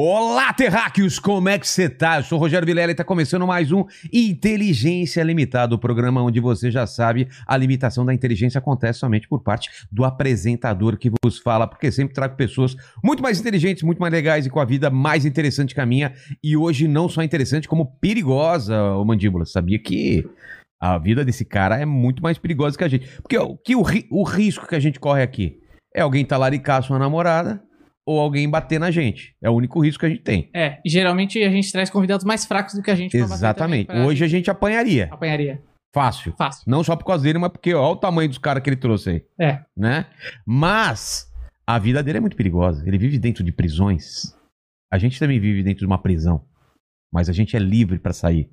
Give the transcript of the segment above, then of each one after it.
Olá, terráqueos! Como é que você tá? Eu sou o Rogério Vilela e tá começando mais um Inteligência Limitada, o programa onde você já sabe a limitação da inteligência acontece somente por parte do apresentador que vos fala, porque sempre trago pessoas muito mais inteligentes, muito mais legais e com a vida mais interessante que a minha. E hoje não só interessante, como perigosa, ô Mandíbula. Sabia que a vida desse cara é muito mais perigosa que a gente. Porque o, que o, o risco que a gente corre aqui é alguém talaricar sua namorada ou alguém bater na gente. É o único risco que a gente tem. É, e geralmente a gente traz convidados mais fracos do que a gente Exatamente. pra- Hoje a gente apanharia. Apanharia. Fácil. Fácil. Não só por causa dele, mas porque olha o tamanho dos caras que ele trouxe aí. É. Né? Mas a vida dele é muito perigosa. Ele vive dentro de prisões. A gente também vive dentro de uma prisão. Mas a gente é livre pra sair.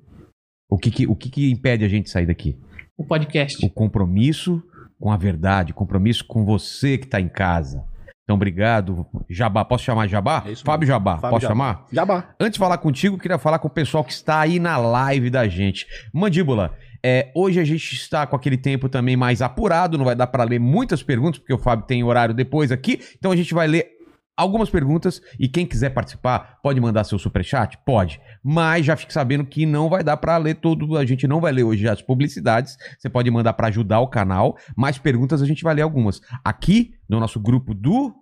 O que que, o que que impede a gente de sair daqui? O podcast. O compromisso com a verdade, compromisso com você que tá em casa. Então, obrigado. Jabá, posso chamar Jabá? É Fábio Jabá, Fábio posso Jabá. chamar? Jabá. Antes de falar contigo, queria falar com o pessoal que está aí na live da gente. Mandíbula, é, hoje a gente está com aquele tempo também mais apurado, não vai dar para ler muitas perguntas, porque o Fábio tem horário depois aqui. Então a gente vai ler algumas perguntas e quem quiser participar pode mandar seu superchat? Pode. Mas já fique sabendo que não vai dar para ler todo, a gente não vai ler hoje as publicidades. Você pode mandar para ajudar o canal, mais perguntas a gente vai ler algumas. Aqui no nosso grupo do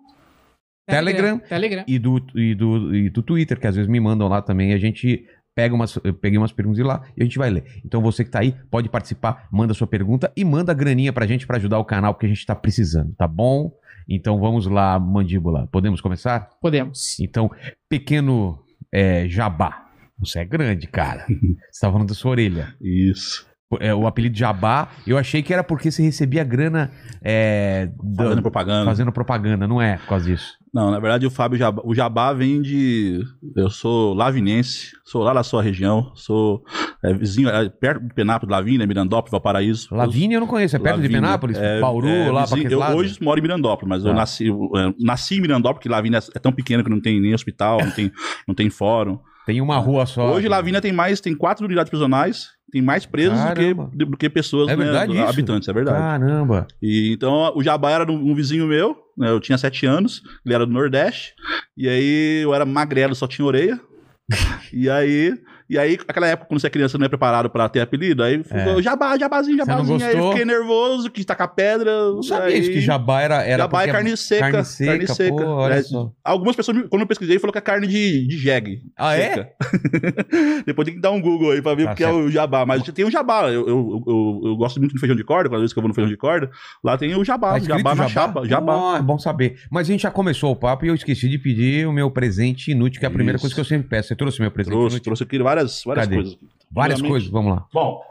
Telegram. Telegram. e do, e, do, e do Twitter, que às vezes me mandam lá também. A gente pega umas, eu peguei umas perguntas de lá e a gente vai ler. Então você que tá aí, pode participar, manda sua pergunta e manda graninha pra gente pra ajudar o canal, porque a gente tá precisando, tá bom? Então vamos lá, mandíbula. Podemos começar? Podemos. Então, pequeno é, jabá. Você é grande, cara. Você tá falando da sua orelha. Isso. É, o apelido Jabá, eu achei que era porque você recebia grana é, do- Fazendo propaganda. fazendo propaganda, não é por causa disso. Não, na verdade o Fábio Jabá, o Jabá vem de. Eu sou lavinense, sou lá da sua região, sou é, vizinho, é, perto de Penápolis, Lavínia, Mirandópolis, Valparaíso. Lavínia eu não conheço, é perto de Lavínia, Penápolis? é, Bauru, é, lá vizinho- Eu lado? hoje moro em Mirandópolis, mas eu Tá. nasci, eu, é, nasci em Mirandópolis, porque Lavínia é tão pequena que não tem nem hospital, não tem, não tem fórum. Tem uma rua só. Hoje Lavínia tem mais, tem quatro unidades prisionais, tem mais presos do que, do que pessoas, É né, isso? habitantes, é verdade. Caramba. E então o Jabá era um, um vizinho meu, né, eu tinha sete anos, ele era do Nordeste, e aí eu era magrelo, só tinha orelha. e aí, e aí, aquela época, quando você é criança, não é preparado pra ter apelido, aí ficou Jabá, Jabazinho, Jabazinho. Aí eu fiquei nervoso, quis tacar pedra. Não sabia aí... isso que jabá era. era Jabá é porque carne seca. Carne seca, pô, olha É, só. Algumas pessoas, quando eu pesquisei, falou que é carne de, de jegue. Ah, é? seca. Depois tem que dar um Google aí pra ver Tá o que é o jabá. Mas tem o jabá. Eu, eu, eu, eu gosto muito de feijão de corda, vez que eu vou no feijão de corda, lá tem o jabá. Tá jabá na chapa. Jabá. Ah, é bom saber. Mas a gente já começou o papo e eu esqueci de pedir o meu presente inútil, que é a primeira Isso. coisa que eu sempre peço. Você trouxe meu presente Trouxe, inútil? trouxe aqui várias, várias Cadê? coisas. Várias coisas, vamos lá. Bom,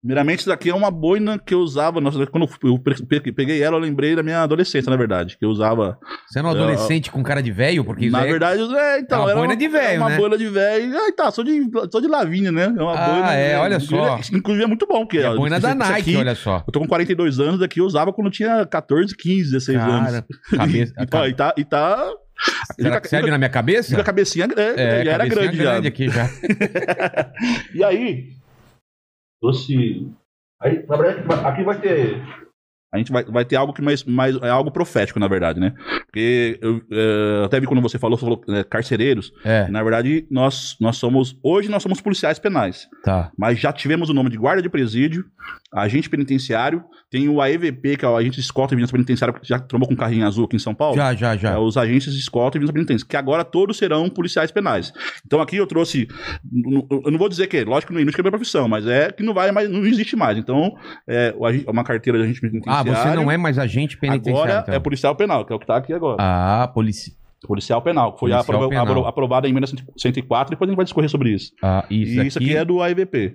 primeiramente, isso daqui é uma boina que eu usava. Nossa, quando eu pe- pe- peguei ela, eu lembrei da minha adolescência, na verdade. Que eu usava. Você é um adolescente com cara de velho? Porque na velho- verdade, é, então. É uma era boina de velho, era Uma né? boina de velho. Ah, tá, sou de, sou de Lavínia, né? É uma Ah, boina. é, olha só. Inclusive é muito bom, porque. é a boina da isso- Nike, aqui- olha só. Eu tô com 42 anos, daqui eu usava quando eu tinha 14, 15, 16 anos. Cara, cabeça. E, tá- e tá. E tá Será que serve na minha cabeça? Fica a cabecinha é, já era cabecinha grande, já. aqui já. E aí, trouxe. Aí, na verdade, aqui vai ter. A gente vai, vai ter algo que mais, mais. É algo profético, na verdade, né? Porque eu eh, até vi quando você falou, você falou eh, carcereiros. É, Na verdade, nós, nós somos. Hoje nós somos policiais penais. tá. Mas já tivemos o nome de guarda de presídio, agente penitenciário, tem o AEVP, que é o agente escolta e vigilância penitenciária, que já trombou com um carrinho azul aqui em São Paulo. Já, já, É, já. os agentes escolta e vigilância penitenciária, que agora todos serão policiais penais. Então aqui eu trouxe, eu não vou dizer que, lógico que que é minha profissão, mas é que não vai mais, não existe mais. Então, é agi- uma carteira de agente Ah, penitenciário. você não é mais agente penitenciário. Agora então. é policial penal, que é o que tá aqui agora. Ah, polici... Policial penal, que foi Policial aprovada em emenda 104, depois a gente vai discorrer sobre isso. ah isso, e isso aqui é do AEVP.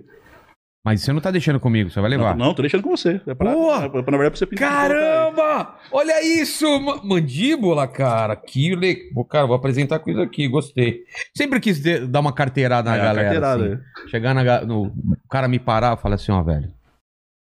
Mas você não tá deixando comigo, você vai levar. Não, não, tô deixando com você. É pra, Porra! é pra, na verdade, pra você pedir. Caramba! Olha isso! ma- Mandíbula, cara. Que le... Pô, Cara, vou apresentar coisa aqui, gostei. Sempre quis dar uma carteirada na É, a galera. carteirada, assim. Chegar na, no o cara me parar e falar assim, ó, velho.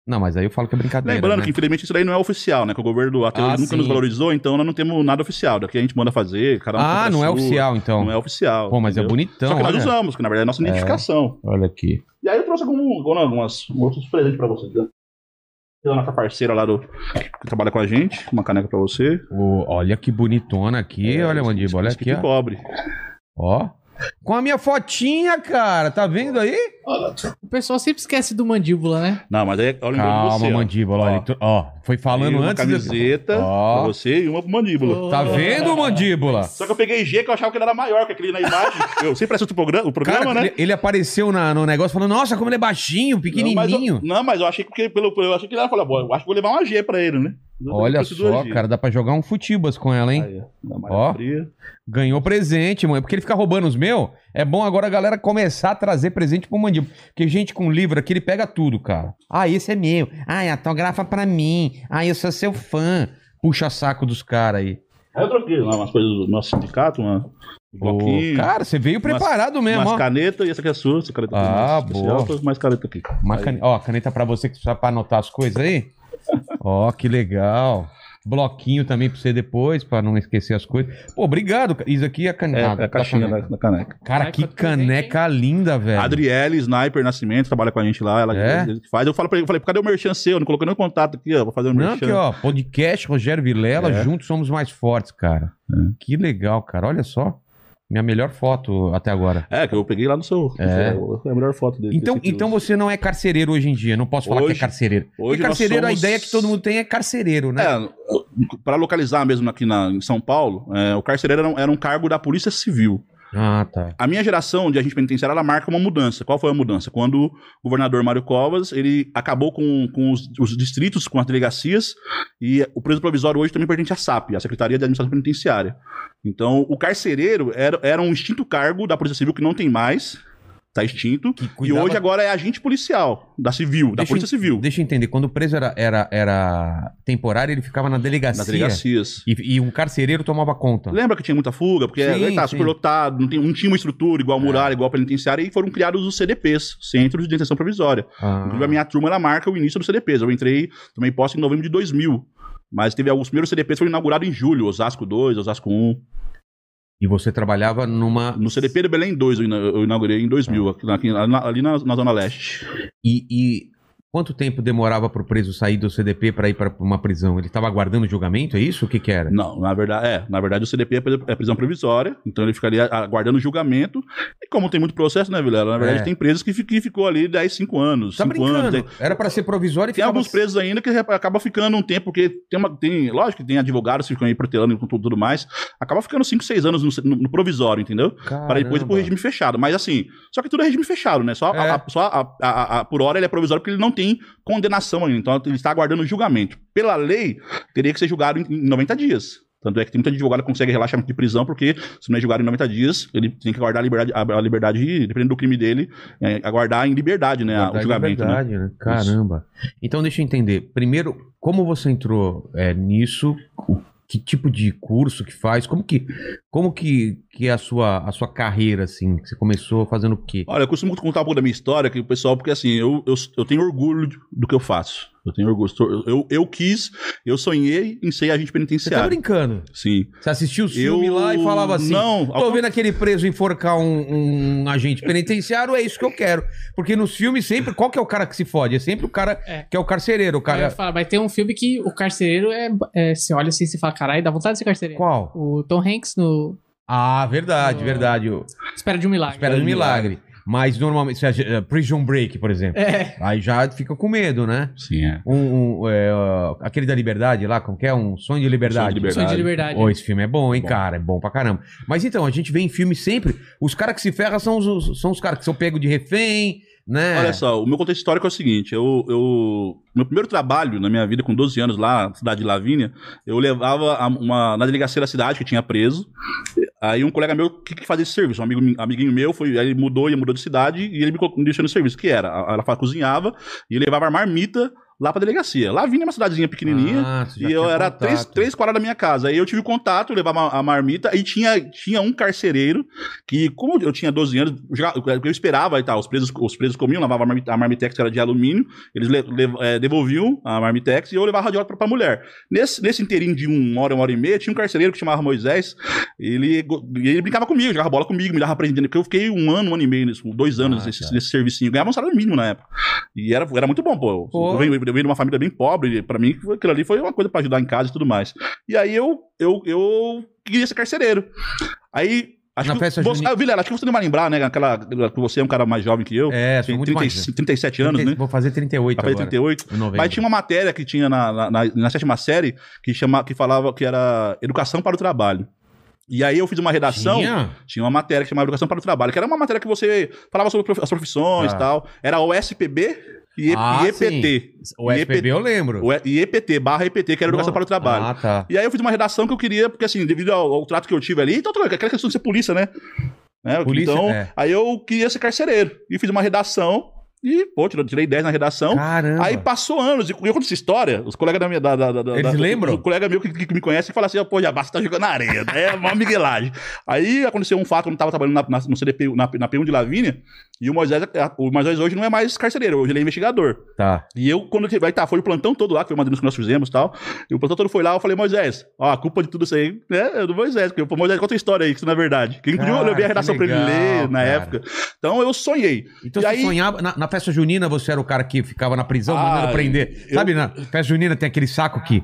Não, mas aí eu falo que é brincadeira. Lembrando né? que, infelizmente, isso daí não é oficial, né? Que o governo até Ah, nunca nos sim. valorizou, então nós não temos nada oficial. Daqui a gente manda fazer, cada um Ah, não é sua. oficial, então. Não é oficial. Pô, mas é entendeu? bonitão, Só que nós olha. usamos, que na verdade é a nossa identificação. Olha aqui. E aí eu trouxe algum, algum- algumas, outros presentes pra você. Né? A nossa parceira lá do, que trabalha com a gente, uma caneca pra você. O- olha que bonitona aqui, É, olha, Mandiba, olha aqui, ó. cobre. Ó. Com a minha fotinha, cara, tá vendo aí? O pessoal sempre esquece do mandíbula, né? Não, mas aí, olha Calma, você, ó. mandíbula, olha. Ó. tu- Ó, foi falando uma antes. de- camiseta Ó. pra você e uma pro mandíbula. Tá vendo, mandíbula? Só que eu peguei G que eu achava que ele era maior que aquele na imagem. eu sempre assisto o programa, o programa Cara, né? ele, ele apareceu na- no negócio falando, nossa, como ele é baixinho, Não, mas pequenininho. eu, não, mas eu achei que pelo, eu achei que ele era, falei, "Bom, eu acho que vou levar uma G pra ele, né? Olha só, cara, dá pra jogar um futibas com ela, hein? Aí, ó, fria. Ganhou presente, mano. Porque ele fica roubando os meus. É bom agora a galera começar a trazer presente pro mandíbula. Porque gente com livro aqui, ele pega tudo, cara. Ah, esse é meu. Ah, autografa pra mim. Ah, eu sou seu fã. Puxa saco dos caras aí. Aí eu troquei lá umas coisas do nosso sindicato, uma, um Ô, cara, você veio preparado mesmo, umas ó. canetas, e essa aqui é sua, essa caneta Ah, é especial, boa. trouxe mais caneta aqui. Uma Aí. cane... Ó, caneta pra você que precisa pra anotar as coisas aí. Ó, que legal. Bloquinho também pra você depois, pra não esquecer as coisas. Pô, obrigado. cara. Isso aqui é a É, caneta. é a caixinha da, da caneca. Cara, que caneca linda, velho. Adriele, Sniper Nascimento, trabalha com a gente lá, ela É? faz. Eu falo pra ele, falei, cadê o merchan seu? Não colocou nenhum contato aqui, ó, vou fazer o Não, merchan. aqui, ó, podcast Rogério Vilela, É. juntos somos mais fortes, cara. Que legal, cara. Olha só. Minha melhor foto até agora. É, que eu peguei lá no seu. É. É, a melhor foto dele. Então, então você não é carcereiro hoje em dia. Não posso falar que é Hoje- carcereiro. Porque hoje nós carcereiro, a somos- ideia que todo mundo tem é carcereiro, né? É, para localizar mesmo aqui na, em São Paulo, é, o carcereiro era um, era um cargo da Polícia Civil. Ah, tá. A minha geração de agente penitenciário, ela marca uma mudança. Qual foi a mudança? Quando o governador Mário Covas, ele acabou com, com os, os distritos, com as delegacias, e o preso provisório hoje também pertence à SAP, a Secretaria de Administração Penitenciária. Então, o carcereiro era, era um extinto cargo da Polícia Civil que não tem mais, tá extinto, Que e cuidava- hoje agora é agente policial, da Civil, da Deixa eu- Polícia Civil, Deixa eu entender. Quando o preso era, era, era temporário, ele ficava na delegacia. das delegacias. E, e um carcereiro tomava conta. Lembra que tinha muita fuga? Porque Sim, tá sim. É. super lotado, não, tem- não tinha uma estrutura igual muralha, igual penitenciária, e foram criados os CDPs, Centros de Detenção Provisória. Ah. Inclusive, a minha turma ela marca o início do CDPs. Eu entrei, tomei posse em novembro de 2000. Mas teve alguns primeiros CDPs foram inaugurados em julho, Osasco 2, Osasco 1. E você trabalhava numa. No CDP de Belém 2 eu ina- eu inaugurei em 2000, aqui, aqui- ali na, ali na- na Zona Leste. E, e quanto tempo demorava pro preso sair do CDP pra ir pra uma prisão? Ele tava aguardando o julgamento? É isso? O que que era? Não, na verdade, é. Na verdade, o CDP é é prisão provisória, então ele ficaria aguardando o julgamento. E como tem muito processo, né, Vilela? Na verdade, É. tem presos que, que ficou ali 10, 5 anos. Tá 5 brincando? anos. Era pra ser provisório e tem ficava... alguns presos ainda que acaba ficando um tempo, porque tem uma. Tem, lógico que tem advogados que ficam aí protelando com tudo, tudo mais. Acaba ficando 5, 6 anos no, no- no provisório, entendeu? Para depois ir pro regime fechado. Mas assim, só que tudo é regime fechado, né? Só, É. a- só a- a- por hora ele é provisório porque ele não tem condenação ainda. Então ele está aguardando o julgamento. Pela lei, teria que ser julgado em, em 90 dias. Tanto é que tem muita advogado que consegue relaxamento de prisão, porque se não é julgado em 90 dias, ele tem que aguardar a liberdade, a, liberdade dependendo do crime dele, é, aguardar em liberdade, né? O julgamento, né? verdade, né? Caramba. Então deixa eu entender. Primeiro, como você entrou é, nisso? Que tipo de curso que faz? Como que, como que, que é a sua, a sua carreira, assim? Que Você começou fazendo o quê? Olha, eu costumo contar um pouco da minha história, que o pessoal, porque assim, eu, eu, eu tenho orgulho do que eu faço. Eu tenho orgulho. Eu, eu, eu quis, eu sonhei em ser agente Você tá penitenciário. brincando? Sim. Você assistiu o Eu filme lá e falava assim: Não, Tô vendo aquele preso enforcar um, um agente penitenciário, é isso que eu quero. Porque nos filmes sempre, qual que é o cara que se fode? É sempre o cara É. que é o carcereiro, o Cara... cara. Fala, mas tem um filme que o carcereiro é, é. Você olha assim e fala, caralho, dá vontade de ser carcereiro. Qual? O Tom Hanks no Ah, verdade, Oh. verdade. Espera de um Milagre. Espera do milagre. Mas normalmente, se eh, Prison Break, por exemplo. É. Aí já fica com medo, né? Sim, é. Um, um, é, ó, aquele da liberdade lá, como que é? Um sonho de liberdade. Sonho de liberdade. Sonho de liberdade. Ô, esse filme é bom, hein, Bom. cara? É bom pra caramba. Mas então, a gente vê em filme sempre, os caras que se ferram são os, são os caras que são pegos de refém, né? Olha só, o meu contexto histórico é o seguinte: eu, eu- meu primeiro trabalho na minha vida, com 12 anos lá, na cidade de Lavínia, eu levava uma, na delegacia da cidade que tinha preso. Aí um colega meu que, que fazia esse serviço, um amigo, amiguinho meu, foi, ele mudou e mudou de cidade e ele me, me deixou no serviço, que era, ela cozinhava e levava a marmita lá pra delegacia. Lavínia é uma cidadezinha pequenininha. Ah, E eu era contato. três, três quadras da minha casa. Aí eu tive contato, eu levava a marmita e tinha, tinha um carcereiro que, como eu tinha 12 anos, já- eu esperava e tal. Os presos, os presos comiam, lavavam a, marmita, a marmitex que era de alumínio, eles le- le- eh, devolviam a marmitex e eu levava a radiola pra, pra mulher. Nesse, nesse inteirinho de uma hora, uma hora e meia, tinha um carcereiro que chamava Moisés. Ele, e ele brincava comigo, jogava bola comigo, me dava aprendendo. Porque eu fiquei um ano, um ano e meio, nesse, dois anos Ah, nesse, cara. nesse servicinho. Ganhava um salário mínimo na época. E era, era muito bom, pô. Pô. Eu, venho, eu venho de uma família bem pobre, pra mim aquilo ali foi uma coisa pra ajudar em casa e tudo mais. E aí eu, eu, eu queria ser carcereiro. Aí. Acho Na que festa você, ah, Vilela, acho que você não vai lembrar, né? Aquela, que você é um cara mais jovem que eu. É, tem muito 30, mais. 37 anos, né? Vou fazer 38 Vai fazer agora. 38. em novembro. Mas tinha uma matéria que tinha na, na, na- na sétima série que, chama, que falava que era Educação para o Trabalho. E aí eu fiz uma redação. Tinha? Tinha uma matéria que chamava Educação para o Trabalho, que era uma matéria que você falava sobre as profissões e Ah. tal. Era o SPB e, Ah, e EPT. O SPB eu lembro. O E- E EPT, barra EPT, que era Educação para o Trabalho. Ah, tá. E aí eu fiz uma redação que eu queria, porque assim, devido ao, ao trato que eu tive ali, então aquela questão de ser polícia, né? Né? Polícia, então, é. aí eu queria ser carcereiro. E fiz uma redação e, pô, tirei- tirei 10 na redação. Caramba. Aí passou anos, e eu conto essa história, os colegas da minha. Da, da, da, Eles da- lembram? O colega meu que, que, me conhece fala assim: pô, já basta tá jogando na areia, né? É uma miguelagem. Aí aconteceu um fato quando eu tava trabalhando na, na- no CDP, na, na P1 de Lavínia, e o Moisés, o Moisés hoje não é mais carcereiro, hoje ele é investigador. Tá. E eu, quando aí tá, foi o plantão todo lá, que foi uma denúncia que nós fizemos e tal. E o plantão todo foi lá, eu falei, Moisés, ó, a culpa de tudo isso aí né, é do Moisés, porque, pô, Moisés, conta a história aí, que isso não é verdade. Que inclusive eu levei a redação que pra ele legal, ler na cara. época. Então eu sonhei. Então E você aí- sonhava. Na, na festa junina você era o cara que ficava na prisão Ah, mandando prender. eu- Sabe, na festa junina tem aquele saco que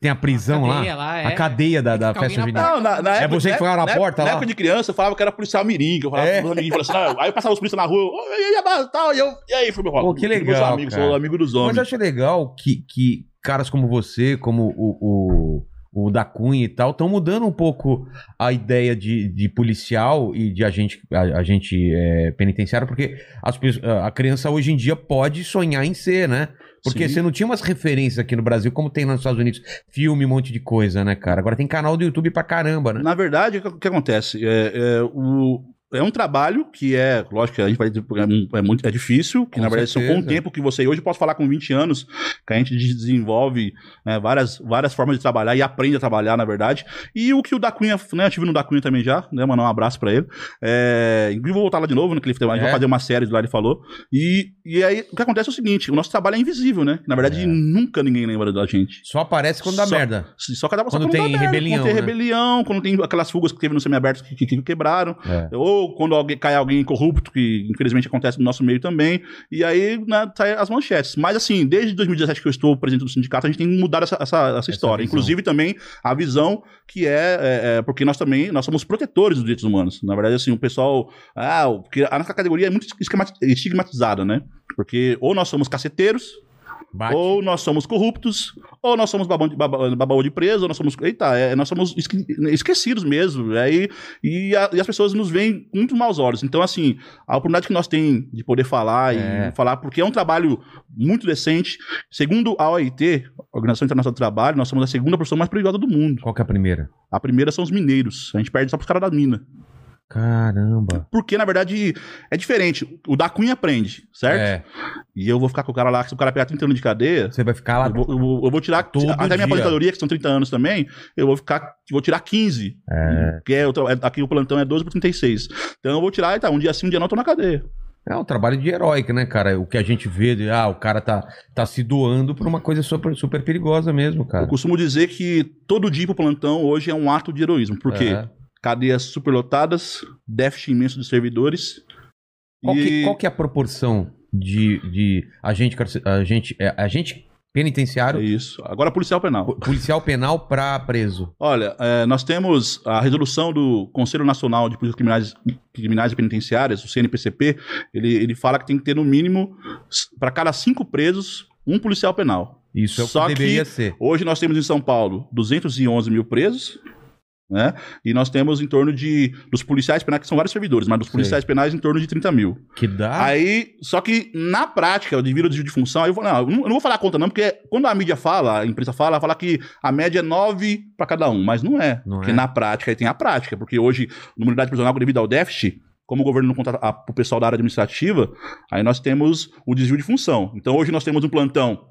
tem a prisão Cadeia lá. lá, é. A cadeia da, da festa junina. na Não, na, na É época, você que ficava na na porta época, lá? Na época de criança, eu falava que era policial mirim, que eu falava É? pros amiguinhos, falava assim, não, aí eu passava os policiais na rua, "Ô, e tal, e eu, e aí, foi meu Pô, que Meus legal, amigos, cara. sou amigo dos Mas homens. eu acho legal que, que caras como você, como o, o, o da Cunha e tal, estão mudando um pouco a ideia de, de policial e de agente, a- agente é, penitenciário, porque as a criança hoje em dia pode sonhar em ser, né? Porque Sim. você não tinha umas referências aqui no Brasil, como tem lá nos Estados Unidos, filme, um monte de coisa, né, cara? Agora tem canal do YouTube pra caramba, né? Na verdade, o que, o que acontece? É, é, o, é um trabalho que é, lógico, a gente vai dizer, é, é muito é difícil, que Com na verdade são com o certeza. tempo que você. Hoje eu posso falar com 20 anos, que a gente desenvolve né, várias, várias formas de trabalhar e aprende a trabalhar, na verdade. E o que o da Cunha, né? Eu tive no da Cunha também já, né? Mandar um abraço pra ele. É, inclusive, vou voltar lá de novo, ele, a gente É. vai fazer uma série de lá, ele falou. E, e aí, o que acontece é o seguinte: o nosso trabalho é invisível, né? Na verdade, É. nunca ninguém lembra da gente. Só aparece quando dá Só- merda. Só só Quando dá tem merda, rebelião, Quando tem né? rebelião, quando tem aquelas fugas que teve no semiaberto que, que, que quebraram. É. Ou quando alguém, cai alguém corrupto, que infelizmente acontece no nosso meio também. E aí, né, sai as manchetes. Mas assim, desde 2017 que eu estou presidente do sindicato, a gente tem mudar essa, essa, essa história. visão. Inclusive também a visão que é, é, é, Porque nós também, nós somos protetores dos direitos humanos. Na verdade, assim, o pessoal... Ah, porque a nossa categoria é muito estigmatizada, né? Porque ou nós somos caceteiros, Bate. ou nós somos corruptos, ou nós somos babão de, babaú de preso, ou nós somos. Eita, é, nós somos esque- esquecidos mesmo. Aí, e, a- e as pessoas nos veem com muito maus olhos. Então, assim, a oportunidade que nós temos de poder falar É. e falar, porque é um trabalho muito decente. Segundo a OIT, Organização Internacional do Trabalho, nós somos a segunda profissão mais privada do mundo. Qual que é a primeira? A primeira são os mineiros. A gente perde só pros caras da mina. Caramba. Porque, na verdade, é diferente. O da Cunha aprende, certo? É. E eu vou ficar com o cara lá, se o cara pegar 30 anos de cadeia, Você vai ficar lá. Eu vou, eu vou- eu vou tirar Todo até dia. minha aposentadoria, que são 30 anos também, eu vou ficar, vou tirar 15. É. Que é, é- aqui o plantão é 12 por 36. Então eu vou tirar, e tá, um dia sim, um dia não, eu tô na cadeia. É um trabalho de heróico, né, cara? O que a gente vê, de, ah, o cara tá, tá se doando por uma coisa super, super perigosa mesmo, cara. Eu costumo dizer que todo dia pro plantão hoje é um ato de heroísmo. Por quê? É. Cadeias superlotadas, déficit imenso de servidores. Qual, e... que, qual que é a proporção de, de agente, agente, é, agente É penitenciário, isso. Agora policial penal. po- policial penal pra preso? Olha, é, nós temos a resolução do Conselho Nacional de Polícias Criminais, Criminais e Penitenciárias, o CNPCP, ele, ele fala que tem que ter no mínimo, para cada cinco presos, um policial penal. Isso é o Só que que- deveria ser. Hoje nós temos em São Paulo 211 mil presos, né? E nós temos em torno de, dos policiais penais, que são vários servidores, mas dos Sei. policiais penais em torno de 30 mil. Que dá. Aí, só que na prática, devido ao desvio de função, eu vou, não, eu não vou falar a conta não, porque quando a mídia fala, a imprensa fala, ela fala que a média é 9 para cada um, mas não é. Não porque é. na prática, aí tem a prática, porque hoje, numa unidade prisional, devido ao déficit, como o governo não conta a- o pessoal da área administrativa, aí nós temos o desvio de função. Então hoje nós temos um plantão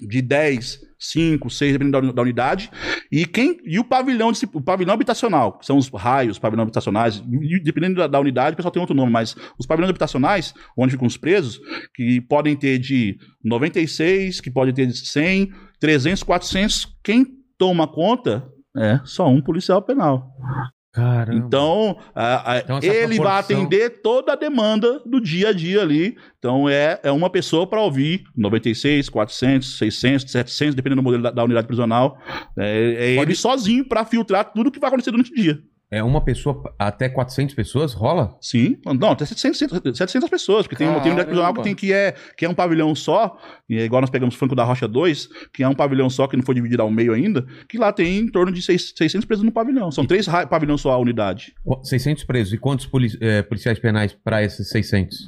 de 10, 5, 6, dependendo da, da unidade. E quem e o pavilhão, o pavilhão habitacional, que são os raios, pavilhão habitacionais, dependendo da, da unidade, o pessoal tem outro nome, mas os pavilhões habitacionais, onde ficam os presos, que podem ter de 96, que podem ter de 100, 300, 400, quem toma conta é só um policial penal. Caramba. Então, a- a- Então, ele vai proporção- atender toda a demanda do dia a dia ali. Então, é, é uma pessoa para ouvir 96, 400, 600, 700, dependendo do modelo da, da unidade prisional. É, é Pode- ele sozinho para filtrar tudo que vai acontecer durante o dia. É uma pessoa, até 400 pessoas, rola? Sim, não, até 700, 700 pessoas, porque tem, uma- tem unidade prisional que, Caramba. tem, que, é, que é um pavilhão só, e é igual nós pegamos o Franco da Rocha 2, que é um pavilhão só, que não foi dividido ao meio ainda, que lá tem em torno de seis- 600 presos no pavilhão. São três ra- pavilhões só a unidade. Qu- 600 presos. E quantos poli- eh, policiais penais para esses 600?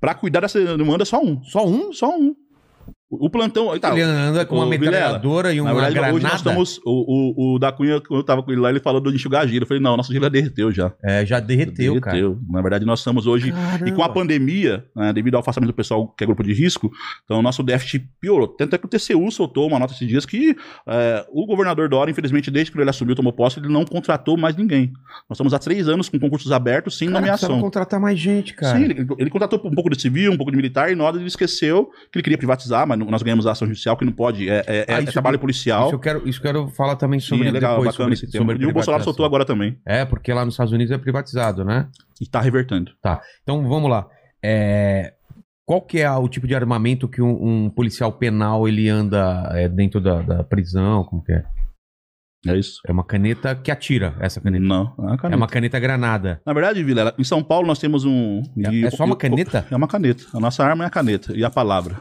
Para cuidar dessa demanda, é só um. Só um? Só um. O plantão. Tá, Ele anda com uma metralhadora e uma verdade, granada. hoje nós estamos. O, o, o da Cunha, quando eu tava com ele lá, ele falou do enxugar gelo. Eu falei, não, nosso gelo já derreteu já. É, já derreteu, cara. Na verdade, nós estamos hoje. Caramba. E com a pandemia, né, devido ao afastamento do pessoal que é grupo de risco, então o nosso déficit piorou. Tanto é que o TCU soltou uma nota esses dias que é, o governador Dória, infelizmente, desde que ele assumiu, tomou posse, ele não contratou mais ninguém. Nós estamos há três anos com concursos abertos sem Cara, nomeação. contratar mais gente, cara. Sim, ele, ele contratou um pouco de civil, um pouco de militar, e na hora ele esqueceu que ele queria privatizar, mas nós ganhamos a ação judicial que não pode, é, é- é Ah, isso- trabalho policial. Isso eu quero, isso eu quero falar também Sim, sobre é legal, depois, bacana sobre, esse tema. E o Bolsonaro soltou agora também, É, porque lá nos Estados Unidos é privatizado, né? e tá revertendo. Então vamos lá. É, Qual que é o tipo de armamento que um, um policial penal ele anda é, dentro da, da prisão? Como que é? É isso? É uma caneta que atira, essa caneta. Não, é uma caneta. É uma caneta granada. Na verdade, Vilela, em São Paulo nós temos um... É- e- é só uma caneta? É uma caneta. A nossa arma é a caneta e a palavra.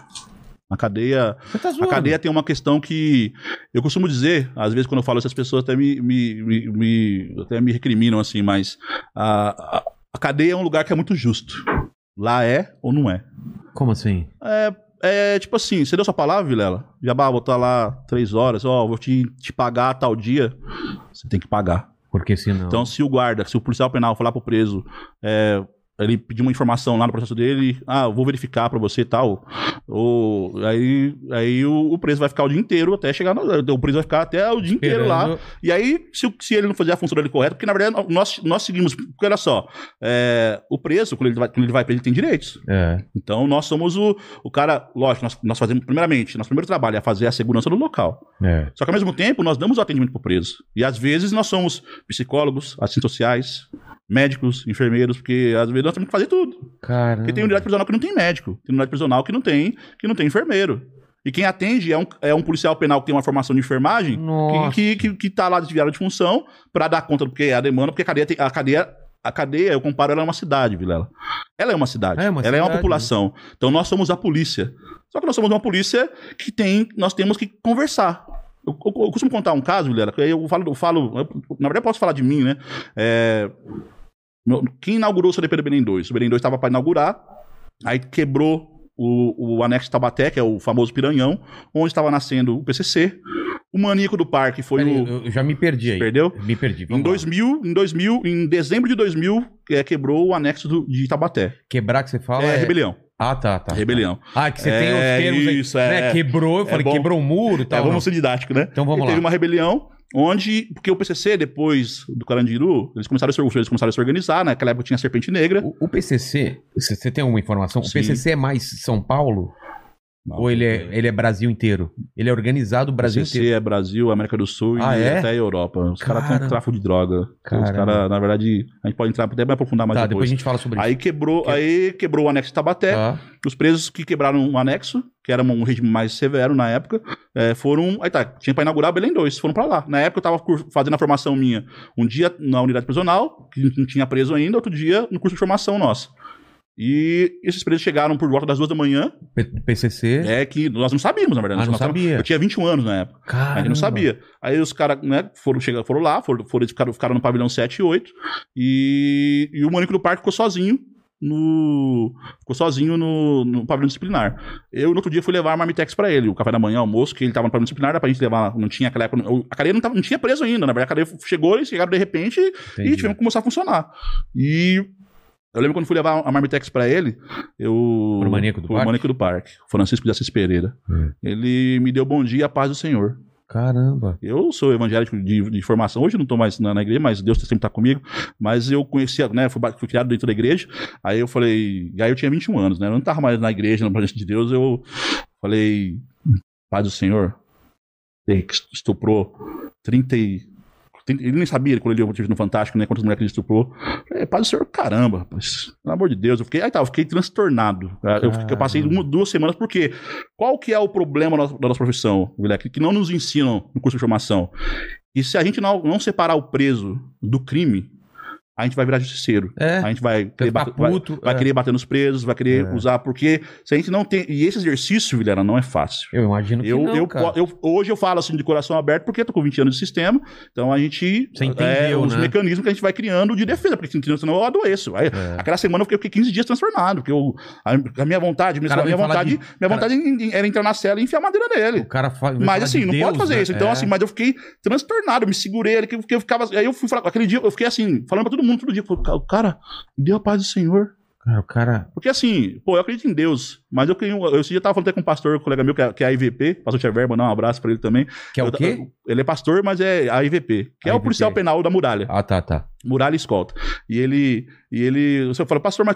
A cadeia, tá a cadeia tem uma questão que eu costumo dizer, às vezes quando eu falo isso, as pessoas até me, me, me, me- até me recriminam assim, mas a, a, a cadeia é um lugar que é muito justo. Lá é ou não é? Como assim? É, é tipo assim, você deu sua palavra, Vilela? Jabá, vou estar lá três horas, ó, vou te, te pagar tal dia. Você tem que pagar. Porque senão. Então, se o guarda, se o policial penal falar pro preso, é, ele pedir uma informação lá no processo dele, ah, eu vou verificar pra você e tal, ou aí, aí o, o preso vai ficar o dia inteiro até chegar, no, o preso vai ficar até o dia inteiro lá, e aí, se, se ele não fazer a função dele correta, porque na verdade nós, nós seguimos, porque olha só, é, o preso, quando ele vai, quando ele vai preso, ele tem direitos. É. Então, nós somos o, o cara, lógico, nós, nós fazemos, primeiramente, nosso primeiro trabalho é fazer a segurança do local. É. Só que ao mesmo tempo, nós damos o atendimento pro preso. E às vezes nós somos psicólogos, assistentes sociais, médicos, enfermeiros, porque às vezes nós temos que fazer tudo. Caramba. Porque tem unidade prisional que não tem médico, tem unidade prisional que não tem, que não tem enfermeiro. E quem atende é um, é um policial penal que tem uma formação de enfermagem Nossa. que, que, que, que tá lá desviado de função pra dar conta do que é a demanda, porque a cadeia tem, a cadeia a cadeia, eu comparo ela a uma cidade, Vilela. Ela é uma cidade. É uma ela é uma cidade, população. Então nós somos a polícia. Só que nós somos uma polícia que tem, nós temos que conversar. Eu, eu- eu costumo contar um caso, Vilela, que aí eu falo, eu falo, eu- na verdade eu posso falar de mim, né? É, meu- quem inaugurou o CDP do Belém 2? O Belém 2 estava para inaugurar, aí quebrou o, o anexo Tabaté, que é o famoso Piranhão, onde estava nascendo o PCC. O maníaco do parque foi Peraí, o... eu já me perdi aí. Perdeu? Me perdi. Em Vamos lá. 2000, em 2000, em dezembro de 2000, é, quebrou o anexo do- de Tabaté. Quebrar que você fala é, é. rebelião. Ah, tá, tá. rebelião. Ah, que você É, tem os termos aí. isso, é. né? Quebrou, eu É falei, quebrou o muro e É, tal. não. vamos ser didático, né? Então vamos e teve lá. uma rebelião onde, porque o PCC, depois do Carandiru, eles começaram a se, eles começaram a se organizar, né? naquela época tinha a Serpente Negra. O, o PCC, você tem alguma informação? Sim. O PCC é mais São Paulo? Não, ou ele é, ele é Brasil inteiro? Ele é organizado o Brasil PCC inteiro. é Brasil, América do Sul Ah, e é? até a Europa. Os caras Caramba. têm tráfico de droga. Os caras, na verdade, a gente pode entrar até mais aprofundar mais Tá, depois depois. a gente fala sobre Aí quebrou, Que- aí quebrou o anexo de Tabaté. Tá. Os presos que quebraram o anexo, que era um regime mais severo na época, eh, foram. Aí tá, tinha pra inaugurar Belém 2, foram pra lá. Na época eu tava fazendo a formação minha um dia na unidade prisional, que não tinha preso ainda, outro dia no curso de formação nosso. E esses presos chegaram por volta das duas da manhã, P- PCC. é que nós não sabíamos, na verdade. Ah, não Nós tava- sabia. Eu tinha 21 anos na época. A Caramba. gente não sabia. Aí os caras, né, foram, chegaram, foram lá, foram, foram, ficaram, ficaram no pavilhão 7 e 8. E, e o maníaco do parque ficou sozinho no. Ficou sozinho no, no pavilhão disciplinar. Eu, no outro dia, fui levar a marmitex pra ele, o café da manhã, o almoço, que ele tava no pavilhão disciplinar, era pra gente levar. Não tinha aquela época. A cadeia não, tava, não tinha preso ainda, na verdade, a cadeia chegou, eles chegaram de repente e Entendi. tivemos que começar a funcionar. E. Eu lembro quando fui levar a Marmitex pra ele, eu. Pro Maníaco do pro Parque? Maníaco do Parque, Francisco de Assis Pereira. Hum. Ele me deu bom dia a paz do Senhor. Caramba. Eu sou evangélico de, de formação, hoje eu não estou mais na, na igreja, mas Deus sempre está comigo. Mas eu conhecia, né? Fui, fui criado dentro da igreja. Aí eu falei, e aí eu tinha 21 anos, né? Eu não estava mais na igreja, na presença de Deus. Eu falei, Pai do Senhor, estuprou 30 e. 30 Ele nem sabia quando ele tive no Fantástico, né? Quantas mulheres ele estuprou. Falei, Pai do Senhor, caramba, rapaz. Pelo amor de Deus. Eu fiquei, aí tá, eu fiquei transtornado. Eu, fiquei- eu passei uma, duas semanas, porque qual que é o problema da nossa, profissão, Vileque? Que não nos ensinam no curso de formação. E se a gente não, não separar o preso do crime, a gente vai virar justiceiro. É. A gente vai querer, bater, vai, puto, vai é. querer bater nos presos, vai querer É. usar, porque se a gente não tem. E esse exercício, Vilera, não é fácil. Eu imagino que Eu, não, eu, eu- hoje eu falo assim de coração aberto porque eu tô com 20 anos de sistema, então a gente. Você entendeu, é, os né? mecanismos que a gente vai criando de defesa, porque senão eu adoeço. Aí, É. Aquela semana eu fiquei 15 dias transtornado, porque eu, a, a minha vontade, a minha, vontade, de- minha cara- vontade em- em- era entrar na cela e enfiar a madeira nele. O cara fa... vem Mas assim, de não Deus, pode fazer né? isso. Então, É. assim, mas eu fiquei transtornado, eu me segurei ali, que eu, que eu ficava. Aí eu fui falar. Aquele dia eu fiquei assim, falando pra todo mundo todo dia. falei, Cara, me deu a paz do Senhor. Cara, o cara. Porque assim, pô, eu acredito em Deus, mas eu queria. Eu esse dia tava falando até com um pastor, um colega meu, que é, que é a IVP, pastor Verba, mandar um abraço pra ele também. Que é o Eu- quê? Ele é pastor, mas é a IVP, que é o IVP. policial penal da muralha. Ah, tá, tá. Muralha e escolta. E ele. E ele. Você falou, pastor, mas.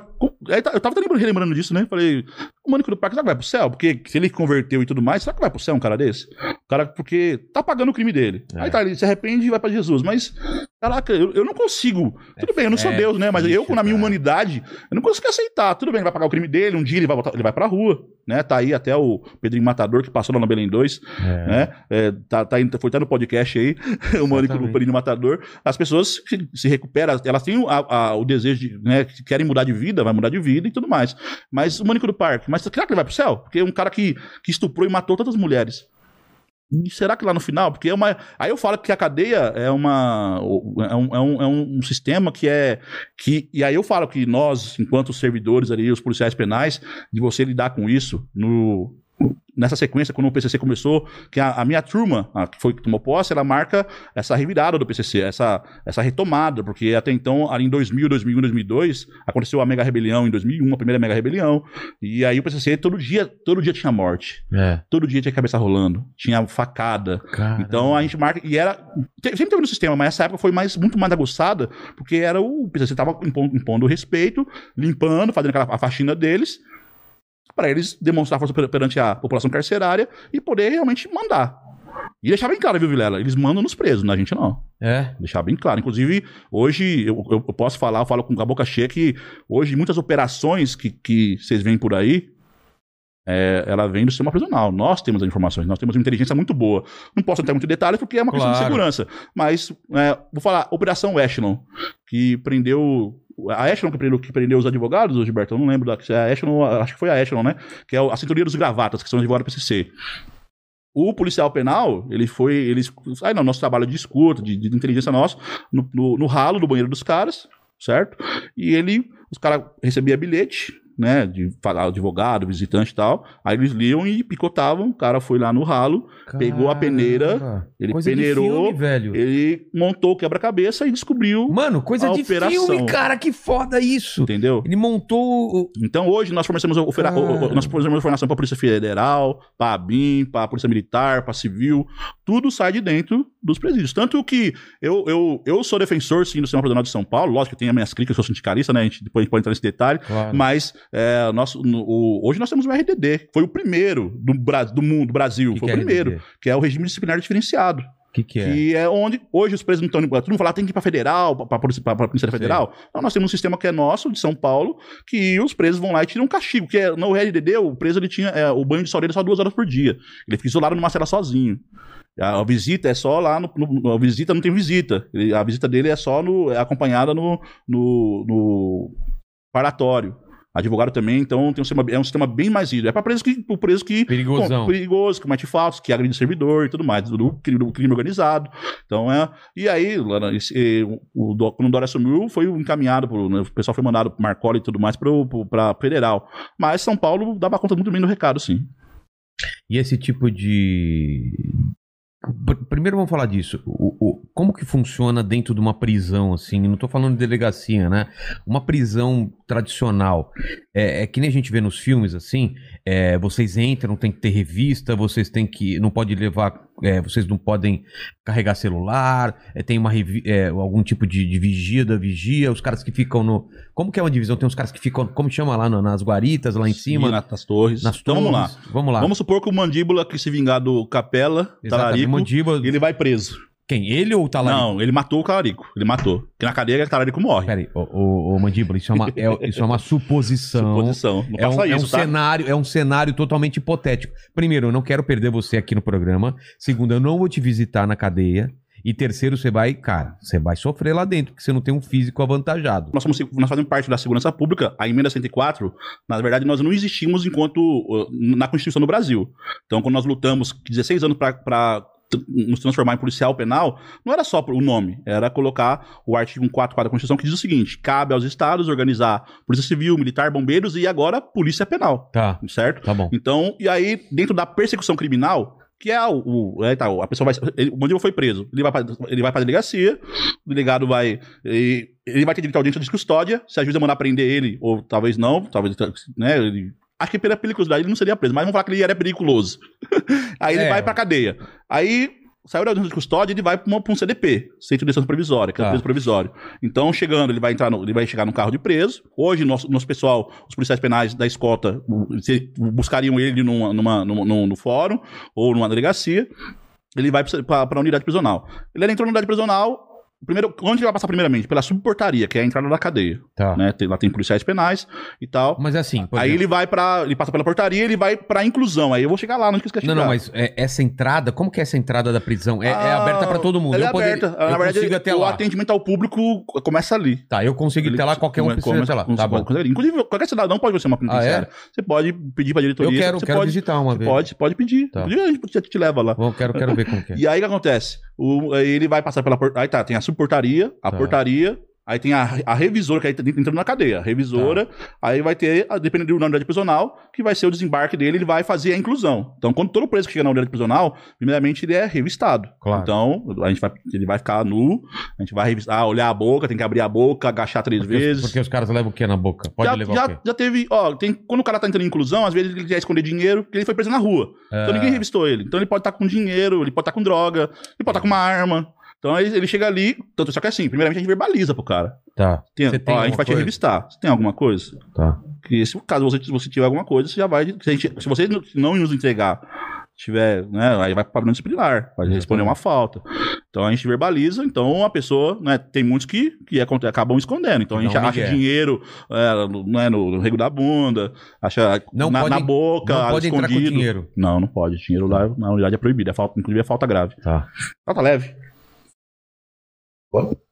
tá- eu tava lembrando, relembrando disso, né? Falei, o Mônico do Parque, será que vai pro céu? Porque se ele converteu e tudo mais, será que vai pro céu um cara desse? O cara, porque tá pagando o crime dele. É. Aí tá, ele se arrepende e vai pra Jesus. Mas, caraca, eu, eu não consigo. Tudo bem, eu não sou é Deus, né? Mas eu, na minha humanidade, eu não consigo aceitar. Tudo bem, ele vai pagar o crime dele, um dia ele vai, botar- ele vai pra rua, né? Tá aí até o Pedrinho Matador, que passou lá no Belém 2, É. né? É, tá, tá, foi até no podcast aí, o Mônico do. Pedrinho Matador. As pessoas se, se recuperam, elas têm o- a- a- o desejo de, né, que querem mudar de vida, vai mudar de vida e tudo mais. Mas o Mônico do Parque, mas será que ele vai pro céu? Porque é um cara que, que estuprou e matou tantas mulheres. E será que lá no final? Porque é uma. Aí eu falo que a cadeia é uma. É um, é um, é um sistema que é. Que, e aí eu falo que nós, enquanto servidores ali, os policiais penais, de você lidar com isso no. Nessa sequência, quando o PCC começou, que a, a minha turma, a que foi que tomou posse, ela marca essa revirada do PCC, essa, essa retomada, porque até então, ali em 2000, 2001, 2002, aconteceu a mega rebelião em 2001, a primeira mega rebelião, e aí o PCC todo dia, todo dia tinha morte, É. todo dia tinha cabeça rolando, tinha facada, Cara. então a gente marca. E era. Sempre teve no sistema, mas essa época foi mais, muito mais aguçada, porque era o. Você estava impondo, impondo respeito, limpando, fazendo aquela a faxina deles, para eles demonstrar força per- perante a população carcerária e poder realmente mandar. E deixar bem claro, viu, Vilela? Eles mandam nos presos, não a gente não. É. Deixar bem claro. Inclusive, hoje eu, eu- posso falar, eu falo com a boca cheia que hoje muitas operações que, que vocês veem por aí, é, ela vem do sistema prisional. Nós temos as informações, nós temos uma inteligência muito boa. Não posso entrar muito em detalhes porque é uma questão de Claro. segurança. Mas é, vou falar, Operação Echelon, que prendeu. A Echelon que prendeu, que prendeu os advogados, Gilberto, eu não lembro da. é A Echelon, acho que foi a Echelon, né? Que é a cinturinha dos gravatas, que são advogados do PCC. O policial penal, ele foi. Eles, aí no nosso trabalho de escuta, de, de inteligência nosso, no, no, no ralo do banheiro dos caras, certo? E ele, os caras recebiam bilhete, né? De falar advogado, visitante e tal. Aí eles liam e picotavam. O cara foi lá no ralo, Pegou a peneira, Caramba. ele Coisa peneirou, filme, velho. ele montou o quebra-cabeça e descobriu. Mano, coisa de operação. filme, cara. Que foda isso. Entendeu? Ele montou. o- Então hoje nós fornecemos, ofera- nós fornecemos informação para a Polícia Federal, para a ABIN, para a Polícia Militar, para Civil, tudo sai de dentro dos presídios. Tanto que eu, eu, eu sou defensor, sim, do sistema prisional de São Paulo, lógico que tem as minhas críticas, eu sou sindicalista, né? A gente depois a pode entrar nesse detalhe. Claro. Mas é, nosso, no- o- hoje nós temos o RDD, foi o primeiro do, do mundo, do Brasil, Que foi que o é primeiro, que é o regime disciplinar diferenciado. O que, que é? Que é onde hoje os presos não estão indo. Todo mundo fala, "Ah, tem que ir pra federal, pra, pra, polícia- Federal. Então nós temos um sistema que é nosso, de São Paulo, que os presos vão lá e tiram um castigo. Que é, no RDD, o preso ele tinha é, o banho de sol dele só duas horas por dia. Ele fica isolado numa cela sozinho. A, visita é só lá no, no- A visita não tem visita. A visita dele é só no, é acompanhada no, no, no parlatório. Advogado também, então tem um sistema, é um sistema bem mais rígido. É para preso que, pro preso que Perigosão. com- perigoso, que comete falsos, que agride servidor e tudo mais, do crime, do crime organizado. Então é. E aí, esse, o, o, quando o Dória assumiu, foi encaminhado, pro, né, o pessoal foi mandado pro Marcola e tudo mais para federal. Mas São Paulo dava conta muito bem do recado, sim. E esse tipo de. Pr- primeiro vamos falar disso. O, o- como que funciona dentro de uma prisão, assim? Não tô falando de delegacia, né? Uma prisão tradicional. É, é que nem a gente vê nos filmes, assim. É, vocês entram, tem que ter revista, vocês têm que. Não pode levar. é, vocês não podem carregar celular, é, tem uma é, algum tipo de, de vigia da vigia, os caras que ficam no. Como que é uma divisão? Tem uns caras que ficam, como chama lá, no- nas guaritas, lá em cima. Sim, na- nas torres. Nas então vamos lá. Vamos lá. Vamos supor que o mandíbula que se vingar do Capela, Exatamente. Mandíbula- ele vai preso. Quem? Ele ou o Talarico? Não, ele matou o Talarico. Ele matou. Porque na cadeia o Talarico morre. Peraí, ô, ô, ô, Mandíbula, isso é uma, é, isso é uma suposição. Suposição. Não É um, é um isso, tá? cenário, é um cenário totalmente hipotético. Primeiro, eu não quero perder você aqui no programa. Segundo, eu não vou te visitar na cadeia. E terceiro, você vai, cara, você vai sofrer lá dentro, porque você não tem um físico avantajado. Nós, somos, nós fazemos parte da segurança pública, a emenda 104, na verdade, nós não existimos enquanto uh, na Constituição do Brasil. Então, quando nós lutamos 16 anos para nos transformar em policial penal, não era só o nome, era colocar o artigo 144 da Constituição que diz o seguinte: cabe aos estados organizar Polícia Civil, Militar, Bombeiros e agora Polícia Penal, Tá, certo? tá bom. Então, e aí, dentro da persecução criminal, que é o. o é, tá, a pessoa vai. Ele, o bandido foi preso. Ele vai, pra, ele vai pra delegacia, o delegado vai. Ele, ele vai ter direito à audiência de custódia. Se a juíza mandar prender ele, ou talvez não, talvez. Né, ele, acho que pela periculosidade ele não seria preso, mas vamos falar que ele era periculoso. aí ele É. vai pra cadeia. Aí. Saiu da audiência de custódia, ele vai pra um CDP, Centro de Detenção Provisória, que é Tá. preso provisório. Então, chegando, ele vai entrar no, ele vai chegar no carro de preso. Hoje, nosso, nosso pessoal, os policiais penais da escolta, se- buscariam ele numa, numa, numa- num- no fórum ou numa delegacia. Ele vai para a unidade prisional. Ele entrou na unidade prisional. Primeiro, onde ele vai passar primeiramente? Pela subportaria, que é a entrada da cadeia. Tá. Né? Tem- lá tem policiais penais e tal. Mas assim, por aí exemplo- ele vai para ele passa pela portaria, ele vai pra inclusão. Aí eu vou chegar lá, não esqueça de Não, chegar. não, mas é, essa entrada, como que é essa entrada da prisão? É, é Ah, aberta pra todo mundo. Ela é eu poderia- aberta. eu Na verdade, consigo até o lá. atendimento ao público começa ali. Tá, eu consigo ir até lá, qualquer um precisa ir até lá. Tá bom. Inclusive, qualquer cidadão pode ser uma penitenciária. Você pode pedir pra Eu diretoria. quero, você quero pode, visitar uma vez. pode, pode pedir. Tá. A gente te, leva lá. Bom, quero, quero ver como que é. E aí o que acontece? O, ele vai passar pela portaria. Aí tá, tem a subportaria, a Tá. portaria. Aí tem a, a revisora, que aí tá entrando na cadeia. A revisora, Tá. aí vai ter, dependendo da unidade prisional, que vai ser o desembarque dele, ele vai fazer a inclusão. Então, quando todo preso que chega na unidade prisional, primeiramente ele é revistado. Claro. Então, a gente vai, ele vai ficar nu, a gente vai revistar, olhar a boca, tem que abrir a boca, agachar três Porque, vezes. porque os caras levam o que na boca? Pode já, levar o já, quê? já teve, ó, tem, quando o cara tá entrando em inclusão, às vezes ele quer esconder dinheiro, porque ele foi preso na rua. Então É. ninguém revistou ele. Então ele pode estar com dinheiro, ele pode estar com droga, ele pode estar com uma arma. Então ele chega ali, tanto só que assim, primeiramente a gente verbaliza pro cara. Tá. Tem, ó, a gente vai te coisa? revistar. Você tem alguma coisa? Tá. Que se caso você, você tiver alguma coisa, você já vai. Se, gente- se você não nos entregar, tiver, né, aí vai pro padrão disciplinar, vai responder uma falta. Então a gente verbaliza, então a pessoa, né, tem muitos que, que acabam escondendo. Então a gente um acha migué. dinheiro é, no, né, no, rego da bunda, acha Não na, pode- na boca, não pode entrar com escondido. dinheiro. Não, não pode. Dinheiro lá na unidade é proibido, é falta, inclusive é falta grave. Tá. Falta leve.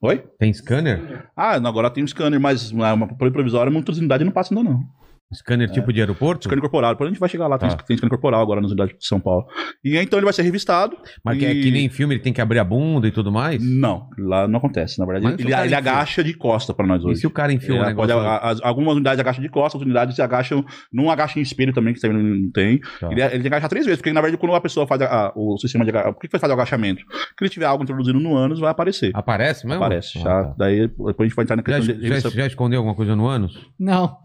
Oi? Tem scanner? Ah, agora tem um scanner, mas uma, uma provisória, muitas unidades não passam ainda não. Scanner tipo de aeroporto? Scanner corporal. Depois a gente vai chegar lá, tem, Tá. tem scanner corporal agora nas unidades de São Paulo. E então ele vai ser revistado. Mas que é e- que nem filme, ele tem que abrir a bunda e tudo mais? Não, lá não acontece. Na verdade, Mas ele, o cara ele enfia- agacha de costa pra nós E hoje. se o cara enfia um É, negócio... pode- a- as- algumas unidades agacham de costas, outras unidades se agacham. Não agacham em espelho também, que também não tem. Tá. Ele, ele tem que agachar três vezes, porque na verdade, quando a pessoa faz a- a- o sistema de agachamento. Por que que vai fazer o agachamento? Porque ele tiver algo introduzido no ânus, vai aparecer. Aparece mesmo? Aparece. Ah, já, tá. Daí depois a gente vai entrar na Já, questão de. já, já escondeu alguma coisa no ânus? Não,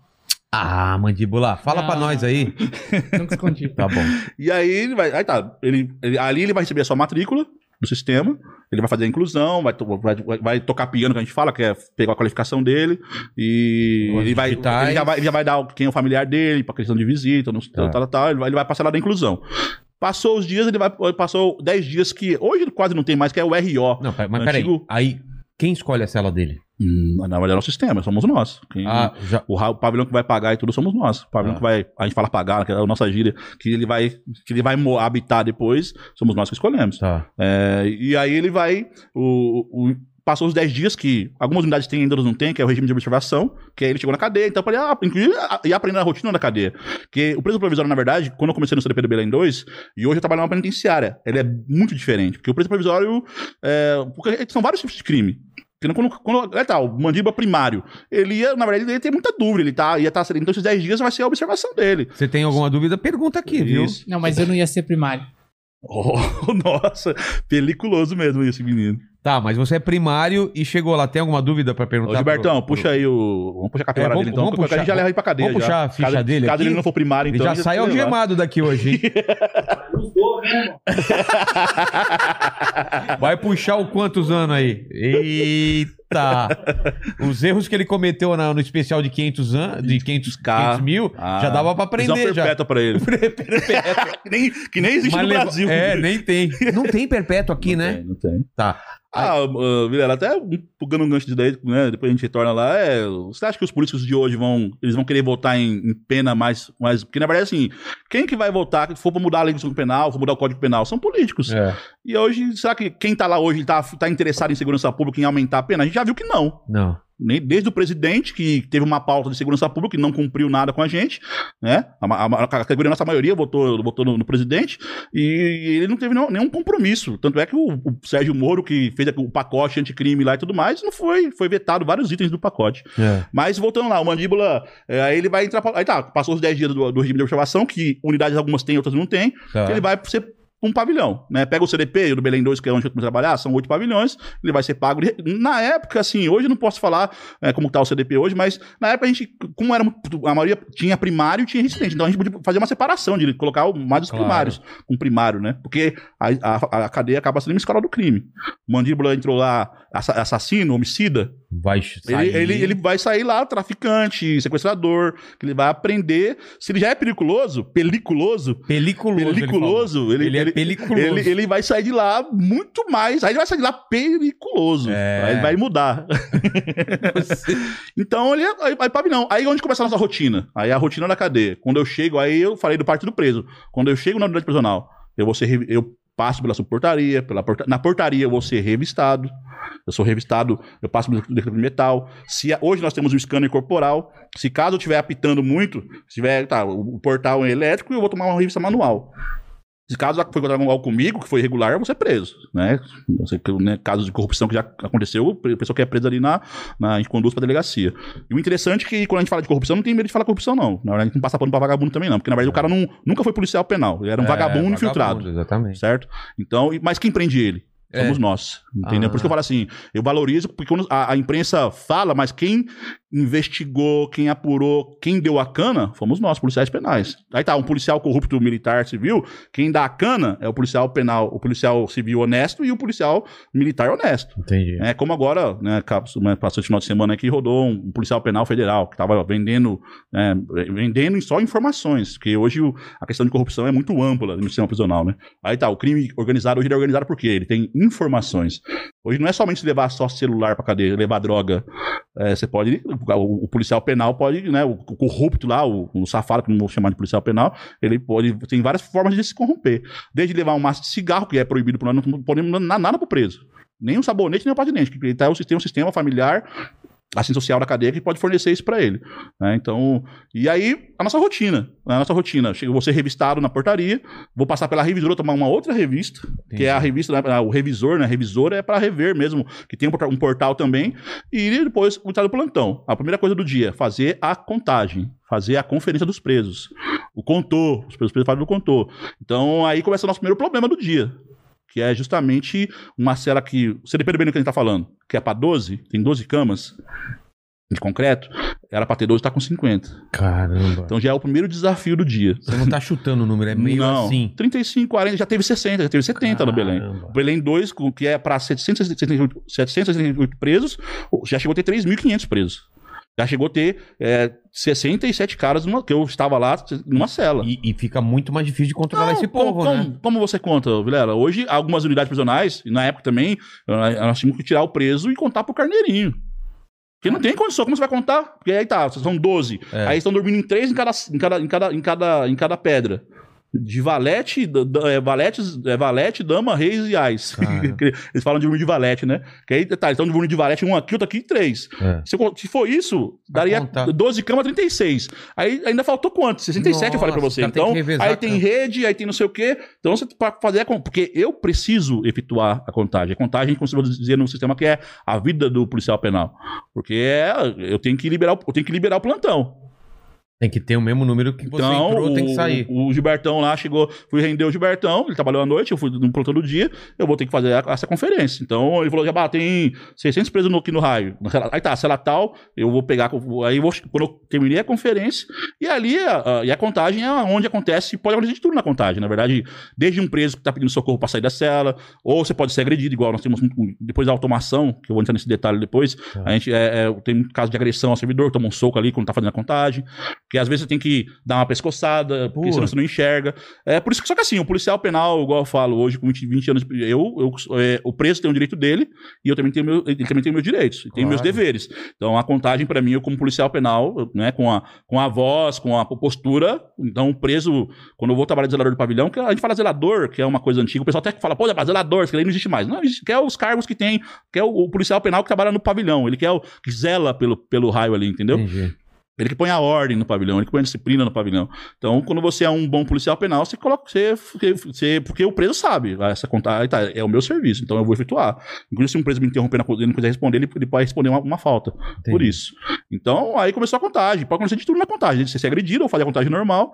Ah, mandíbula, fala pra Não. nós aí. nunca escondi. Tá bom. E aí ele vai. Aí tá. Ele, ele- ali ele vai receber a sua matrícula do sistema. Ele vai fazer a inclusão, vai, to- vai, vai- tocar piano, que a gente fala, que é pegar a qualificação dele. E Os ele vai, ele, já vai, ele já vai dar quem é o familiar dele, pra questão de visita, no, Tá. tal, tal, tal. Ele vai, ele vai passar lá da inclusão. Passou os dias, ele vai. Passou 10 dias que hoje quase não tem mais, que é o RO. Não, mas peraí. Aí, quem escolhe a cela dele? Hum, na verdade é o sistema, somos nós. Quem- Ah, já... o, o pavilhão que vai pagar e tudo somos nós. O pavilhão Ah. que vai. A gente fala pagar, que é a nossa gíria, que ele vai, que ele vai habitar depois, somos nós que escolhemos. Tá. É, e aí ele vai. O, o- passou os 10 dias que algumas unidades têm, ainda outras não têm, que é o regime de observação, que aí ele chegou na cadeia, então ele ah, inclusive, ah, ir aprendendo a rotina da cadeia. Que o preso provisório, na verdade, quando eu comecei no CDP do Belém 2, e hoje eu trabalho numa penitenciária, ele é muito diferente, porque o preso provisório. É, porque são vários tipos de crime. Porque quando, quando é tal, o mandíbula primário, ele ia, na verdade, ele ia ter muita dúvida, ele tá, ia estar, então esses 10 dias vai ser a observação dele. Você tem alguma dúvida? Pergunta aqui, viu? Isso. Não, mas eu não ia ser primário. Oh, nossa, peliculoso mesmo esse menino. Tá, mas você é primário e chegou lá. Tem alguma dúvida pra perguntar? Ô, Gilbertão, pro- pro- puxa aí o. Vamos puxar a capivara É, vamos- dele então. vamos porque a gente puxar- já leva ele pra cadeia. vamos já. puxar a ficha caso, dele Caso aqui? ele não for primário, Ele então. já a gente sai algemado daqui hoje, hein? Vai puxar o quantos anos aí? Eita! Os erros que ele cometeu na- no especial de 500 anos, de 500, Cara, 500 mil, Ah, já dava pra aprender já. perpétua pra ele. que, nem, que nem existe Mas no leva- Brasil. É, nem tem. Não tem perpétuo aqui, não né? Tem, não tem. Tá. Ah, uh, Vilela, até um- pegando um gancho disso daí, né? Depois a gente retorna lá. É, você acha que os políticos de hoje vão. Eles vão querer votar em, em pena mais, mais. Porque, na verdade, assim, quem que vai votar, se for pra mudar a legislação penal, for mudar o código penal, são políticos. É. E hoje, será que quem tá lá hoje tá, tá interessado em segurança pública, em aumentar a pena? A gente já viu que não. Não. Desde o presidente, que teve uma pauta de segurança pública e não cumpriu nada com a gente, né? A, a, a categoria, nossa maioria, votou, votou no, no presidente e ele não teve nenhum, nenhum compromisso. Tanto é que o, o Sérgio Moro, que fez o pacote anticrime lá e tudo mais, não foi, foi vetado vários itens do pacote. É. Mas voltando lá, o mandíbula, é, aí ele vai entrar. Aí tá, passou os 10 dias do, do regime de observação, que unidades algumas têm, outras não têm. Tá. Ele vai ser um pavilhão, né? Pega o CDP, o do Belém 2, que é onde eu comecei a trabalhar, são oito pavilhões, ele vai ser pago. de- Na época, assim, hoje eu não posso falar é, como tá o CDP hoje, mas na época a gente, como era, a maioria tinha primário e tinha residente, então a gente podia fazer uma separação de colocar mais os Claro. primários com primário, né? Porque a, a, a cadeia acaba sendo uma escola do crime. O mandíbula entrou lá, assassino, homicida, Vai sair. ele, ele, ele vai sair lá, traficante, sequestrador, que ele vai aprender. Se ele já é periculoso, peliculoso, Peliculoso. ele peliculoso, falou. ele, Ele, é ele, peliculoso. ele, ele vai sair de lá muito mais. Aí ele vai sair de lá periculoso. É. Aí ele vai mudar. então ele aí, aí pavilhão. Aí onde começa a nossa rotina? Aí a rotina da cadeia. Quando eu chego, aí eu falei do partido preso. Quando eu chego na unidade prisional, eu vou ser eu passo pela subportaria, pela porta- na portaria eu vou ser revistado. Eu sou revistado, eu passo pelo detector de metal. Se a- hoje nós temos um scanner corporal, se caso eu estiver apitando muito, se tiver, tá, o portal é elétrico, eu vou tomar uma revista manual. Se caso foi encontrar algo comigo, que foi irregular, vou ser preso, né? Você, né casos de corrupção que já aconteceu, a pessoa que é presa ali na, na a gente conduz pra delegacia. E o interessante é que quando a gente fala de corrupção, não tem medo de falar corrupção, não. Na verdade, a gente não passa pano pra vagabundo também, não. Porque, na verdade, o cara não, nunca foi policial penal. Ele era um É, vagabundo infiltrado. Exatamente. Certo? Então, mas quem prende ele? É. Somos nós. Entendeu? Ah. Por isso que eu falo assim, eu valorizo, porque quando a, a imprensa fala, mas quem investigou, quem apurou, quem deu a cana, fomos nós, policiais penais. Aí tá, um policial corrupto militar civil, quem dá a cana é o policial penal, o policial civil honesto e o policial militar honesto. Entendi. É, como agora, né, né, passou esse final de semana aqui, rodou um policial penal federal que estava vendendo, né, vendendo só informações, porque hoje o- a questão de corrupção é muito ampla no sistema prisional, né? Aí tá, o crime organizado hoje ele é organizado por quê? Ele tem informações. Hoje não é somente levar só celular pra cadeia, levar droga. É, você pode, o, o policial penal pode, né, o, o corrupto lá, o, o safado, que não vou chamar de policial penal, ele pode, tem várias formas de se corromper. Desde levar um maço de cigarro, que é proibido por nós, não podemos dar nada pro preso. Nem um sabonete, nem um dente. que tá, o sistema, um sistema familiar, assim, social da cadeia que pode fornecer isso para ele. né? Então, e aí, a nossa rotina. A nossa rotina. Chega, vou ser revistado na portaria, vou passar pela revisora, tomar uma outra revista, que é a revista, né, o revisor, né? Revisor é para rever mesmo, que tem um portal, um portal também, e depois o do plantão. A primeira coisa do dia, fazer a contagem. Fazer a conferência dos presos. O contor, os presos fazem do contor. Então, aí começa o nosso primeiro problema do dia que é justamente uma cela que. O CDP do que a gente tá falando, que é para 12, tem 12 camas de concreto, era para ter 12, tá com 50. Caramba. Então já é o primeiro desafio do dia. Você não tá chutando o número, é meio Não, assim. 35, 40, já teve 60, já teve 70 no Belém. Caramba. O Belém 2, com- que é para 768, 768 presos, já chegou a ter 3.500 presos. Já chegou a ter é, 67 caras numa, que eu estava lá numa cela. E, e fica muito mais difícil de controlar Não, esse como, povo, como- né? como você conta, Vilela? Hoje, algumas unidades prisionais, na época também, nós tínhamos que tirar o preso e contar pro carneirinho. Porque não tem condição, como você vai contar? Porque aí tá, são 12. É. Aí estão dormindo em três em cada, em cada, em cada, em cada, em cada pedra. De valete, é, valetes, é, valete, dama, reis e ais. Eles falam de dormir de valete, né? Que aí, tá, eles estão dormindo de valete, um aqui, outro aqui, três. É. Se, se for isso, Vai daria contar. 12 camas, 36. Aí ainda faltou quanto? 67 eu falei pra Nossa, você. tem Então, revezar, aí tem rede, aí tem não sei o quê. Então, você para fazer a Porque eu preciso efetuar a contagem. A contagem, a gente conseguiu dizer no sistema que é a vida do policial penal. Porque é, eu tenho que liberar, eu tenho que liberar o plantão. Tem que ter o mesmo número que você Então, entrou, o, tem que sair. o Gilbertão lá chegou, fui render o Gilbertão, ele trabalhou à noite, eu fui no plantão do dia, eu vou ter que fazer a- essa conferência. Então, ele falou, já tem 600 presos no, aqui no raio. Aí tá, sei lá tal, eu vou pegar, aí vou, quando eu terminei a conferência, e ali, a, a- e a contagem é onde acontece, pode acontecer de tudo na contagem, na verdade, desde um preso que tá pedindo socorro para sair da cela, ou você pode ser agredido, igual nós temos, depois da automação, que eu vou entrar nesse detalhe depois, Tá. a gente é, é, tem um caso de agressão ao servidor, toma um soco ali quando tá fazendo a contagem, que às vezes você tem que dar uma pescoçada, porque senão você não enxerga. É por isso que, só que assim, o policial penal, igual eu falo hoje, com 20, 20 anos, eu, eu é, o preso tem o direito dele e eu também tenho meu, ele também tem meus direitos, e tem Claro. meus deveres. Então a contagem para mim, eu como policial penal, eu, né, com a, com a voz, com a postura, então o preso, quando eu vou trabalhar de zelador do pavilhão, que a gente fala zelador, que é uma coisa antiga, o pessoal até fala, pô, é zelador, isso aí não existe mais. Não, existe, que é os cargos que tem, que é o, o policial penal que trabalha no pavilhão, ele que é o que zela pelo, pelo raio ali, entendeu? Entendi. Ele que põe a ordem no pavilhão, ele que põe a disciplina no pavilhão. Então, quando você é um bom policial penal, você coloca. Você, você, porque o preso sabe. ah, Essa conta aí tá, é o meu serviço, então eu vou efetuar. Inclusive, se um preso me interromper na coisa e não quiser responder, ele, ele pode responder uma, uma falta. Por Entendi. isso. Então, aí começou a contagem. Pode acontecer de tudo na contagem. Você ser agredido ou fazer a contagem normal.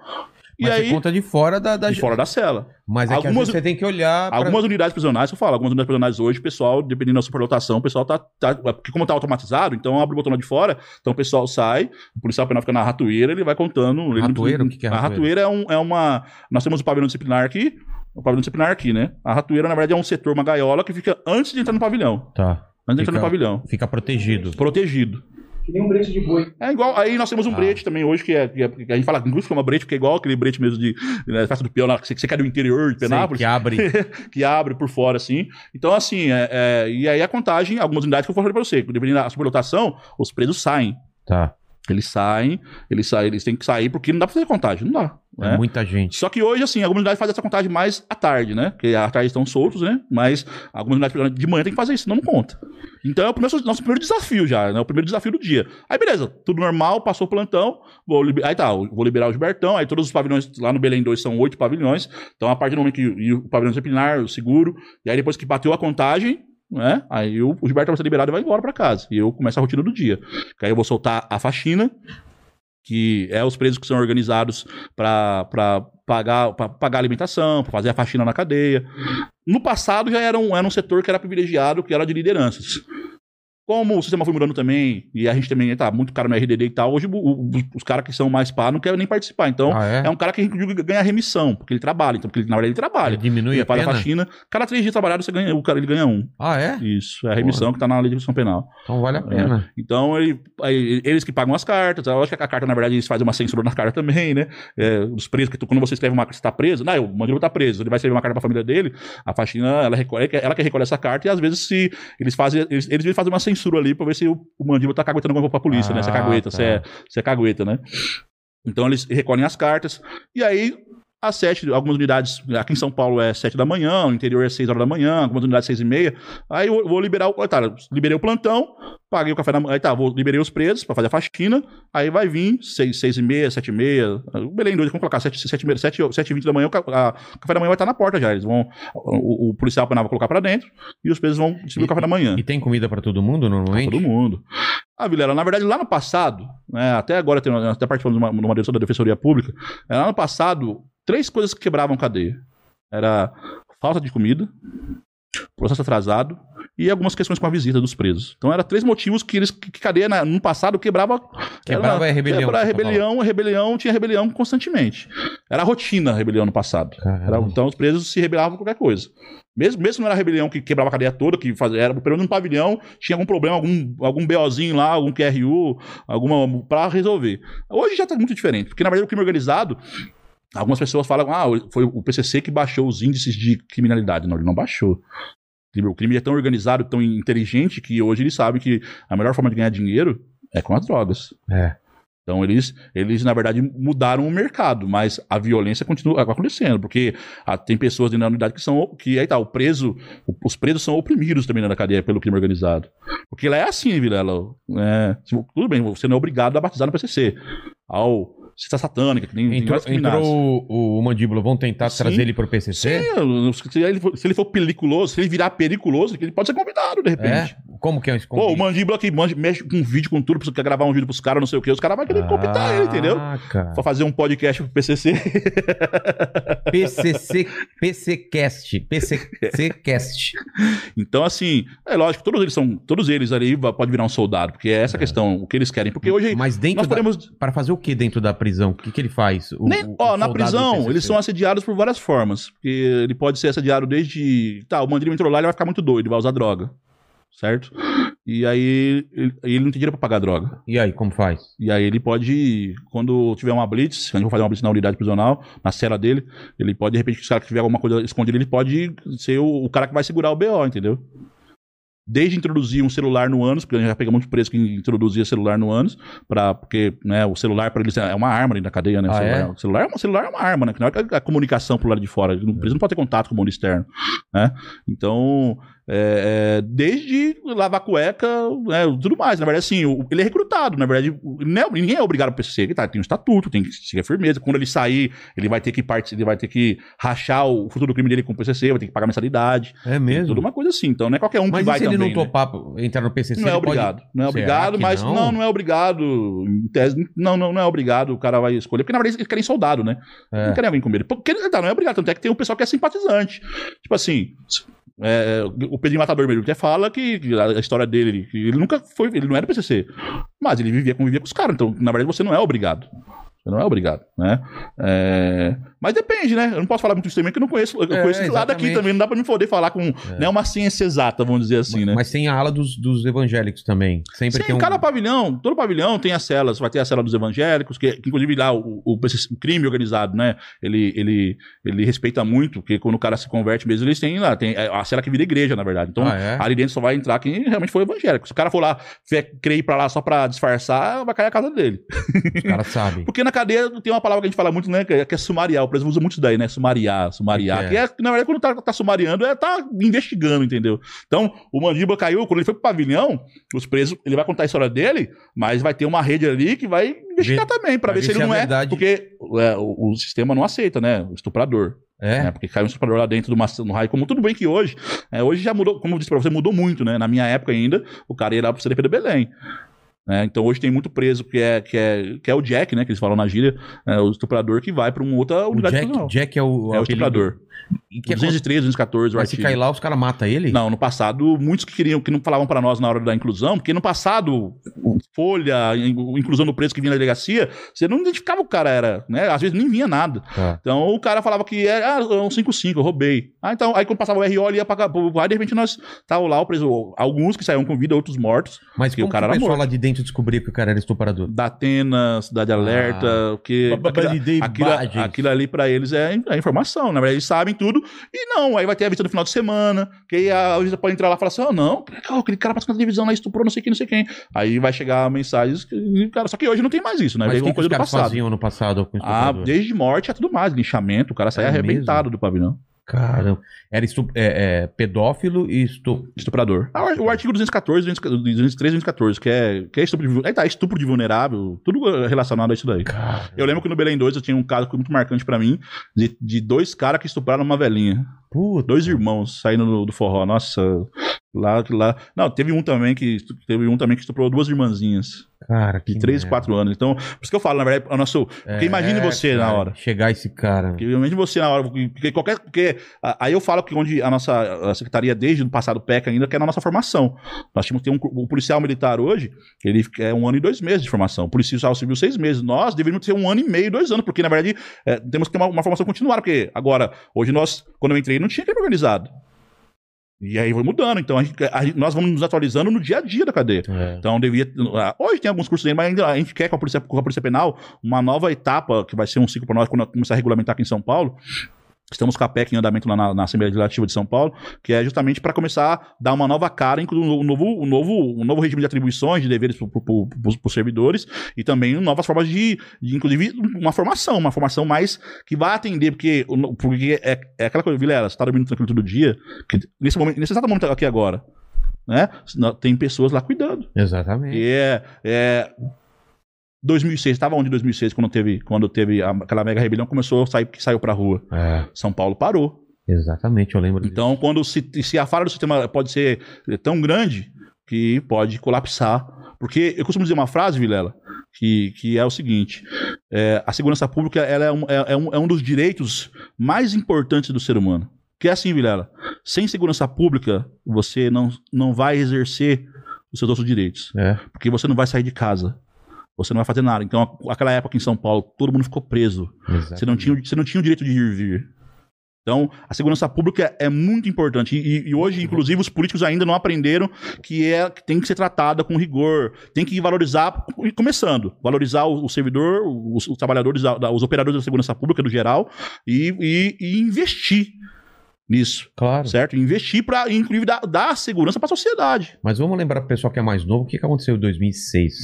E aí, conta de fora da... da... de fora da cela. Mas é Algumas- você tem que olhar pra... Algumas unidades prisionais, eu falo, algumas unidades prisionais hoje, o pessoal, dependendo da superlotação, o pessoal tá, tá. Porque como tá automatizado, então abre o botão lá de fora, então o pessoal sai, o policial penal fica na ratoeira, ele vai contando. ele Ratoeira? O que que é A ratoeira? ratoeira é, um- é uma. Nós temos o pavilhão disciplinar aqui. O pavilhão disciplinar aqui, né? A ratoeira, na verdade, é um setor, uma gaiola que fica antes de entrar no pavilhão. Tá. Antes de entrar no pavilhão. Fica protegido. Protegido. Que nem um brete de boi. É igual. Aí nós temos um Ah. brete também hoje, que é, que é- que a gente fala, inclusive, que é uma brete, que é igual aquele brete mesmo de. Né, festa do peão, lá, que você, que você quer do interior de Sei, Penápolis. que abre... que abre por fora, assim. Então, assim, é, é- e aí a contagem, algumas unidades que eu falei pra você, dependendo da superlotação, os presos saem. Tá. Eles saem, eles saem, eles têm que sair porque não dá pra fazer contagem, não dá. É né? muita gente. Só que hoje, assim, algumas unidades fazem essa contagem mais à tarde, né? Porque à tarde estão soltos, né? Mas algumas unidades de manhã tem que fazer isso, senão não conta. Então é o primeiro- nosso primeiro desafio já, né? O primeiro desafio do dia. Aí, beleza, tudo normal, passou o plantão, vou liber... aí tá, vou liberar o Gilbertão, aí todos os pavilhões, lá no Belém 2 são oito pavilhões, então a partir do momento que o pavilhão disciplinar, o seguro, e aí depois que bateu a contagem, né? Aí o, o Gilberto vai ser liberado e vai embora pra casa. E eu começo a rotina do dia. Que aí eu vou soltar a faxina, que é os presos que são organizados para pagar, pra pagar alimentação, para fazer a faxina na cadeia. No passado já era um, era um setor que era privilegiado, que era de lideranças. Como o sistema foi mudando também, e a gente também tá muito caro no RDD e tal, hoje o- o- os caras que são mais pá não querem nem participar. Então, ah, é? é um cara que ganha remissão, porque ele trabalha. Então, porque ele, na verdade ele trabalha. Ele diminui ele a pena? faxina. Cada três dias trabalhado, você ganha, o cara ele ganha um. Ah, é? Isso, é a remissão que tá na lei de execução penal. Então vale a pena. Então, ele, aí, eles que pagam as cartas. Eu acho que a carta, na verdade, eles fazem uma censura na carta também, né? É, os presos, que tu- quando você escreve uma carta, você tá preso, não, o Mandíbula tá preso, ele vai escrever uma carta pra família dele, a faxina, ela, recolhe, ela que recolhe essa carta, e às vezes se eles fazem, eles, eles fazem uma censura ali pra ver se o, o Mandíbula tá caguetando alguma coisa pra polícia, né? Se é Ah, cagueta, tá. se, é, se é cagueta, né? Então, eles recolhem as cartas, e aí às sete, algumas unidades, aqui em São Paulo é sete da manhã, no interior é seis horas da manhã, algumas unidades seis e meia. Aí eu vou liberar o. Tá, liberei o plantão, paguei o café da manhã. Aí tá, vou, liberei os presos pra fazer a faxina. Aí vai vir seis, seis e meia, sete e meia. Belém dois, vamos colocar sete, sete, e meia, sete, sete e vinte da manhã, o café da manhã vai estar na porta já. Eles vão. O, o policial vai colocar pra dentro e os presos vão distribuir o café da manhã. E tem comida pra todo mundo, normalmente? Todo mundo. Ah, Vilela, na verdade, lá no passado, né, até agora, até participando de uma, de uma Defensoria Pública, é, lá no passado, três coisas que quebravam cadeia. Era falta de comida, processo atrasado e algumas questões com a visita dos presos. Então, eram três motivos que eles que cadeia na- no passado quebrava. Quebrava era, a rebelião, Quebrava rebelião, rebelião, tinha rebelião constantemente. Era a rotina a rebelião no passado. Era- então os presos se rebelavam por qualquer coisa. Mesmo, mesmo não era a rebelião que quebrava a cadeia toda, que fazia, era pelo menos no pavilhão, tinha algum problema, algum, algum BOzinho lá, algum QRU, alguma. pra resolver. Hoje já tá muito diferente, porque na verdade o crime organizado. Algumas pessoas falam, ah, foi o PCC que baixou os índices de criminalidade. Não, ele não baixou. O crime é tão organizado, tão inteligente, que hoje eles sabem que a melhor forma de ganhar dinheiro é com as drogas. É. Então eles, eles, na verdade, mudaram o mercado, mas a violência continua acontecendo, porque ah, tem pessoas dentro da unidade que são. que aí tá, o preso. o- os presos são oprimidos também na cadeia pelo crime organizado. Porque lá é assim, Vilela. É, tudo bem, você não é obrigado a batizar no PCC. Ao. Cita satânica, que nem Entrou, entrou o, o Mandíbula, vão tentar Sim. trazer ele pro PCC? Sim, se ele, for, se ele for periculoso, se ele virar periculoso, ele pode ser convidado, de repente. É? Como que é esse Pô, o mandíbula que manja- mexe com vídeo, com tudo, quer gravar um vídeo pros caras, não sei o quê, os caras vão querer copiar ele, entendeu? Ah, cara. Pra fazer um podcast pro PCC. PCC, PCcast, PCcast. Então, assim, é lógico, todos eles são, todos eles ali pode virar um soldado, porque é essa a questão, o que eles querem. Porque hoje Mas dentro nós da, podemos. para fazer o que dentro da prisão? O que, que ele faz? O- Nem, o- ó, o na prisão, eles são assediados por várias formas. Porque ele pode ser assediado desde. Tá, o mandíbula entrou lá, ele vai ficar muito doido, vai usar droga. Certo? E aí ele, ele não tem dinheiro pra pagar droga. E aí, como faz? E aí ele pode, quando tiver uma blitz, a gente vai fazer uma blitz na unidade prisional, na cela dele, ele pode, de repente, se o cara tiver alguma coisa escondida, ele pode ser o, o cara que vai segurar o BO, entendeu? Desde introduzir um celular no ânus, porque a gente já pega muito preso que introduzia celular no ânus, pra, porque né, o celular para eles é uma arma ali na cadeia, né? O Ah, celular, é? o celular, é uma- o celular é uma arma, né? Que não é a, a comunicação pro lado de fora. Não, eles não pode ter contato com o mundo externo, né? Então, é, é, desde lavar cueca, né, tudo mais. Na verdade, assim, ele é recrutado. Na verdade, é- ninguém é obrigado a PCC, ele tá, tem um estatuto, tem que seguir a firmeza. Quando ele sair, ele vai ter que participar, ele vai ter que rachar o futuro do crime dele com o PCC, vai ter que pagar mensalidade. É mesmo? Tudo uma coisa assim. Então, não é qualquer um Mas que vai se ele também, não né? topar entrar no PCC? Não é ele pode- obrigado. Não é obrigado, mas não? não? não, é obrigado. Em tese, não, não, não é obrigado. O cara vai escolher. Porque na verdade eles querem soldado, né? É. Não querem alguém com medo. Porque não é obrigado. Tanto é que tem um pessoal que é simpatizante. Tipo assim. É, o Pedrinho Matador mesmo até fala que a história dele, que ele nunca foi, ele não era PCC, mas ele vivia, convivia com os caras, então na verdade você não é obrigado. Você não é obrigado, né? É, Mas depende, né? Eu não posso falar muito disso também, porque eu não conheço. Eu É, conheço esse lado aqui também, não dá pra me poder falar com né, uma ciência exata, vamos dizer assim, né? Mas tem a ala dos, dos evangélicos também. Sempre Sim, tem um... cada pavilhão, todo pavilhão tem as celas, vai ter a cela dos evangélicos, que, que inclusive lá o, o, o crime organizado, né? Ele, ele, ele respeita muito, porque quando o cara se converte mesmo, eles têm lá, tem a cela que vira igreja, na verdade. Então, Ah, é? ali dentro só vai entrar quem realmente foi evangélico. Se o cara for lá, crer ir pra lá só pra disfarçar, vai cair a casa dele. Os caras sabem. Porque na cadeia tem uma palavra que a gente fala muito, né? Que é, que é sumariar. O preso usa muito isso daí, né? Sumariar, sumariar. Que Que é, na verdade, quando tá, tá sumariando, é tá investigando, entendeu? Então, o mandíbula caiu, quando ele foi pro pavilhão, os presos, ele vai contar a história dele, mas vai ter uma rede ali que vai investigar também, pra vai ver ver se ele é não é. verdade. Porque é, o, o sistema não aceita, né? O estuprador. É? né? Porque caiu um estuprador lá dentro do uma, no raio. Como tudo bem que hoje, é, hoje já mudou, como eu disse pra você, mudou muito, né? Na minha época ainda, o cara ia lá pro CDP do Belém. Né? então hoje tem muito preso que é, que é, que é o Jack, né? Que eles falam na gíria, é, o estuprador que vai pra uma outra O unidade Jack. Jack é o... É o apelido- estuprador. Que é 213, 214, o Mas se cair lá, os caras matam ele? Não, no passado, muitos que queriam, que não falavam para nós na hora da inclusão, porque no passado, folha, in- inclusão do preso que vinha na delegacia, você não identificava o cara era, né? Às vezes nem vinha nada. Tá. Então o cara falava que era ah, um 5-5, eu roubei. Ah, então, aí quando passava o RO, ele ia pra lugar, de repente nós tava lá o preso, alguns que saíam com vida, outros mortos, Mas como o cara que o pessoal lá de dentro descobriu que o cara era estuprador? da Atena, Cidade Alerta, que Ah. Validei aquilo, imagens. aquilo ali pra eles é, é informação, na verdade eles sabem tudo, e não, aí vai ter a vista no final de semana, que aí a juíza pode entrar lá e falar assim, oh não, aquele cara passou na televisão lá, estuprou não sei quem, não sei quem, aí vai chegar mensagens, que, cara, só que hoje não tem mais isso, né, Mas é o que, que coisa os do passado. no passado Ah, desde morte a tudo mais, linchamento, o cara sai É arrebentado do pavilhão. Caramba. Era estu... é, é, pedófilo e estu... Estuprador. Ah, o artigo 214, 213, 214, que é, que é estupro de, aí tá, estupro de vulnerável, tudo eh, relacionado a isso daí. Cara. Eu lembro que no Belém 2 eu tinha um caso muito marcante pra mim, de, de dois caras que estupraram uma velhinha. Puta. Dois irmãos saindo do, do forró. Nossa, lá, lá. Não, teve um também que teve um também que estuprou duas irmãzinhas, Cara, que de 3 e merda. 4 anos. Então, por isso que eu falo, na verdade, o nosso. Porque imagine É, você na cara, hora. Chegar esse cara. Porque Imagine você na hora, porque qualquer. Porque aí eu falo que onde a nossa a secretaria, desde o passado PEC ainda, que é na nossa formação. Nós tínhamos que ter um, o policial militar hoje, ele é um ano e dois meses de formação. O policial civil, seis meses. Nós deveríamos ter um ano e meio, dois anos, porque na verdade é, temos que ter uma, uma formação continuada, porque agora, hoje nós, quando eu entrei, não tinha crime organizado. E aí foi mudando. Então a gente- a gente- nós vamos nos atualizando no dia a dia da cadeia. É. Então devia. ah, Hoje tem alguns cursos ainda, mas ainda a gente quer com a Polícia, com a Polícia Penal uma nova etapa, que vai ser um ciclo para nós quando começar a regulamentar aqui em São Paulo. Estamos com a PEC em andamento lá na, na Assembleia Legislativa de São Paulo, que é justamente para começar a dar uma nova cara, incluindo um novo, um novo, um novo regime de atribuições, de deveres para os servidores, e também novas formas de, de, inclusive, uma formação, uma formação mais que vai atender, porque, porque é, é aquela coisa, Vilela, você está dormindo tranquilo todo dia, que nesse, momento, nesse exato momento aqui agora, né? Tem pessoas lá cuidando. Exatamente. E é, é 2006, estava onde em 2006 quando teve, quando teve aquela mega rebelião começou a sair que saiu pra rua. É, São Paulo parou. exatamente, eu lembro disso. Então, quando se, se a falha do sistema pode ser tão grande, que pode colapsar. Porque eu costumo dizer uma frase, Vilela, que, que é o seguinte: é, a segurança pública ela é, um, é, é um, é um dos direitos mais importantes do ser humano. Que é assim, Vilela, sem segurança pública, você não, não vai exercer os seus outros direitos. É. Porque você não vai sair de casa. Você não vai fazer nada. Então, aquela época em São Paulo, todo mundo ficou preso. Você não, tinha, você não tinha o direito de ir e vir. Então, a segurança pública é muito importante. E, e hoje, inclusive, os políticos ainda não aprenderam que, é, que tem que ser tratada com rigor. Tem que valorizar, começando, valorizar o, o servidor, os, os trabalhadores, da- os operadores da segurança pública no geral, e, e- e investir nisso. Claro. Certo? Investir para, inclusive, dar, dar segurança para a sociedade. Mas vamos lembrar pro pessoal que é mais novo o que, que aconteceu em 2006.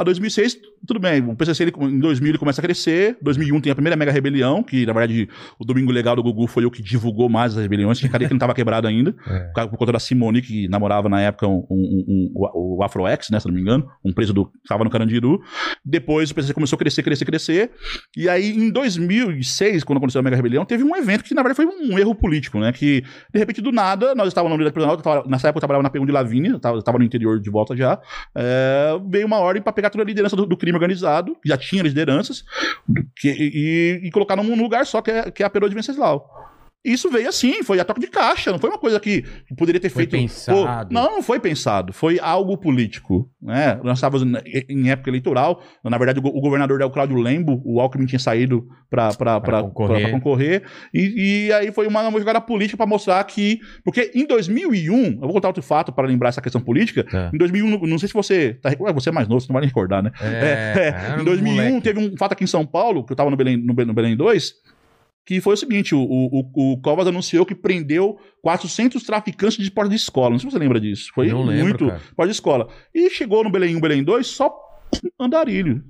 Ah, 2006, tudo bem. O PCC ele, em 2000 ele começa a crescer. 2001 tem a primeira mega rebelião, que na verdade o Domingo Legal do Gugu foi o que divulgou mais as rebeliões. Tinha cadeia que não estava quebrado ainda. É. Por conta da Simone, que namorava na época um, um- um- o Afroex, né, se não me engano. Um preso do que estava no Carandiru. Depois o PCC começou a crescer, crescer, crescer. E aí em 2006, quando aconteceu a mega rebelião, teve um evento que na verdade foi um erro político, né? Que de repente do nada, nós estávamos na unidade prisional, nessa época eu trabalhava na P1 de Lavínia, eu tava, eu tava no interior de volta já. É, veio uma ordem para pegar toda a liderança do, do crime organizado, que já tinha lideranças, que- e, e colocar num lugar só, que é, que é a Perô de Venceslau. Isso veio assim, foi a toque de caixa, não foi uma coisa que poderia ter Foi feito. pensado. Pô, não, não foi pensado, foi algo político. Né? Nós estávamos em- época eleitoral, na verdade, o, go- o governador era o Cláudio Lembo, o Alckmin tinha saído para concorrer. concorrer, concorrer e, e aí foi uma, uma jogada política para mostrar que. Porque em 2001, eu vou contar outro fato para lembrar essa questão política. Tá. Em 2001, não- sei se você. Tá, você é mais novo, você não vai nem recordar, né? É, cara, em 2001 moleque. teve um fato aqui em São Paulo, que eu tava no Belém, no, Be- no Belém 2, que foi o seguinte, o, o, o Covas anunciou que prendeu 400 traficantes de porta de escola. Não sei se você lembra disso. Foi Não lembro, muito cara. porta de escola. E chegou no Belém 1, Belém 2, só andarilho.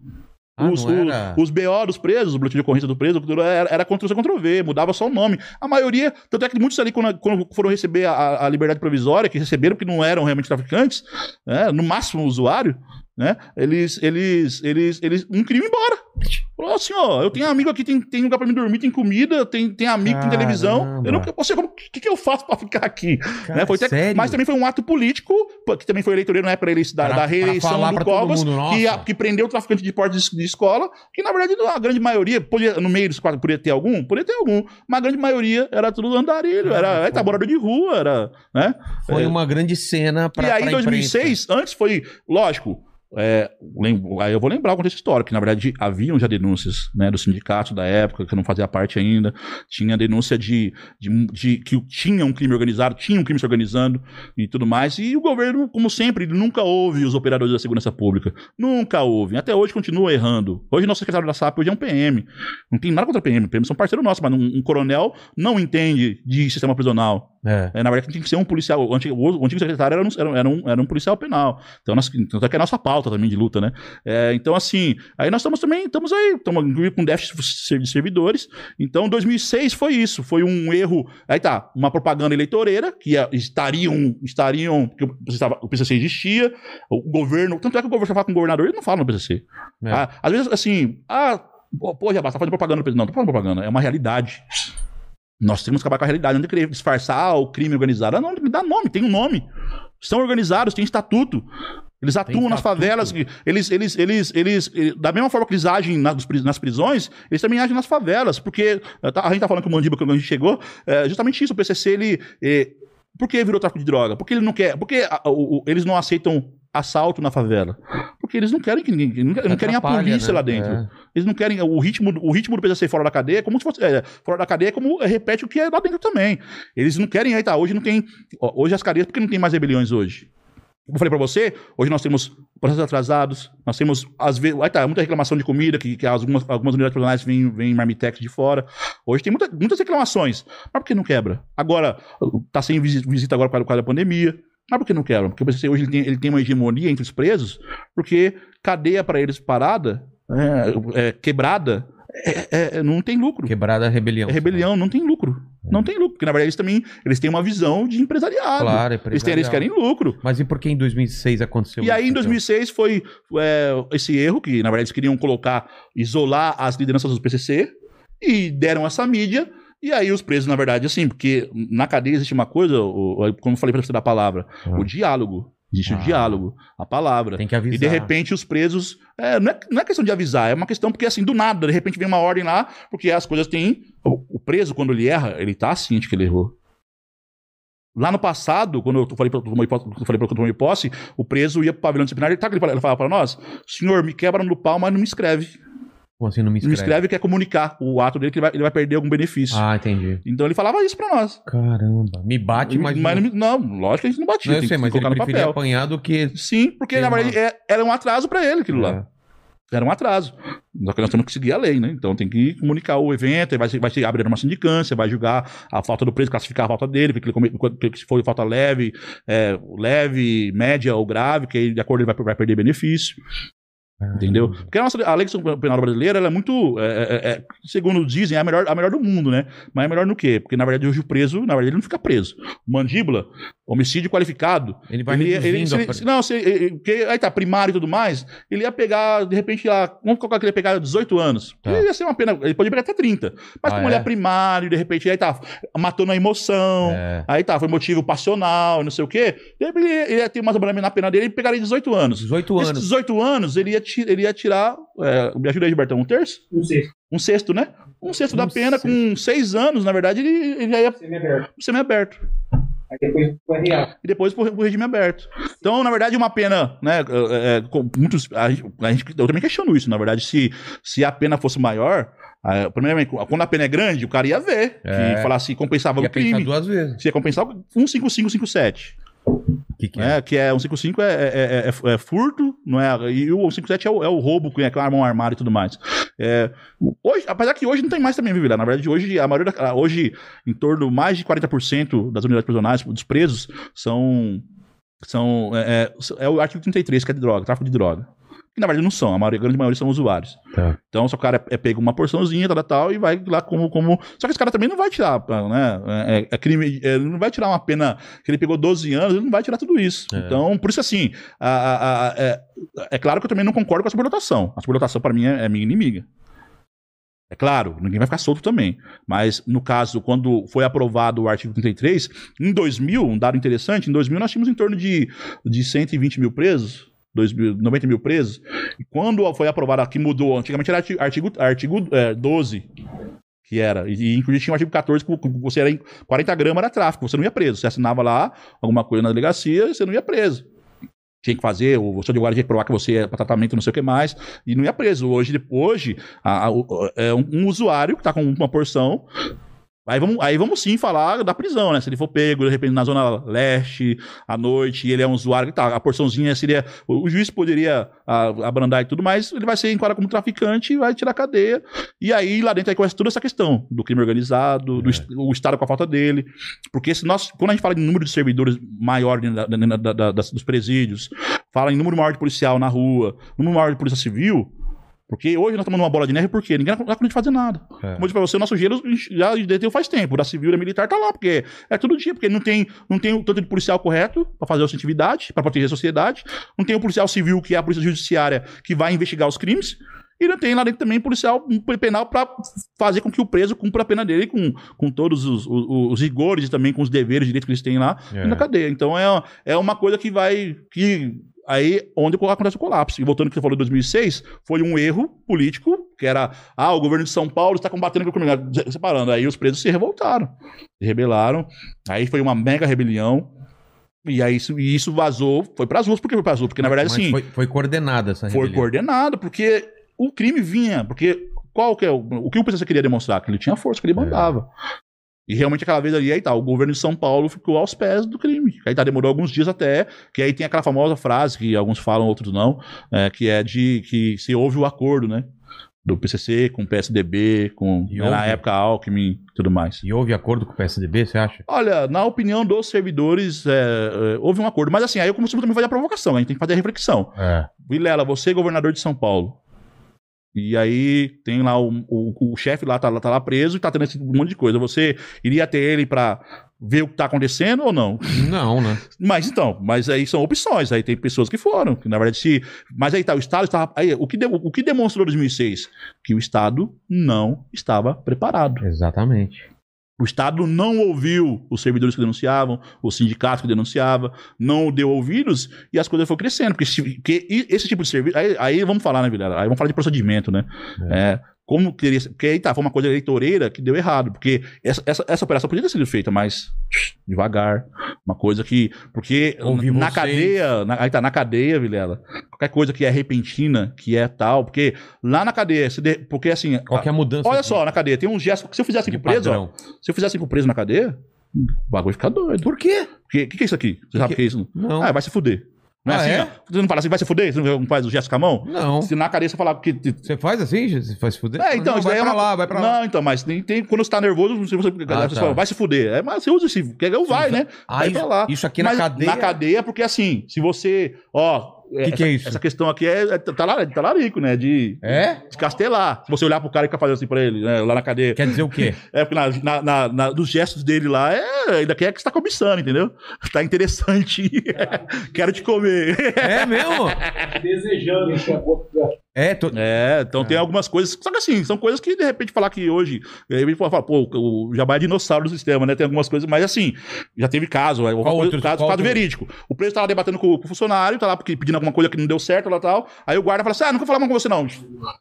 Ah, os, os- os BO dos presos, o boletim de ocorrência do preso, era, era Ctrl-C, Ctrl-V, mudava só o nome. A maioria, tanto é que muitos ali, quando, quando foram receber a, a liberdade provisória, que receberam, porque não eram realmente traficantes, né, no máximo usuário, né, eles, eles, eles, eles não queriam ir embora. Falou assim, ó, eu tenho amigo aqui, tem, tem lugar pra me dormir, tem comida, tem, tem amigo, tem televisão. Eu não, Caramba. você, como, o que, que eu faço pra ficar aqui? Cara, Né, foi até- sério? mas também foi um ato político, que também foi eleitoreiro na época da da, reeleição do Covas, mundo, que, a- que prendeu o traficante de porta de, de escola, que na verdade a grande maioria, podia, no meio dos quatro, poderia ter algum? Poderia ter algum, mas a grande maioria era tudo andarilho, era, Ah, era morador de rua, era, né? Foi É. uma grande cena pra e aí, pra em 2006, antes foi, lógico, é, lem- aí eu vou lembrar o contexto histórico, que na verdade haviam já denúncias né, do sindicato da época, que eu não fazia parte ainda, tinha denúncia de, de, de que tinha um crime organizado, tinha um crime se organizando e tudo mais, e o governo, como sempre, nunca ouve os operadores da segurança pública, nunca ouve, até hoje continua errando. Hoje nosso secretário da SAP hoje é um PM, não tem nada contra PM, PM são parceiro nosso, mas um, um coronel não entende de sistema prisional, É. é, na verdade, tinha que ser um policial. O antigo, o antigo secretário era um, era, um- era um, policial penal. Então, nós, tanto é que é a nossa pauta também de luta, né? É, então, assim, aí nós estamos também, estamos aí, estamos com déficit de servidores. Então, 2006 foi isso. Foi um erro. Aí tá, uma propaganda eleitoreira, que ia- estariam, estariam, porque o PCC existia, o governo, tanto é que o governo fala com o governador, ele não fala no PCC. É. Ah, às vezes, assim, ah, pô, já basta, tá fazendo propaganda no PCC. Não, não tô fazendo propaganda, é uma realidade. Nós temos que acabar com a realidade. Não tem que querer disfarçar o crime organizado. Não, me dá nome, tem um nome. São organizados, tem estatuto. Eles atuam nas estatuto. favelas. Eles, eles, eles, eles, eh, da mesma forma que eles agem nas, pris- nas prisões, eles também agem nas favelas. Porque eh, tá- a gente tá falando que o Mandiba, quando a gente chegou, é justamente isso. O PCC, ele. eh, por que virou tráfico de droga? Porque ele não quer. Porque eles não aceitam assalto na favela. Porque eles não querem que ninguém. Não, não querem a polícia né? lá dentro. É. Eles não querem. O ritmo, o ritmo do PCC fora da cadeia é como se fosse. é, fora da cadeia é como é, repete o que é lá dentro também. Eles não querem. Aí tá, hoje não tem. ó, hoje as cadeias, por que não tem mais rebeliões hoje? Como eu falei pra você, hoje nós temos processos atrasados, nós temos, às vezes, aí tá, muita reclamação de comida, que, que algumas, algumas unidades prisionais vêm, vêm marmitex de fora. Hoje tem muita- muitas reclamações. Mas por que não quebra? Agora, tá sem visi- visita agora por causa- por causa da pandemia. Mas por que não quebra? Porque o PCC hoje ele tem, ele tem uma hegemonia entre os presos, porque cadeia pra eles parada, é, é, quebrada, é- é- não tem lucro. Quebrada a rebelião. É rebelião, não tem lucro. Não tem lucro. Porque, na verdade, eles também eles têm uma visão de empresariado. Claro, é eles, têm, eles querem lucro. Mas e por que em 2006 aconteceu E aí, em então? 2006, foi é, esse erro, que na verdade eles queriam colocar, isolar as lideranças do PCC, e deram essa mídia, E aí os presos, na verdade, assim, porque na cadeia existe uma coisa, o- o- como eu falei pra você da palavra, Ah. o diálogo. Existe Ah. o diálogo, a palavra. Tem que avisar. E de repente os presos. é, não, é, não é questão de avisar, é uma questão porque assim, do nada, de repente vem uma ordem lá, porque as coisas têm. O, o preso, quando ele erra, ele tá ciente que ele errou. Lá no passado, quando eu falei pra eu tomei posse- o preso ia pro pavilhão disciplinar, ele, tá, ele falava- pra nós: senhor, me quebra no pau, mas não me escreve. Como assim não me Não me escreve? escreve quer comunicar o ato dele que ele vai, ele vai perder algum benefício. Ah, entendi. Então ele falava isso pra nós. Caramba. Me bate, mas... não, me- não, lógico que a gente não batia. Não, eu sei, mas ele preferia papel. apanhar do que... Sim, porque na uma- verdade é- era um atraso pra ele aquilo lá. É. Era um atraso. Só que nós temos que seguir a lei, né? Então tem que comunicar o evento, vai, vai abrir uma sindicância, vai julgar a falta do preso, classificar a falta dele, ele se for falta leve, é, leve, média ou grave, que aí de acordo ele vai, vai perder benefício. Entendeu? Porque a nossa a lei penal brasileira ela é muito, é, é, é, segundo dizem, é a melhor, a melhor do mundo, né? Mas é melhor no quê? Porque na verdade hoje o preso, na verdade ele não fica preso. Mandíbula, homicídio qualificado. Ele vai ele, ele, se ele- não, se, ele- porque aí tá primário e tudo mais, ele ia pegar, de repente, lá, vamos colocar que ele ia pegar 18 anos. Tá. Ele ia ser uma pena, ele podia pegar até 30. Mas Ah, como ele é? é primário, de repente, aí tá, matou na emoção. É. Aí tá, foi motivo passional, não sei o quê. Repente, ele ia ter mais abrandamento na pena dele e pegaria 18 anos. 18 Esses anos. 18 anos, ele ia, ti- ele ia tirar. é, me ajuda aí, Gilbertão, um terço? Não sei. Um sexto, né? Um sexto Um da pena, com seis anos, na verdade, ele, ele já ia Você me aberto. pro semi-aberto. Aí depois foi real. E depois pro, pro regime aberto. Então, na verdade, uma pena, né? é, é, com muitos, a gente, a gente- eu também questiono isso, na verdade, se, se a pena fosse maior. ah, primeiramente, quando a pena é grande, o cara ia ver. É. Que falar se compensava Ia o pensar crime. duas vezes. Se ia compensar um 5557. O que, que é? né? Que é um 55 é, é, é, é- é furto, não é? E o 57 é o, é o roubo, que é com arma armada e tudo mais. É, hoje, apesar que hoje não tem mais também, viu? Na verdade, hoje, a maioria da- hoje, em torno mais de 40% das unidades prisionais, dos presos, são. são é, é, é o artigo 33, que é de droga, tráfico de droga. Que na verdade não são, a, maioria, a grande maioria são usuários. Tá. Então, se o cara é, é pego uma porçãozinha, tal, tal, e vai lá como, como. Só que esse cara também não vai tirar, né? É, é- é crime. é, ele não vai tirar uma pena que ele pegou 12 anos, ele não vai tirar tudo isso. É. Então, por isso assim, a- a- a- é, claro que eu também não concordo com a superlotação. A superlotação, para mim, é, é minha inimiga. É claro, ninguém vai ficar solto também. Mas, no caso, quando foi aprovado o artigo 33, em 2000, um dado interessante, em 2000 nós tínhamos em torno de, de 120 mil presos, 2 mil, 90 mil presos. E quando foi aprovado aqui, mudou. Antigamente era artigo, artigo, é, 12, que era. E, inclusive tinha o artigo 14, que você era em 40 gramas era tráfico, você não ia preso. Você assinava lá alguma coisa na delegacia, você não ia preso. Tinha que fazer, o seu de guarda tinha que provar que você é para tratamento, não sei o que mais, e não ia preso. Hoje, hoje a- a- o- é um, um usuário que tá com uma porção. Aí vamos, aí vamos sim falar da prisão, né? Se ele for pego, de repente, na zona leste, à noite, e ele é um usuário, tá, a porçãozinha seria. O, o juiz poderia ah, abrandar e tudo mais, ele vai ser enquadrado como traficante e vai tirar a cadeia. E aí lá dentro aí começa toda essa questão do crime organizado, do É. o Estado com a falta dele. Porque se nós, quando a gente fala de número de servidores maior da- da- da- dos presídios, fala em número maior de policial na rua, número maior de polícia civil. Porque hoje nós estamos numa bola de neve, porque ninguém conta de fazer nada. É. Como eu disse pra você, o nosso gelo já deteu faz tempo. Da civil e da militar tá lá, porque é todo dia, porque não tem, não tem o tanto de policial correto pra fazer a sensitividade, pra proteger a sociedade. Não tem o policial civil, que é a polícia judiciária, que vai investigar os crimes. E não tem lá dentro também policial penal pra fazer com que o preso cumpra a pena dele com, com todos os, os, os rigores e também com os deveres, direitos que eles têm lá É. na cadeia. Então é, é uma coisa que vai. que Aí, onde acontece o colapso. E voltando ao que você falou de 2006, foi um erro político, que era, ah, o governo de São Paulo está combatendo com o crime, separando. Aí os presos se revoltaram, se rebelaram. Aí foi uma mega rebelião. E aí isso, e isso vazou, foi para as ruas. Por que foi para as ruas? Porque, na verdade, Mas assim, Foi, foi coordenada essa foi rebelião. coordenado, porque o crime vinha, porque qual que é o, o que o PCC queria demonstrar? Que ele tinha força, que ele É. mandava. E realmente aquela vez ali, aí tá, o governo de São Paulo ficou aos pés do crime. Aí tá, demorou alguns dias até, que aí tem aquela famosa frase, que alguns falam, outros não, é, que é de que se houve o acordo, né? Do PCC com o PSDB, com, né, na época, Alckmin e tudo mais. E houve acordo com o PSDB, você acha? Olha, na opinião dos servidores, é, é, houve um acordo. Mas assim, aí eu costumo também fazer a provocação, a gente tem que fazer a reflexão. É. Vilela, você governador de São Paulo. E aí tem lá o, o, o chefe lá tá, lá, tá lá preso e tá tendo esse monte de coisa. Você iria ter ele pra ver o que tá acontecendo ou não? Não, né? Mas então, mas aí são opções. Aí tem pessoas que foram, que na verdade se, mas aí tá, o Estado estava, aí o que de- o que demonstrou em 2006 que o Estado não estava preparado. Exatamente. O Estado não ouviu os servidores que denunciavam, os sindicatos que denunciavam, não deu ouvidos e as coisas foram crescendo. Porque, se- porque esse tipo de serviço. Aí, aí vamos falar, né, Vilela? Aí vamos falar de procedimento, né? É, como queria. Porque aí tá, foi uma coisa eleitoreira que deu errado. Porque essa, essa, essa operação podia ter sido feita mais devagar. Uma coisa que. Porque Ouvir na vocês. cadeia. na- aí tá, na cadeia, Vilela. Qualquer coisa que é repentina, que é tal. Porque lá na cadeia. se de- porque assim. Qualquer mudança. Olha de- só, na cadeia, tem um gesto. Se eu fizesse com preso, ó, se eu fizesse com preso na cadeia, o bagulho fica doido. Por quê? O que, que, que é isso aqui? Você sabe o que é isso? Não. Ah, vai se fuder. Não é Ah, assim, é? Você não fala assim, vai se fuder? Você não faz o gesto com a mão? Não. Se na cadeia você falar que. Você faz assim? Você faz se fuder? É, então, não, vai pra é uma- lá, vai pra lá. Não, então, mas tem, tem- quando você tá nervoso, você, você, Ah, você tá. fala, vai se fuder. É, mas você usa esse. Quer eu vai, né? Ah, vai isso, pra lá. isso aqui Mas na cadeia. Na cadeia, porque assim, se você. Ó. Que essa, que é isso? Essa questão aqui é, é talarico, talarico, né? De, É? de castelar. Se você olhar pro cara e ficar fazendo assim pra ele, né? Lá na cadeia. Quer dizer o quê? É, porque na, na, na- na- dos gestos dele lá, é, ainda quer que você tá cobiçando, entendeu? Tá interessante. Quero te comer. É mesmo? Desejando encher a boca. É, tô... É, então tem algumas coisas. Só que assim, são coisas que de repente falar que hoje. Aí a gente fala, pô, o Jabá é dinossauro do sistema, né? Tem algumas coisas, mas assim, já teve caso. aí, Qual outro- caso, qual caso outro? verídico. O preso tava debatendo com, com o funcionário, tá lá porque, pedindo alguma coisa que não deu certo lá e tal. Aí o guarda fala assim: ah, não quero falar mais com você, não.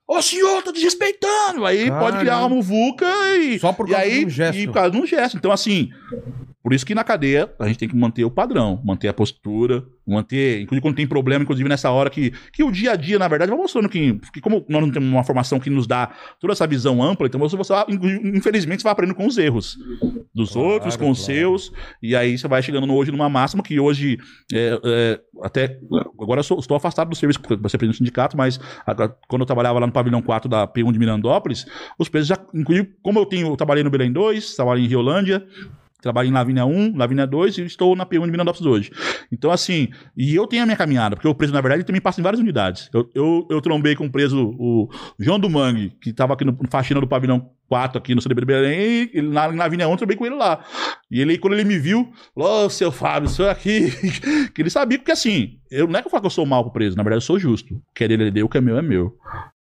Ô senhor, tá desrespeitando. Aí pode criar uma Caramba. muvuca e. Só por e causa aí, de um gesto. E por causa de um gesto. Então, assim. Por isso que na cadeia a gente tem que manter o padrão, manter a postura, manter. Inclusive, quando tem problema, inclusive nessa hora que, que o dia a dia, na verdade, vai mostrando que, que como nós não temos uma formação que nos dá toda essa visão ampla, então você, você vai, infelizmente, você vai aprendendo com os erros dos Claro, outros, com os claro. seus, e aí você vai chegando hoje numa máxima que hoje, é, é, até. Agora eu sou- estou afastado do serviço para ser presidente do sindicato, mas quando eu trabalhava lá no pavilhão 4 da P1 de Mirandópolis, os presos já, inclusive, como eu tenho, eu trabalhei no Belém 2, trabalhei em Riolândia, Trabalho em Lavínia 1, Lavínia 2 e estou na P1 de Mirandópolis hoje. Então, assim, e eu tenho a minha caminhada, porque o preso, na verdade, também passa em várias unidades. Eu, eu, eu trombei com o preso, o João do Mangue, que estava aqui no faxina do pavilhão 4, aqui no CDB Belém, e na, na Lavínia 1, eu trombei com ele lá. E ele, quando ele me viu, falou, ô, seu Fábio, senhor aqui, que ele sabia, porque assim, eu, não é que eu falo que eu sou mal pro preso, na verdade, eu sou justo. O que é dele, ele deu, o que é meu, é meu.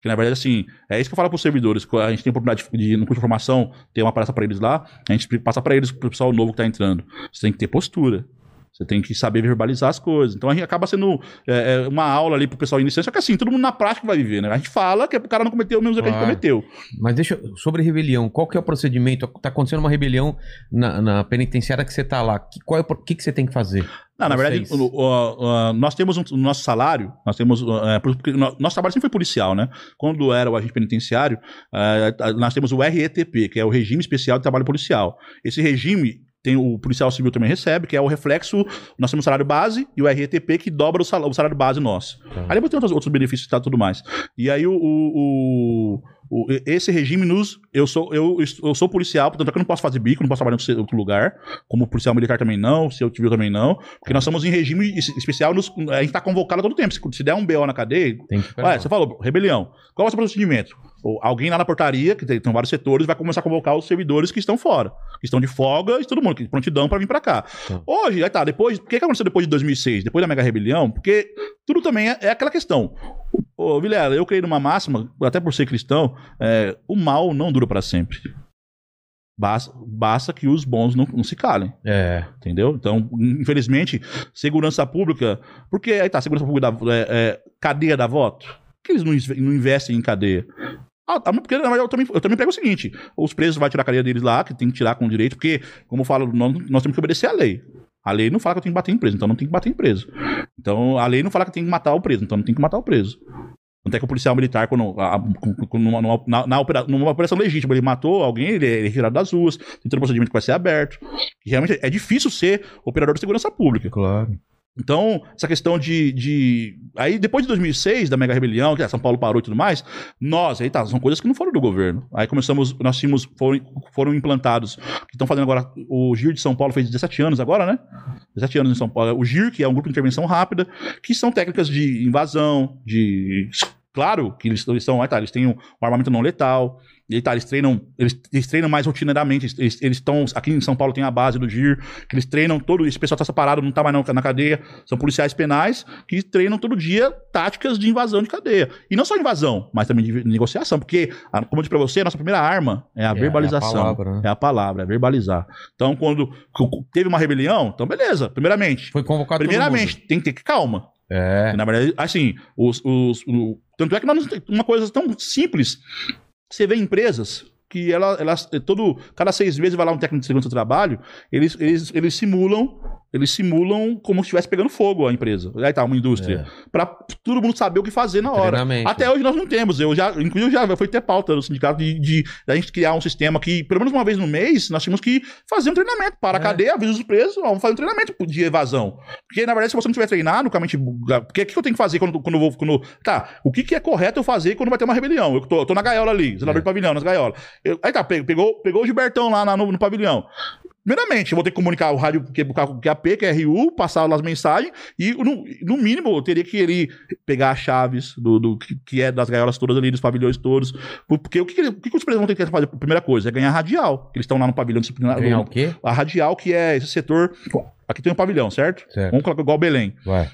Que na verdade, assim, é isso que eu falo para os servidores. A gente tem a oportunidade de, no curso de formação, ter uma palestra para eles lá, a gente passa para eles, pro pessoal novo que tá entrando. Você tem que ter postura. Você tem que saber verbalizar as coisas. Então a gente acaba sendo é, é, uma aula ali pro pessoal iniciante, só que assim, todo mundo na prática vai viver, né? A gente fala que é pro cara não cometer o mesmo erro que a gente Claro. cometeu. Mas deixa sobre rebelião, qual que é o procedimento? Tá acontecendo uma rebelião na, na penitenciária que você tá lá. Que, qual é, o que, que você tem que fazer? Não, na verdade, Vocês. o- o- o- nós temos um, o nosso salário, nós temos. é, porque no- nosso trabalho sempre foi policial, né? Quando era o agente penitenciário, é, nós temos o RETP, que é o Regime Especial de Trabalho Policial. Esse regime. Tem o policial civil também recebe, que é o reflexo. Nós temos o salário base e o RETP que dobra o salário, o salário base nosso. Tá. Aí depois tem outros, outros benefícios e tal, tudo mais. E aí o, o- o- o- esse regime nos. Eu sou, eu, eu sou policial, portanto é que eu não posso fazer bico, não posso trabalhar em outro lugar. Como policial militar também não, se eu civil também não. Porque nós estamos em regime es- especial, nos- a gente tá convocado a todo tempo. Se, se der um BO na cadeia, Tem que Ué, você falou, rebelião. Qual é o seu procedimento? Ou alguém lá na portaria, que tem, tem vários setores, vai começar a convocar os servidores que estão fora, que estão de folga e todo mundo, que prontidão para vir para cá. Tá. Hoje, aí tá, depois, o que, que aconteceu depois de 2006, depois da mega rebelião? Porque tudo também é, é aquela questão. Ô, Vilela, eu creio numa máxima, até por ser cristão, é, o mal não dura para sempre. Basta, basta que os bons não, não se calem. É. Entendeu? Então, infelizmente, segurança pública. Porque aí tá, segurança pública da é, é, cadeia da voto. Por que eles não, não investem em cadeia? Ah, tá, porque na verdade eu também, eu também pego o seguinte: os presos vão tirar a cadeia deles lá, que tem que tirar com direito, porque, como eu falo, nós, nós temos que obedecer à lei. A lei não fala que eu tenho que bater em preso, então não tem que bater em preso. Então a lei não fala que tem que matar o preso, então não tem que matar o preso. Tanto é que o policial militar, quando, a- numa, numa- na, na opera- numa operação legítima, ele matou alguém, ele é retirado das ruas, tem todo o procedimento que vai ser aberto. E realmente é difícil ser operador de segurança pública. Claro. Então, essa questão de, de. Aí, depois de 2006, da mega rebelião, que a São Paulo parou e tudo mais, nós, aí tá, são coisas que não foram do governo. Aí começamos, nós tínhamos, foram, foram implantados, que estão fazendo agora, o GIR de São Paulo fez 17 anos agora, né? 17 anos em São Paulo. O GIR, que é um grupo de intervenção rápida, que são técnicas de invasão, de. Claro que eles, eles são, tá, eles têm um armamento não letal, E tá, eles treinam, eles, eles treinam mais rotineiramente. Eles estão. Aqui em São Paulo tem a base do GIR, que eles treinam todo. Esse pessoal tá separado, não tá mais na, na cadeia. São policiais penais que treinam todo dia táticas de invasão de cadeia. E não só invasão, mas também de negociação. Porque, como eu disse pra você, a nossa primeira arma é a É, verbalização. é a palavra, né? É a palavra, é verbalizar. Então, quando teve uma rebelião, então beleza, primeiramente. Foi convocado Primeiramente, tem que ter calma. É. Na verdade, assim, os, os- o- tanto é que nós uma coisa tão simples. Você vê empresas que ela, elas, todo, cada seis meses vai lá um técnico de segurança do trabalho, eles, eles, eles simulam, eles simulam como se estivesse pegando fogo a empresa. Aí tá, uma indústria. Pra todo mundo saber o que fazer na hora. Até hoje nós não temos. Eu já, inclusive, já foi ter pauta no sindicato de, de, da gente criar um sistema que, pelo menos uma vez no mês, nós tínhamos que fazer um treinamento para a É. cadeia, avisa os presos, vamos fazer um treinamento de evasão. Porque, na verdade, se você não tiver treinado, o que eu tenho que fazer quando, quando eu vou. Quando, tá, o que, que é correto eu fazer quando vai ter uma rebelião? Eu tô, eu tô na gaiola ali, zelador É. de pavilhão, nas gaiolas. Eu- aí tá, pe- pegou, pegou o Gilbertão lá na- no, no pavilhão. Primeiramente, eu vou ter que comunicar o rádio que que é AP, que é RU, passar lá as mensagens, e no, no mínimo eu teria que ele pegar as chaves do, do que, que é das gaiolas todas ali, dos pavilhões todos. Porque o que, o que que os presos vão ter que fazer? Primeira coisa, é ganhar radial. Eles estão lá no pavilhão disciplinar. Ganhar o quê? A radial, que é esse setor. Aqui tem um pavilhão, certo? Certo. Vamos colocar igual Belém. Vai.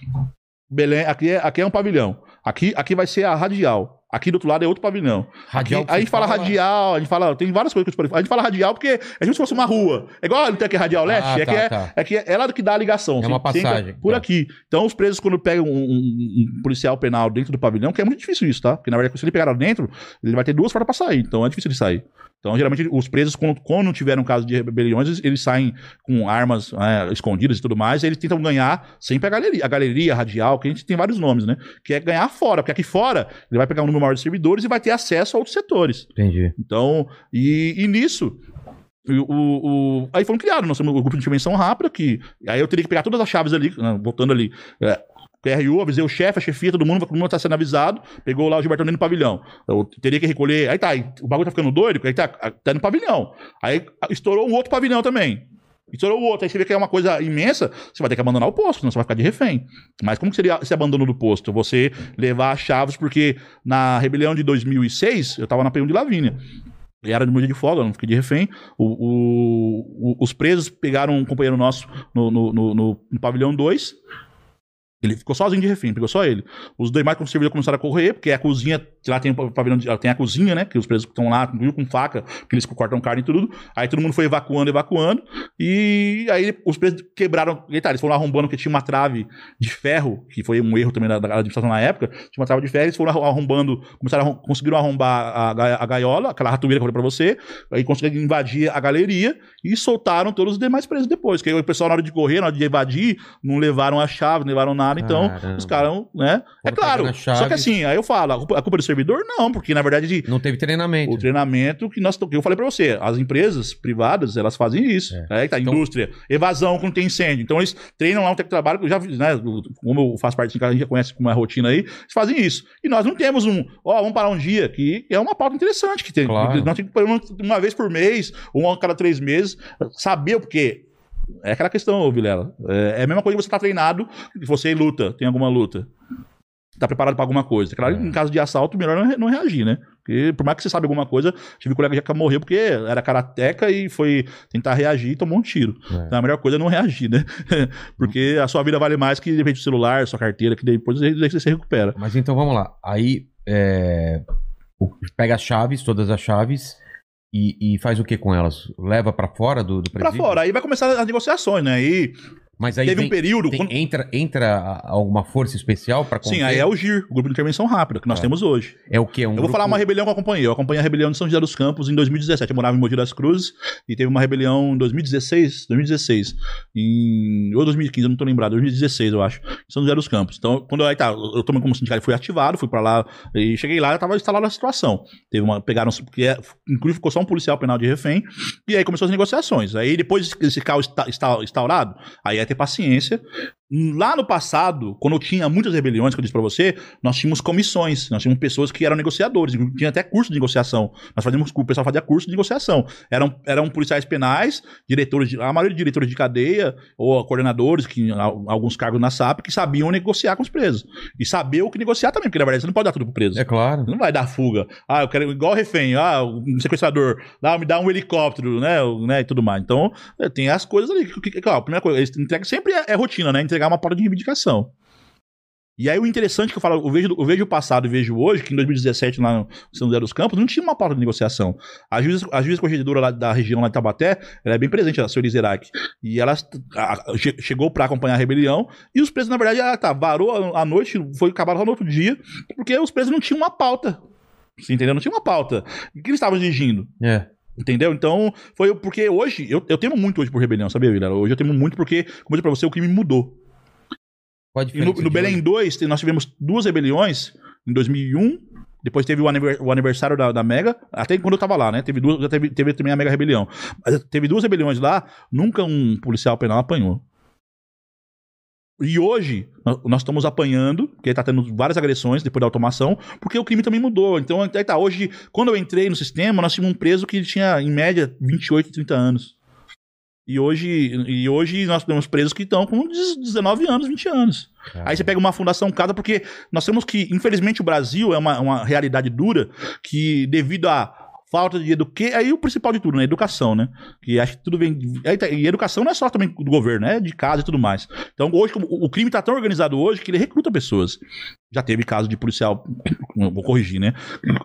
Belém, aqui é, aqui é um pavilhão. Aqui, aqui vai ser a radial. Aqui do outro lado é outro pavilhão. Radial Aqui- que a gente fala radial, a gente fala. Tem várias coisas que a gente pode A gente fala radial porque é como se fosse uma rua. É igual não tem aqui Radial Leste, Ah, é, tá, que é, tá. é que é ela que dá a ligação. É uma você entra passagem, Por tá. aqui. Então, os presos, quando pegam um, um- um policial penal dentro do pavilhão, que é muito difícil isso, tá? Porque, na verdade, se ele pegar lá dentro, ele vai ter duas portas pra sair. Então, é difícil ele sair. Então, geralmente, os presos, quando, quando tiveram um caso de rebeliões, eles, eles saem com armas é, escondidas e tudo mais, e eles tentam ganhar sempre a galeria. A galeria, a radial, que a gente tem vários nomes, né? Que é ganhar fora, porque aqui fora ele vai pegar um número maior de servidores e vai ter acesso a outros setores. Entendi. Então, e, e nisso. O, o- aí foram criados, nós temos o grupo de intervenção rápida, que aí eu teria que pegar todas as chaves ali, né, voltando ali. É, PRU, avisei o chefe, a chefia, todo mundo, todo mundo tá sendo avisado, pegou lá o Gilberto do pavilhão. Eu teria que recolher, aí tá, o bagulho tá ficando doido, aí tá, tá no pavilhão. Aí estourou um outro pavilhão também. Estourou o outro, aí você vê que é uma coisa imensa, você vai ter que abandonar o posto, senão você vai ficar de refém. Mas como que seria esse abandono do posto? Você levar as chaves, porque na rebelião de 2006, eu tava na P1 de Lavínia. E era de meu dia de folga, eu não fiquei de refém. O, o- o- os presos pegaram um companheiro nosso no, no, no- no- no pavilhão 2. Ele ficou sozinho de refém, pegou só ele. Os demais servidor começaram a correr, porque a cozinha, lá tem pavilhão, de- tem a cozinha, né? Que os presos estão lá, viu, com faca, que eles cortam carne e tudo. Aí todo mundo foi evacuando, evacuando. E aí os presos quebraram. E tá, eles foram arrombando, porque tinha uma trave de ferro, que foi um erro também da, da administração na época. Tinha uma trave de ferro, eles foram arro- arrombando, começaram a conseguiram arrombar a, a gaiola, aquela ratoeira que eu falei pra você. Aí conseguiram invadir a galeria e soltaram todos os demais presos depois. Que aí o pessoal, na hora de correr, na hora de evadir, não levaram a chave, não levaram nada. Então, Caramba. os caras, né? É Foram claro. Só que assim, aí eu falo, a culpa, a culpa do servidor? Não, porque na verdade Não teve treinamento. o treinamento que nós que eu falei pra você, as empresas privadas, eelas fazem isso. É. É, tá, Então- indústria, evasão quando tem incêndio. Então eles treinam lá um técnico de trabalho, que eu já né, como eu faço parte do sindicato, a gente já conhece como é a rotina aí, eles fazem isso. E nós não temos um, ó, vamos parar um dia, que é uma pauta interessante que tem. Claro. Nós temos que, uma vez por mês, ou a cada três meses, saber o porquê. É aquela questão, Vilela. É, é a mesma coisa que você tá treinado, você luta, tem alguma luta. Tá preparado pra alguma coisa. Claro, É. em caso de assalto, melhor não, re- não reagir, né? Porque por mais que você sabe alguma coisa, tive um colega já que morreu porque era karateca e foi tentar reagir e tomou um tiro. É. Então a melhor coisa é não reagir, né? porque a sua vida vale mais que de repente o celular, sua carteira, que depois você se recupera. Mas então vamos lá. Aí é, pega as chaves, todas as chaves, e, e faz o que com elas? Leva pra fora do, do Pra presídio? fora, aí vai começar as negociações, né? Aí Mas aí teve vem- um período. tem- quando- entra, entra a- alguma força especial pra Sim, aí é o GIR, o Grupo de Intervenção Rápida, que nós É. temos hoje. É o quê? Um eu vou falar uma rebelião que eu acompanhei. Eu acompanhei a rebelião de São José dos Campos em 2017. Eu morava em Mogi das Cruzes e teve uma rebelião em 2016, 2016, em... ou 2015, eu não tô lembrado, 2016 eu acho, em São José dos Campos. Então, quando eu, aí tá, eu tomei como sindicato, fui ativado, fui pra lá e cheguei lá, eu tava instalado na situação. Teve uma, pegaram, porque é, inclusive ficou só um policial penal de refém, e aí começou as negociações. Aí depois esse caos está, está instaurado, aí ter paciência, Lá no passado, quando eu tinha muitas rebeliões, que eu disse pra você, nós tínhamos comissões, nós tínhamos pessoas que eram negociadores, tinha até curso de negociação. Nós fazíamos, o pessoal fazia curso de negociação. Eram, eram policiais penais, diretores, de, a maioria de diretores de cadeia, ou coordenadores, que al- alguns cargos na SAP, que sabiam negociar com os presos. E saber o que negociar também, porque na verdade você não pode dar tudo pro preso. É claro. Você não vai dar fuga. Ah, eu quero igual refém. Ah, um sequestrador. Ah, me dá um helicóptero, né? né e tudo mais. Então, é, tem as coisas ali. Que, que, claro, a primeira coisa, eles entregam sempre é, é rotina, né? Entregar uma porta de reivindicação. E aí o interessante que eu falo, eu vejo, eu vejo o passado e vejo hoje, que em 2017, lá no São José dos Campos, não tinha uma pauta de negociação. A juíza, a juíza corregedora lá da região lá de Tabaté, ela é bem presente, a senhora Izerac. E ela a- che- chegou pra acompanhar a rebelião, e os presos, na verdade, ah, tá, varou à noite, foi acabaram no outro dia, porque os presos não tinham uma pauta. Você entendeu? Não tinha uma pauta. O que eles estavam exigindo? É. Entendeu? Então, foi porque hoje, eu, eu temo muito hoje por rebelião, sabia, Vilela? Hoje eu temo muito porque, como eu disse pra você, o crime mudou. E no, no Belém hoje? 2, te- nós tivemos duas rebeliões em 2001. Depois teve o, aniver- o aniversário da, da Mega, até quando eu tava lá, né? Teve duas, teve, teve também a Mega Rebelião. Mas teve duas rebeliões lá, nunca um policial penal apanhou. E hoje, nó- nós estamos apanhando, porque tá tendo várias agressões depois da automação, porque o crime também mudou. Então, aí tá, hoje, quando eu entrei no sistema, nós tínhamos um preso que tinha, em média, 28, 30 anos. E hoje, e hoje nós temos presos que estão com 19 anos, 20 anos. Aí você pega uma fundação casa, porque nós temos que, infelizmente, o Brasil é uma, uma realidade dura que, devido à falta de educação, aí o principal de tudo, né? Educação, né? Que acho que tudo vem. aí tá- E educação não é só também do governo, é de casa e tudo mais. Então, hoje, o o crime tá tão organizado hoje que ele recruta pessoas. Já teve caso de policial, vou corrigir, né?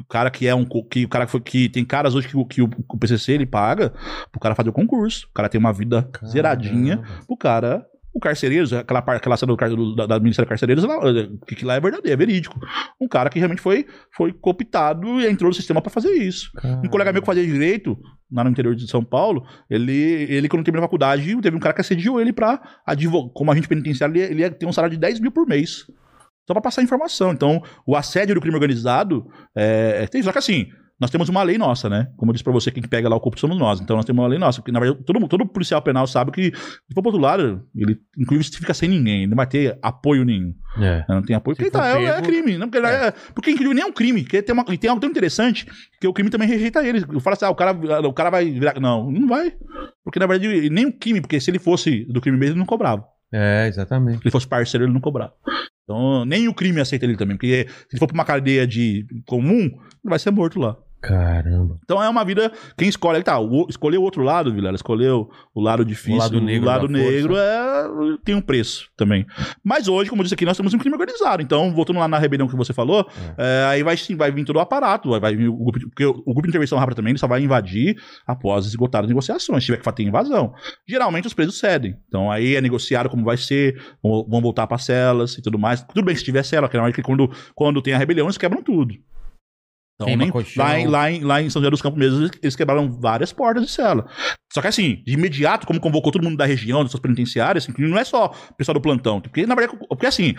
O cara que é um. Que, o cara que, foi, que tem caras hoje que, o- que o, o PCC ele paga pro cara fazer o concurso. O cara tem uma vida zeradinha o cara, o Carcereiros, aquela, aquela cena do, da, da Ministério Carcereiros, eh, que, que lá é verdadeiro, é verídico. Um cara que realmente foi, foi cooptado e entrou no sistema pra fazer isso. Um colega meu que fazia direito, lá no interior de São Paulo, ele, ele quando terminou a faculdade, teve um cara que assediou ele pra advogar. Como agente penitenciário, ele, ia- ele ia ter um salário de 10 mil por mês. Só pra passar informação. Então, o assédio do crime organizado é, é tem. Só que assim, nós temos uma lei nossa, né? Como eu disse pra você, quem que pega lá o corpo somos nós. Então nós temos uma lei nossa. Porque, na verdade, todo, todo policial penal sabe que, se for pro outro lado, ele, inclusive, fica sem ninguém. Ele não vai ter apoio nenhum. É. Não tem apoio. Se Porque tá, é, é crime. Não, porque, é. porque inclusive nem é um crime. Porque tem, uma, e tem algo tão interessante que o crime também rejeita ele. Eu falo assim, ah, o cara, o cara vai virar. Não, não vai. Porque, na verdade, nem o crime, porque se ele fosse do crime mesmo, ele não cobrava. É, exatamente. Se ele fosse parceiro, ele não cobrava. Então, nem o crime aceita ele também. Porque se ele for pra uma cadeia de comum, ele vai ser morto lá. Caramba. Então é uma vida. Quem escolhe. Aí tá, o, escolheu o outro lado, Vilela. Escolheu o lado difícil. O lado negro O lado negro é, tem um preço também. Mas hoje, como eu disse aqui, nós temos um crime organizado. Então, voltando lá na rebelião que você falou, é, aí vai, sim, vai vir todo o aparato. Vai, vai vir o grupo. de- Porque o, o grupo de intervenção rápida também ele só vai invadir após esgotar as negociações. Se tiver que ter invasão. Geralmente os presos cedem. Então aí é negociado como vai ser, vão, vão voltar para celas e tudo mais. Tudo bem se tiver cela, que normalmente quando, quando tem a rebelião, eles quebram tudo. Então, colchão. lá, em, lá, em, lá em São José dos Campos mesmo, eles- eles quebraram várias portas de cela. Só que assim, de imediato, como convocou todo mundo da região, das suas penitenciárias, assim, não é só o pessoal do plantão. Porque, na verdade, porque assim,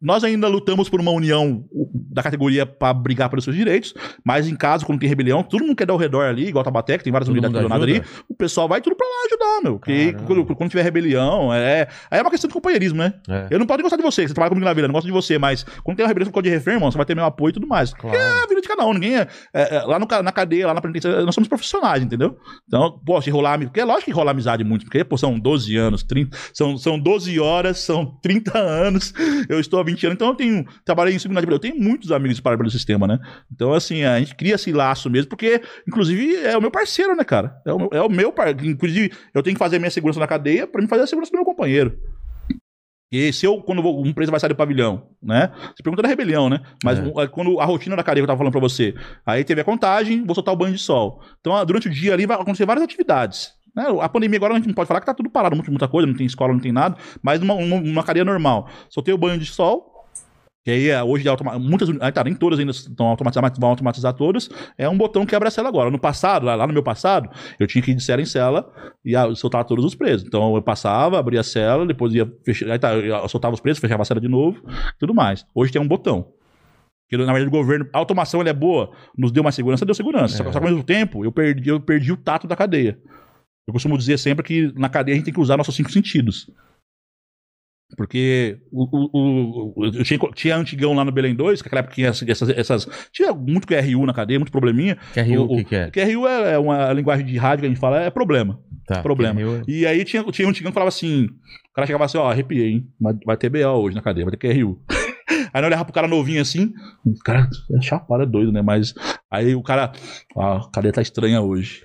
nós ainda lutamos por uma união da categoria para brigar pelos seus direitos, mas em caso, quando tem rebelião, todo mundo quer dar ao redor ali, igual Tabaté, que tem várias Todo unidades prisionadas ali, o pessoal vai tudo pra lá ajudar, meu. Porque quando, quando tiver rebelião, é. Aí é uma questão de companheirismo, né? É. Eu não posso gostar de você, você trabalha comigo na vida, eu não gosto de você, mas quando tem uma rebelião por causa de refém, irmão, você vai ter meu apoio e tudo mais. Claro. É a vida de cada um, ninguém é, é, é, lá no, na cadeia, lá na penitenciária, nós somos profissionais, entendeu? Então, pô, se rolar, ami- porque é lógico que rola amizade muito, porque, pô, são 12 anos, 30, são, são 12 horas, são 30 anos, eu estou há 20 anos, então eu tenho, trabalhei em segunda eu tenho muitos amigos espalhados pelo sistema, né? Então, assim, a gente cria esse laço mesmo, porque, inclusive, é o meu parceiro, né, cara? É o meu, é meu par... inclusive, eu tenho que fazer minha segurança na cadeia pra mim fazer a segurança do meu companheiro. E se eu, quando vou- um preso vai sair do pavilhão, né? Você pergunta da rebelião, né? Mas É. é, quando a rotina da cadeia que eu tava falando pra você, aí teve a contagem, vou soltar o banho de sol. Então, ah, durante o dia ali vai acontecer várias atividades. Né? A pandemia agora a gente não pode falar que tá tudo parado, muita, coisa, não tem escola, não tem nada, mas numa uma, uma cadeia normal. Soltei o banho de sol, que aí é, hoje é muitas, aí tá, nem todas ainda estão automatizadas, mas vão automatizar todas. É um botão que abre a cela agora. No passado, lá, lá no meu passado, eu tinha que ir de cela em cela e ah, soltar todos os presos. Então eu passava, abria a cela, depois ia fechar, aí tá, eu soltava os presos, fechava a cela de novo, tudo mais. Hoje tem um botão. Que, na verdade, o governo, a automação é boa, nos deu mais segurança, deu segurança. Só, que- só que ao mesmo tempo, eu perdi, eu perdi o tato da cadeia. Eu costumo dizer sempre que na cadeia a gente tem que usar nossos cinco sentidos. Porque o, o, o- tinha, tinha antigão lá no Belém 2, que naquela época tinha essas, essas, Tinha muito QRU na cadeia, muito probleminha. QRU, o que, que é? QRU é uma linguagem de rádio que a gente fala, é problema. Tá, problema. QRU. E aí tinha, tinha um antigão que falava assim: o cara chegava assim, ó, arrepiei, hein? Vai, vai ter BO hoje na cadeia, vai ter QRU. Aí nós olhava pro cara novinho assim, o cara é chapado, é doido, né? Mas aí o cara, a cadeia tá estranha hoje.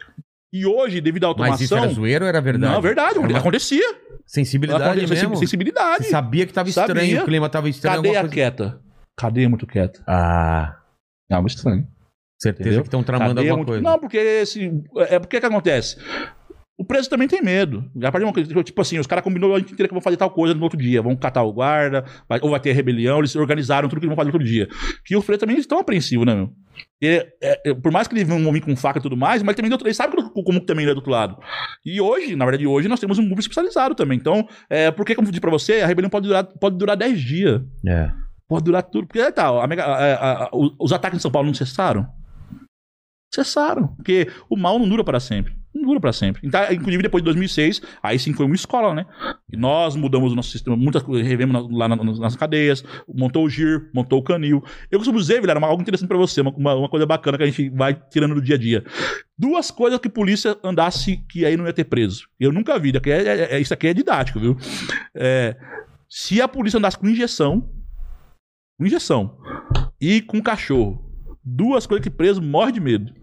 E hoje, devido à Mas isso automação. era zoeiro ou era verdade? Não, é verdade, Era uma acontecia. Sensibilidade Acontecia mesmo. sensibilidade. Você sabia que tava Sabia. estranho, o clima tava estranho. Cadeia alguma coisa... quieta. Cadeia muito quieta. Ah, É algo estranho. certeza Entendeu? que estão tramando Cadeia alguma muito- coisa. Não, porque esse. É porque que acontece? O preso também tem medo. De uma, tipo assim, os caras combinou a gente inteira que vão fazer tal coisa no outro dia. Vão catar o guarda, vai- ou vai ter rebelião, eles organizaram tudo que vão fazer no outro dia. Que os presos também estão apreensivos, né, meu? Ele- é- é- por mais que eles vão vir com faca e tudo mais, mas também eles sabem como, também ele é do outro lado. E hoje, na verdade, hoje nós temos um grupo especializado também. Então, é, por que, como eu disse pra você, a rebelião pode durar, pode durar 10 dias. É. Pode durar tudo. Porque tá, a mega- a- a- os ataques em São Paulo não cessaram? Cessaram. Porque o mal não dura para sempre. Não dura para sempre. Então, inclusive, depois de 2006, aí sim foi uma escola, né? E nós mudamos o nosso sistema, muitas coisas, revemos lá na- nas, nas cadeias, montou o GIR, montou o Canil. Eu costumo dizer, Vilera, uma- algo interessante para você, uma, uma, uma coisa bacana que a gente vai tirando do dia a dia. Duas coisas que polícia andasse que aí não ia ter preso. Eu nunca vi, daqui é, é- é- isso aqui é didático, viu? É, se a polícia andasse com injeção, com injeção, e com cachorro, duas coisas que preso morre de medo.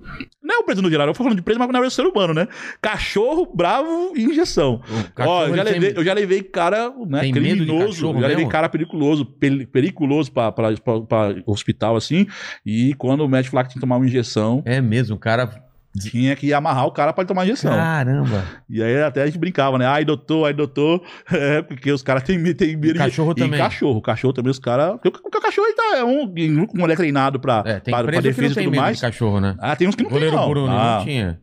Não é o preso no geral, eu tô falando de preso, mas na verdade é ser humano, né? Cachorro, bravo e injeção. O Ó, eu já, ele tem- levei, eu já levei cara né, criminoso, já levei mesmo? cara periculoso, pel- periculoso pra, pra, pra, pra hospital, assim, e quando o médico falava que tinha que tomar uma injeção, É mesmo, o cara. Tinha que amarrar o cara pra ele tomar injeção. Caramba. E aí até a gente brincava, né? Ai, doutor, ai, doutor. É, porque os caras têm medo de- cachorro e também. cachorro. Cachorro também, os caras... Porque o cachorro ele tá, é um, um moleque treinado pra, É, tem pra, pra defesa e tem tudo medo mais. de cachorro, né? Ah, tem uns que não tem, Goleiro não. Bruno ah, não tinha.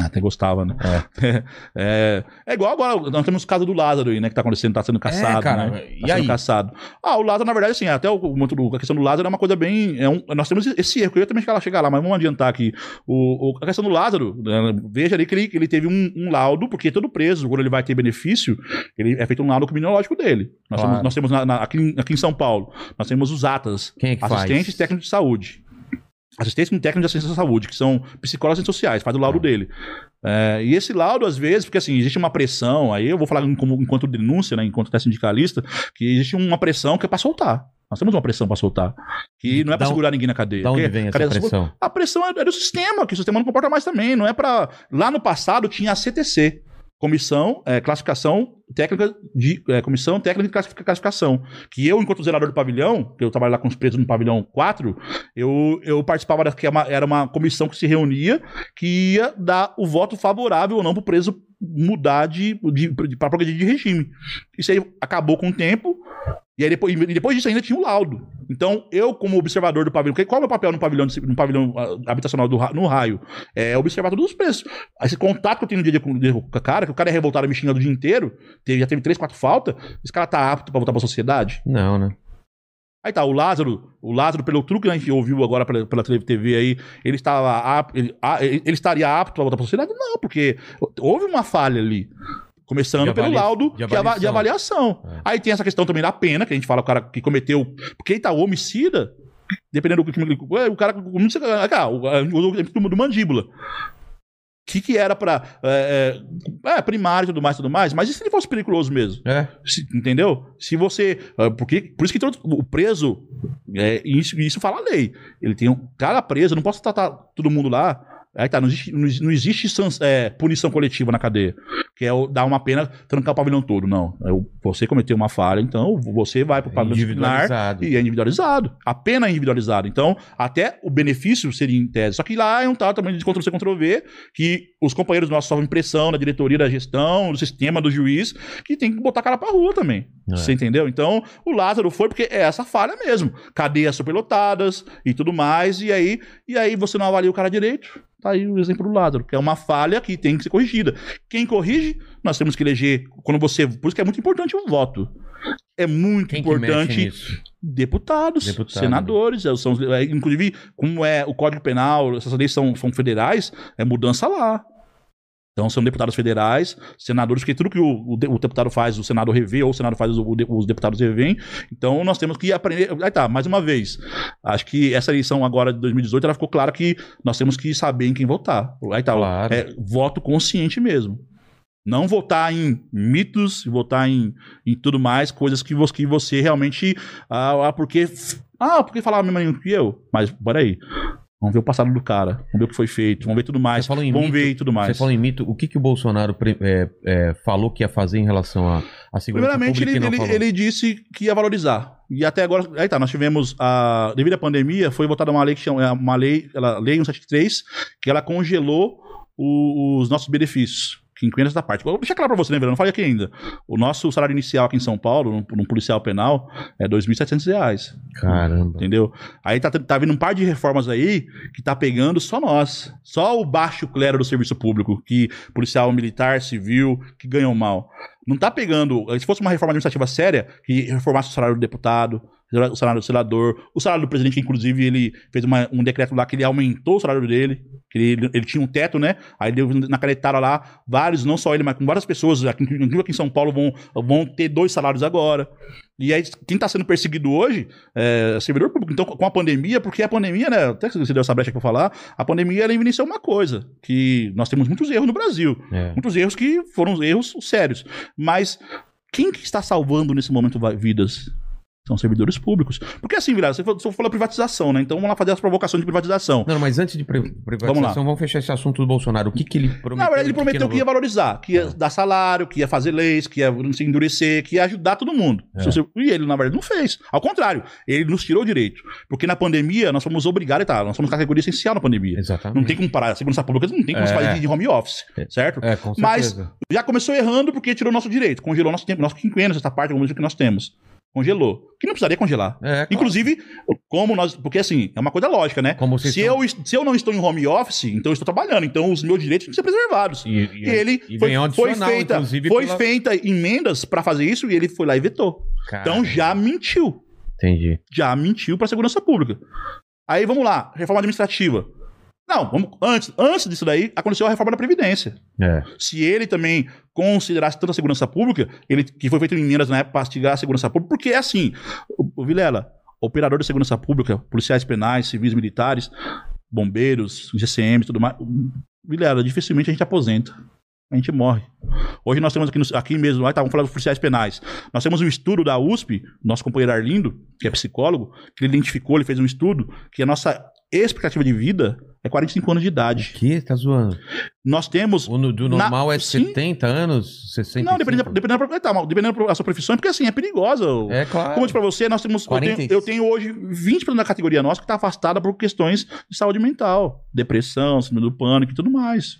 Até gostava, né? É, é igual agora, nós temos o caso do Lázaro aí, né? Que tá acontecendo, tá sendo caçado, É, cara, né? e Tá sendo aí? caçado. Ah, o Lázaro, na verdade, assim, até o, momento do- a questão do Lázaro é uma coisa bem. É um, nós temos esse erro, que eu ia também chegar lá, chegar lá, mas vamos adiantar aqui. O, o- a questão do Lázaro, né, veja ali que ele, que ele teve um, um laudo, porque todo preso, quando ele vai ter benefício, ele é feito um laudo criminológico dele. Nós Claro. temos, nós temos na- na- aqui, em- aqui em São Paulo, nós temos os ATAs, Quem é que faz? assistentes técnicos de saúde. Assistentes com de assistência à saúde, que são psicólogos e sociais, faz o laudo Ah. dele. É, e esse laudo, às vezes, porque assim, existe uma pressão, aí eu vou falar como, enquanto denúncia, né, enquanto sindicalista, que existe uma pressão que é pra soltar. Nós temos uma pressão pra soltar. Que não é on- segurar ninguém na cadeia. Da onde vem essa pressão? A pressão é, é do sistema, que o sistema não comporta mais também. Não é pra. Lá no passado tinha a CTC. Comissão, é, classificação técnica de é, comissão técnica de classifica- classificação. Que eu, enquanto zelador do pavilhão, que eu trabalho lá com os presos no pavilhão 4, eu, eu participava da que é uma- era uma comissão que se reunia que ia dar o voto favorável ou não pro preso mudar de, de, de para progredir de regime. Isso aí acabou com o tempo. E aí depois, e depois disso ainda tinha o laudo. Então, eu, como observador do pavilhão, qual é o meu papel no pavilhão, no pavilhão ah, habitacional do, no raio? É observar todos os preços. Esse contato que eu tenho no dia a com, dia com o cara, que o cara é revoltado me xingando o dia inteiro, teve, já teve três, quatro faltas, esse cara tá apto pra voltar pra sociedade? Não, né? Aí tá, o Lázaro, o Lázaro, pelo truque que a gente ouviu agora pela, pela TV aí, ele estava apto, ele, a- ele ele estaria apto pra voltar pra sociedade? Não, porque houve uma falha ali. Começando pelo laudo de que ava- de avaliação. avaliação. É. Aí tem essa questão também da pena, que a gente fala o cara que cometeu. Porque ele tá homicida, dependendo do que o cara. como você- ah, o, o, o do mandíbula. O que, que era pra. É, é, é, primário e tudo mais, tudo mais, mas e se ele fosse periculoso mesmo? É. Se- entendeu? Se você. ah, Porque, por isso que todo- o preso. É, isso, isso fala a lei. Ele tem um cara preso, eu não posso tratar todo mundo lá. Aí tá, não existe, não existe- é, punição coletiva na cadeia. Que é o- dar uma pena, trancar o pavilhão todo. Não. É o- você cometeu uma falha, então você vai pro pavilhão disciplinar Individualizado. e é individualizado. A pena é individualizada. Então, até o benefício seria em tese. Só que lá é um tal também de Ctrl-C, Ctrl-V, que os companheiros nossos sofrem pressão na diretoria da gestão, do sistema do juiz, que tem que botar a cara pra rua também. É. Você entendeu? Então, o Lázaro foi porque é essa falha mesmo. Cadeias superlotadas e tudo mais, e aí, e aí você não avalia o cara direito. Tá aí o exemplo do Lázaro, que é uma falha que tem que ser corrigida. Quem corrige, nós temos que eleger. Quando você. Por isso que é muito importante o voto. É muito Quem importante deputados, Deputado. senadores, é, são, é, inclusive, como é o Código Penal, essas leis são, são federais, é mudança lá. Então são deputados federais, senadores, porque tudo que o, o o deputado faz, o Senado revê, ou o Senado faz, o os deputados revêem. Então nós temos que aprender. Aí tá, mais uma vez. Acho que essa eleição agora de 2018 ela ficou clara que nós temos que saber em quem votar. Aí tá, Claro. é voto consciente mesmo. Não votar em mitos, votar em, em tudo mais, coisas que você, que você realmente. Ah, ah, porque. Ah, porque falar a mesma língua que eu? Mas, peraí. Vamos ver o passado do cara. Vamos ver o que foi feito. Vamos ver tudo mais. Vamos mito, ver e tudo mais. Você falou em mito, o que, que o Bolsonaro é, é, falou que ia fazer em relação à à segurança Primeiramente, ele, ele, ele disse que ia valorizar. E até agora, aí tá, nós tivemos a. Devido à pandemia, foi votada uma lei que chama. Uma lei, ela, lei 173, que ela congelou o- os nossos benefícios. Que inclui essa parte. Vou deixar claro pra você, né, Verão? Não falei aqui ainda. O nosso salário inicial aqui em São Paulo, num, policial penal, é 2.700 reais. Caramba. Entendeu? Aí tá, tá vindo um par de reformas aí que tá pegando só nós. Só o baixo clero do serviço público, que policial militar, civil, que ganham mal. Não tá pegando. Se fosse uma reforma administrativa séria, que reformasse o salário do deputado, o salário do senador, o salário do presidente, inclusive, ele fez uma- um decreto lá que ele aumentou o salário dele. Que ele, ele tinha um teto, né? Aí deu na canetada lá, vários, não só ele, mas com várias pessoas aqui, inclusive aqui em São Paulo vão, vão ter dois salários agora. E aí, quem tá sendo perseguido hoje é servidor público. Então, com a pandemia, porque a pandemia, né? Até que você deu essa brecha pra falar, a pandemia ela evidenciou uma coisa: que nós temos muitos erros no Brasil. É. Muitos erros que foram erros sérios. Mas quem que está salvando nesse momento vidas? São servidores públicos. Porque assim, Vilar, você falou, você falou privatização, né? Então vamos lá fazer as provocações de privatização. Não, mas antes de pri- privatização, vamos, fechar esse assunto do Bolsonaro. O que, que ele prometeu? Na verdade, ele que prometeu que ia valorizar, que ia dar salário, que ia fazer leis, que ia se endurecer, que ia ajudar todo mundo. É. Se E ele, na verdade, não fez. Ao contrário, ele nos tirou o direito. Porque na pandemia, nós fomos obrigados, tá? Nós somos categoria essencial na pandemia. Exatamente. Não tem como parar. A segurança pública não tem como se É. fazer de home office, É. certo? É, com Mas- certeza. Já começou errando porque tirou nosso direito, congelou nosso tempo, nosso quinquênio, essa parte alguma coisa que nós temos. Congelou. Que não precisaria congelar. É, claro. Inclusive, como nós. Porque assim, é uma coisa lógica, né? Como Se estão- eu, se eu não estou em home office, então eu estou trabalhando. Então os meus direitos têm que ser preservados. E, E ele e foi, foi feita, foi pela- feita emendas pra fazer isso e ele foi lá e vetou. Então Caramba. já mentiu. Entendi. Já mentiu pra segurança pública. Aí vamos lá, reforma administrativa. Não, vamos, antes, antes disso daí, aconteceu a reforma da Previdência. É. Se ele também considerasse tanto a segurança pública, ele que foi feito em Minas na época para castigar a segurança pública, porque é assim, o, o Vilela, operador de segurança pública, policiais penais, civis militares, bombeiros, GCM e tudo mais, Vilela, dificilmente a gente aposenta. A gente morre. Hoje nós temos aqui, no- aqui mesmo, tá, vamos falar dos policiais penais. Nós temos um estudo da USP, nosso companheiro Arlindo, que é psicólogo, que ele identificou, ele fez um estudo, que a nossa expectativa de vida é 45 anos de idade. Que? Tá zoando? Nós temos O no- do Na- normal é sim. 70 anos? 60 Não, dependendo, dependendo, da- tá, dependendo da sua profissão, porque assim, é perigosa. É claro. Como eu disse pra você, nós temos. Eu tenho, 40 eu tenho hoje 20% da categoria nossa que tá afastada por questões de saúde mental, depressão, síndrome do pânico e tudo mais.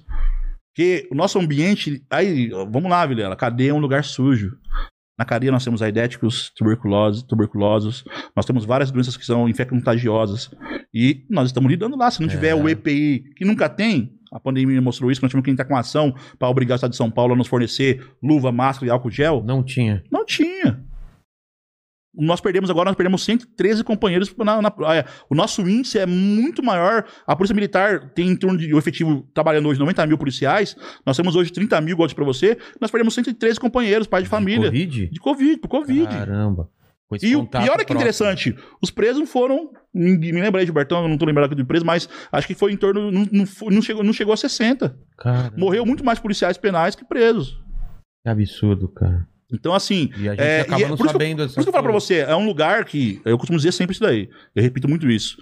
Porque o nosso ambiente. Aí, vamos lá, Vilela, cadeia é um lugar sujo. Na cadeia nós temos aidéticos, tuberculose, tuberculosos. Nós temos várias doenças que são infecto-contagiosas. E nós estamos lidando lá. Se não tiver É. o EPI, que nunca tem, a pandemia mostrou isso, nós tivemos que entrar com ação para obrigar o Estado de São Paulo a nos fornecer luva, máscara e álcool gel. Não tinha. Não tinha. Nós perdemos agora, nós perdemos 113 companheiros. Na, na- é, o nosso índice é muito maior. A Polícia Militar tem em torno de o efetivo trabalhando hoje 90 mil policiais. Nós temos hoje 30 mil, igual pra você. Nós perdemos 113 companheiros, pai de família. Covid? De Covid, por Covid. Caramba. E o pior é que próximo. interessante, os presos foram. Me lembrei, Gilbertão, eu não tô lembrado do preso, mas acho que foi em torno. Não, não, não chegou, não chegou a 60. Caramba. Morreu muito mais policiais penais que presos. Que absurdo, cara. Então, assim. E a gente É, acaba é- não que eu- sabendo Por isso que eu falo pra você, é um lugar que. Eu costumo dizer sempre isso daí. Eu repito muito isso.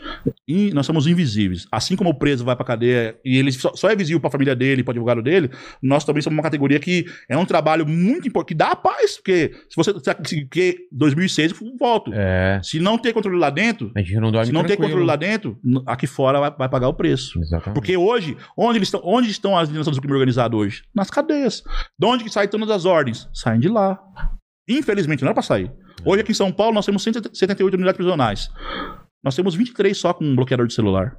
E nós somos invisíveis. Assim como o preso vai pra cadeia e ele só, só é visível pra família dele, pro advogado dele, nós também somos uma categoria que é um trabalho muito importante, que dá a paz. Porque se você. se- Porque 2006 eu volto. É. Se não ter controle lá dentro, A gente não dorme se não ter tranquilo. controle lá dentro, aqui fora vai, vai pagar o preço. Exatamente. Porque hoje, onde, eles estão, onde estão as lideranças do crime organizado hoje? Nas cadeias. De onde que saem todas as ordens? Saem de lá. Infelizmente, não era pra sair. Hoje aqui em São Paulo nós temos 178 unidades prisionais. Nós temos 23 só com um bloqueador de celular.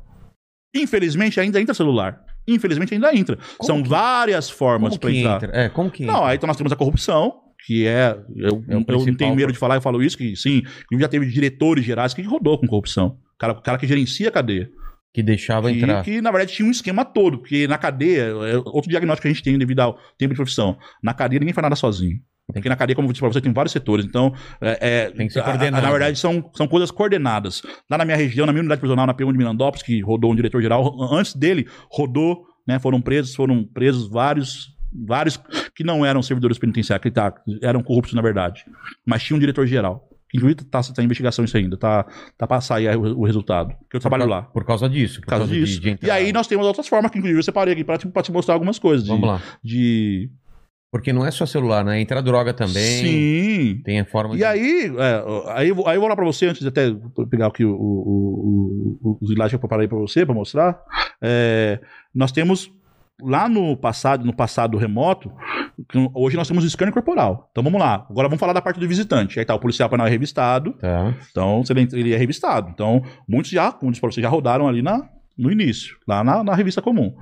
Infelizmente ainda entra celular. Infelizmente ainda entra. Como São que- várias formas que entrar. entra? É, como que Não, entra? aí então nós temos a corrupção, que é. Eu, É eu não tenho medo de falar, eu falo isso, que sim, já teve diretores gerais que rodou com corrupção. O cara, o cara que gerencia a cadeia. Que deixava que, entrar. que, na verdade tinha um esquema todo, porque na cadeia, é outro diagnóstico que a gente tem devido ao tempo de profissão, na cadeia ninguém faz nada sozinho. Porque na cadeia, como eu disse pra você, tem vários setores. Então, é, é, Tem que ser coordenado. na verdade, são, são coisas coordenadas. Lá na minha região, na minha unidade prisional, na P1 de Mirandópolis, que rodou um diretor-geral, antes dele, rodou, né, foram presos, foram presos vários, vários que não eram servidores penitenciários, que tá, eram corruptos, na verdade. Mas tinha um diretor-geral. Que inclusive tá, tá em investigação isso ainda, tá, tá pra sair o, o resultado. Que eu trabalho por, lá. Por causa disso. Por Por causa de- disso. de e entrar. aí nós temos outras formas que, inclusive, eu separei aqui pra, te- pra te mostrar algumas coisas. De, Vamos lá. De. Porque não é só celular, né? Entra droga também. Sim. Tem a forma E aí, é, aí, eu vou- aí eu vou lá pra você, antes de até pegar aqui o, o, o, o- os slides que eu preparei pra você, pra mostrar. É, nós temos lá no passado, no passado remoto, hoje nós temos o scanner corporal. Então vamos lá. Agora vamos falar da parte do visitante. Aí tá, o policial penal é revistado. Tá. Então, ele, é revistado. Então, muitos já, como disse pra você, já rodaram ali na, no início, lá na, na revista comum.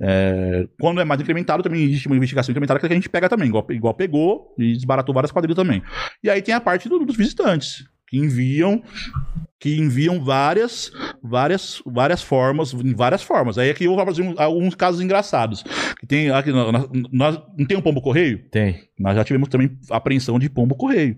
É, quando é mais incrementado, também existe uma investigação incrementada que a gente pega também, igual, igual pegou e desbaratou várias quadrilhas também. E aí tem a parte do- dos visitantes, que enviam que enviam várias várias várias formas em várias formas aí aqui eu vou fazer um- alguns casos engraçados que tem aqui nós, nós não tem um pombo correio Tem. nós já tivemos também apreensão de pombo correio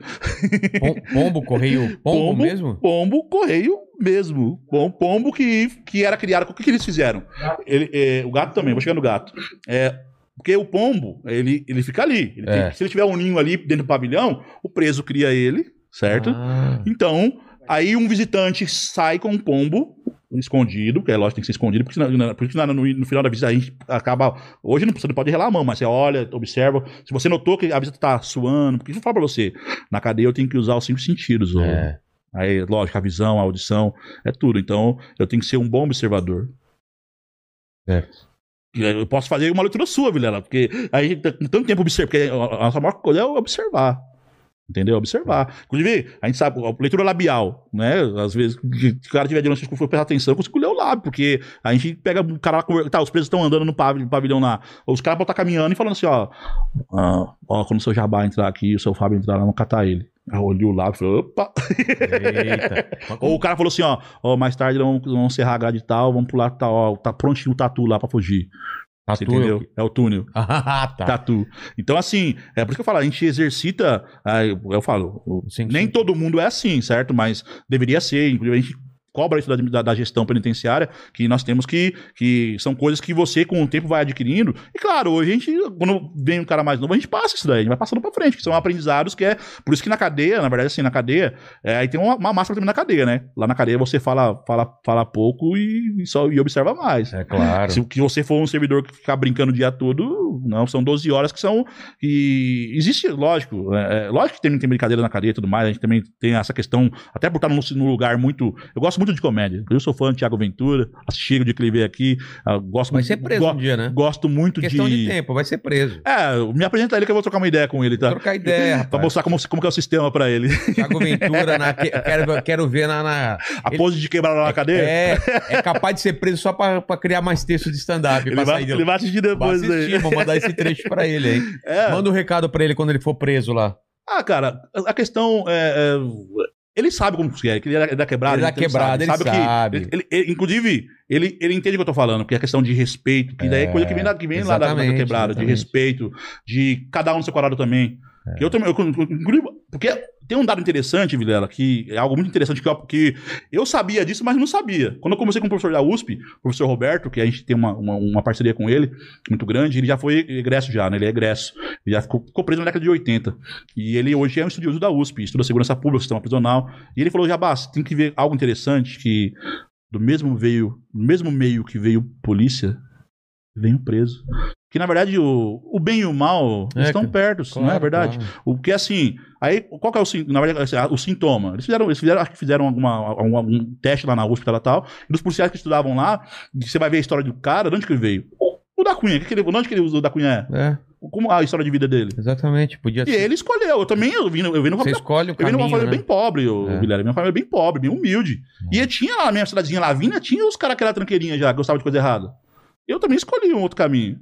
Pom- pombo, correio, pombo, Pombo, mesmo? Pombo correio mesmo. Bom, pombo que, que era criado. O que, que eles fizeram? Ele, é, o gato também, vou chegar no gato. É, porque o pombo, ele, ele fica ali. Ele tem- É. se ele tiver um ninho ali dentro do pavilhão, o preso cria ele, certo? Ah, Então, aí um visitante sai com um pombo escondido, porque é lógico que tem que ser escondido, porque senão, porque senão no, no final da visita a gente acaba. Hoje não, você não pode relar a mão, mas você olha, observa. Se você notou que a visita tá suando, porque eu falo pra você, na cadeia eu tenho que usar os cinco sentidos. é. Aí, lógico, a visão, a audição, é tudo. Então, eu tenho que ser um bom observador. Aí Eu posso fazer uma leitura sua, Vilela, porque aí a gente tá tanto tempo observando, porque a nossa maior coisa é observar. Entendeu? Observar. Inclusive, a gente sabe, a leitura labial, né? Às vezes, que o cara tiver diante, se for prestar atenção, eu consigo ler o lábio, porque a gente pega o cara lá, tá, os presos estão andando no pavilhão, lá, os caras vão estar caminhando e falando assim, ó, ah, ó, quando o seu Jabá entrar aqui, o seu Fábio entrar lá, vamos catar ele. Aí eu olhei o lábio e falei, opa, ou o cara falou assim, ó, ó mais tarde vamos, vamos serrar a grade e tal, vamos pular, tá, ó, tá prontinho o tatu lá pra fugir. Tatu, entendeu? eu- É o túnel. Ah, tá. Tatu. Então, assim, é por isso que eu falo, a gente exercita. ah, Eu, falo, Sim, nem sim. todo mundo é assim, certo? Mas deveria ser. Inclusive, a gente cobra isso da, da- da gestão penitenciária, que nós temos que. que são coisas que você, com o tempo, vai adquirindo. E claro, hoje a gente, quando vem um cara mais novo, a gente passa isso daí, a gente vai passando pra frente, que são aprendizados que é. Por isso que na cadeia, na verdade, assim, na cadeia, é, aí tem uma, uma máscara também na cadeia, né? Lá na cadeia você fala, fala, fala pouco e, e só, e observa mais. É claro. Se que você for um servidor que ficar brincando o dia todo, não, são 12 horas que são. E existe, lógico, é, é, lógico que tem, tem brincadeira na cadeia e tudo mais, a gente também tem essa questão, até por estar num, num lugar muito. Eu gosto muito de comédia. Eu sou fã de Thiago Ventura, assisti o dia que ele veio aqui, ah, gosto Vai muito. ser preso go- um dia, né? Gosto muito Questão de... de. tempo, vai ser preso. É, me apresenta ele que eu vou trocar uma ideia com ele, tá? Trocar ideia, Pra mostrar como, como é o sistema pra ele. Thiago Ventura, na... que- quero, quero ver na... na- A Ele- pose de quebrar lá na cadeia. É, é capaz de ser preso só pra, pra criar mais texto de stand-up. ele, vai, de ele vai assistir Vou depois assistir, aí. vou mandar esse trecho pra ele aí. É. Manda um recado pra ele quando ele for preso lá. Ah, cara, a questão é. é, ele sabe como que é, que ele é da quebrada. Ele é da então quebrada, ele o que- sabe. ele- ele- ele- inclusive, ele, ele entende o que eu tô falando, porque é questão de respeito, que daí é É, coisa que vem, que vem lá da, da exatamente, quebrada, de exatamente. respeito, de cada um no seu quadrado também. É. Eu também, eu, inclusive, porque tem um dado interessante, Vilela, que é algo muito interessante que eu, que eu sabia disso, mas não sabia. Quando eu comecei com o professor da USP, o professor Roberto, que a gente tem uma, uma, uma parceria com ele muito grande, ele já foi egresso já, né? Ele é egresso. Ele já ficou, ficou preso na década de 80. E ele hoje é um estudioso da USP, estuda segurança pública, sistema prisional. E ele falou, Jabás, tem que ver algo interessante que do mesmo veio, do mesmo meio que veio polícia, vem o preso. Que na verdade o, o bem e o mal É, estão perto, não é Claro, verdade? claro. O que assim, aí qual que é o na verdade assim, o sintoma? Eles fizeram, eles fizeram, acho que fizeram alguma, algum, algum teste lá na USP tal, tal, e dos policiais que estudavam lá, e você vai ver a história do cara, de onde que ele veio? O da Cunha, que ele, de onde que ele usou da Cunha é? É, Como a história de vida dele? exatamente. Podia E ele escolheu, eu também, eu vim, eu vim numa Você família, escolhe o eu vim numa caminho, família né? bem pobre, o É. Guilherme, minha família bem pobre, bem humilde. E tinha lá na minha cidadezinha Lavínia, tinha os caras que era tranqueirinha já, gostavam de coisa errada. Eu também escolhi um outro caminho.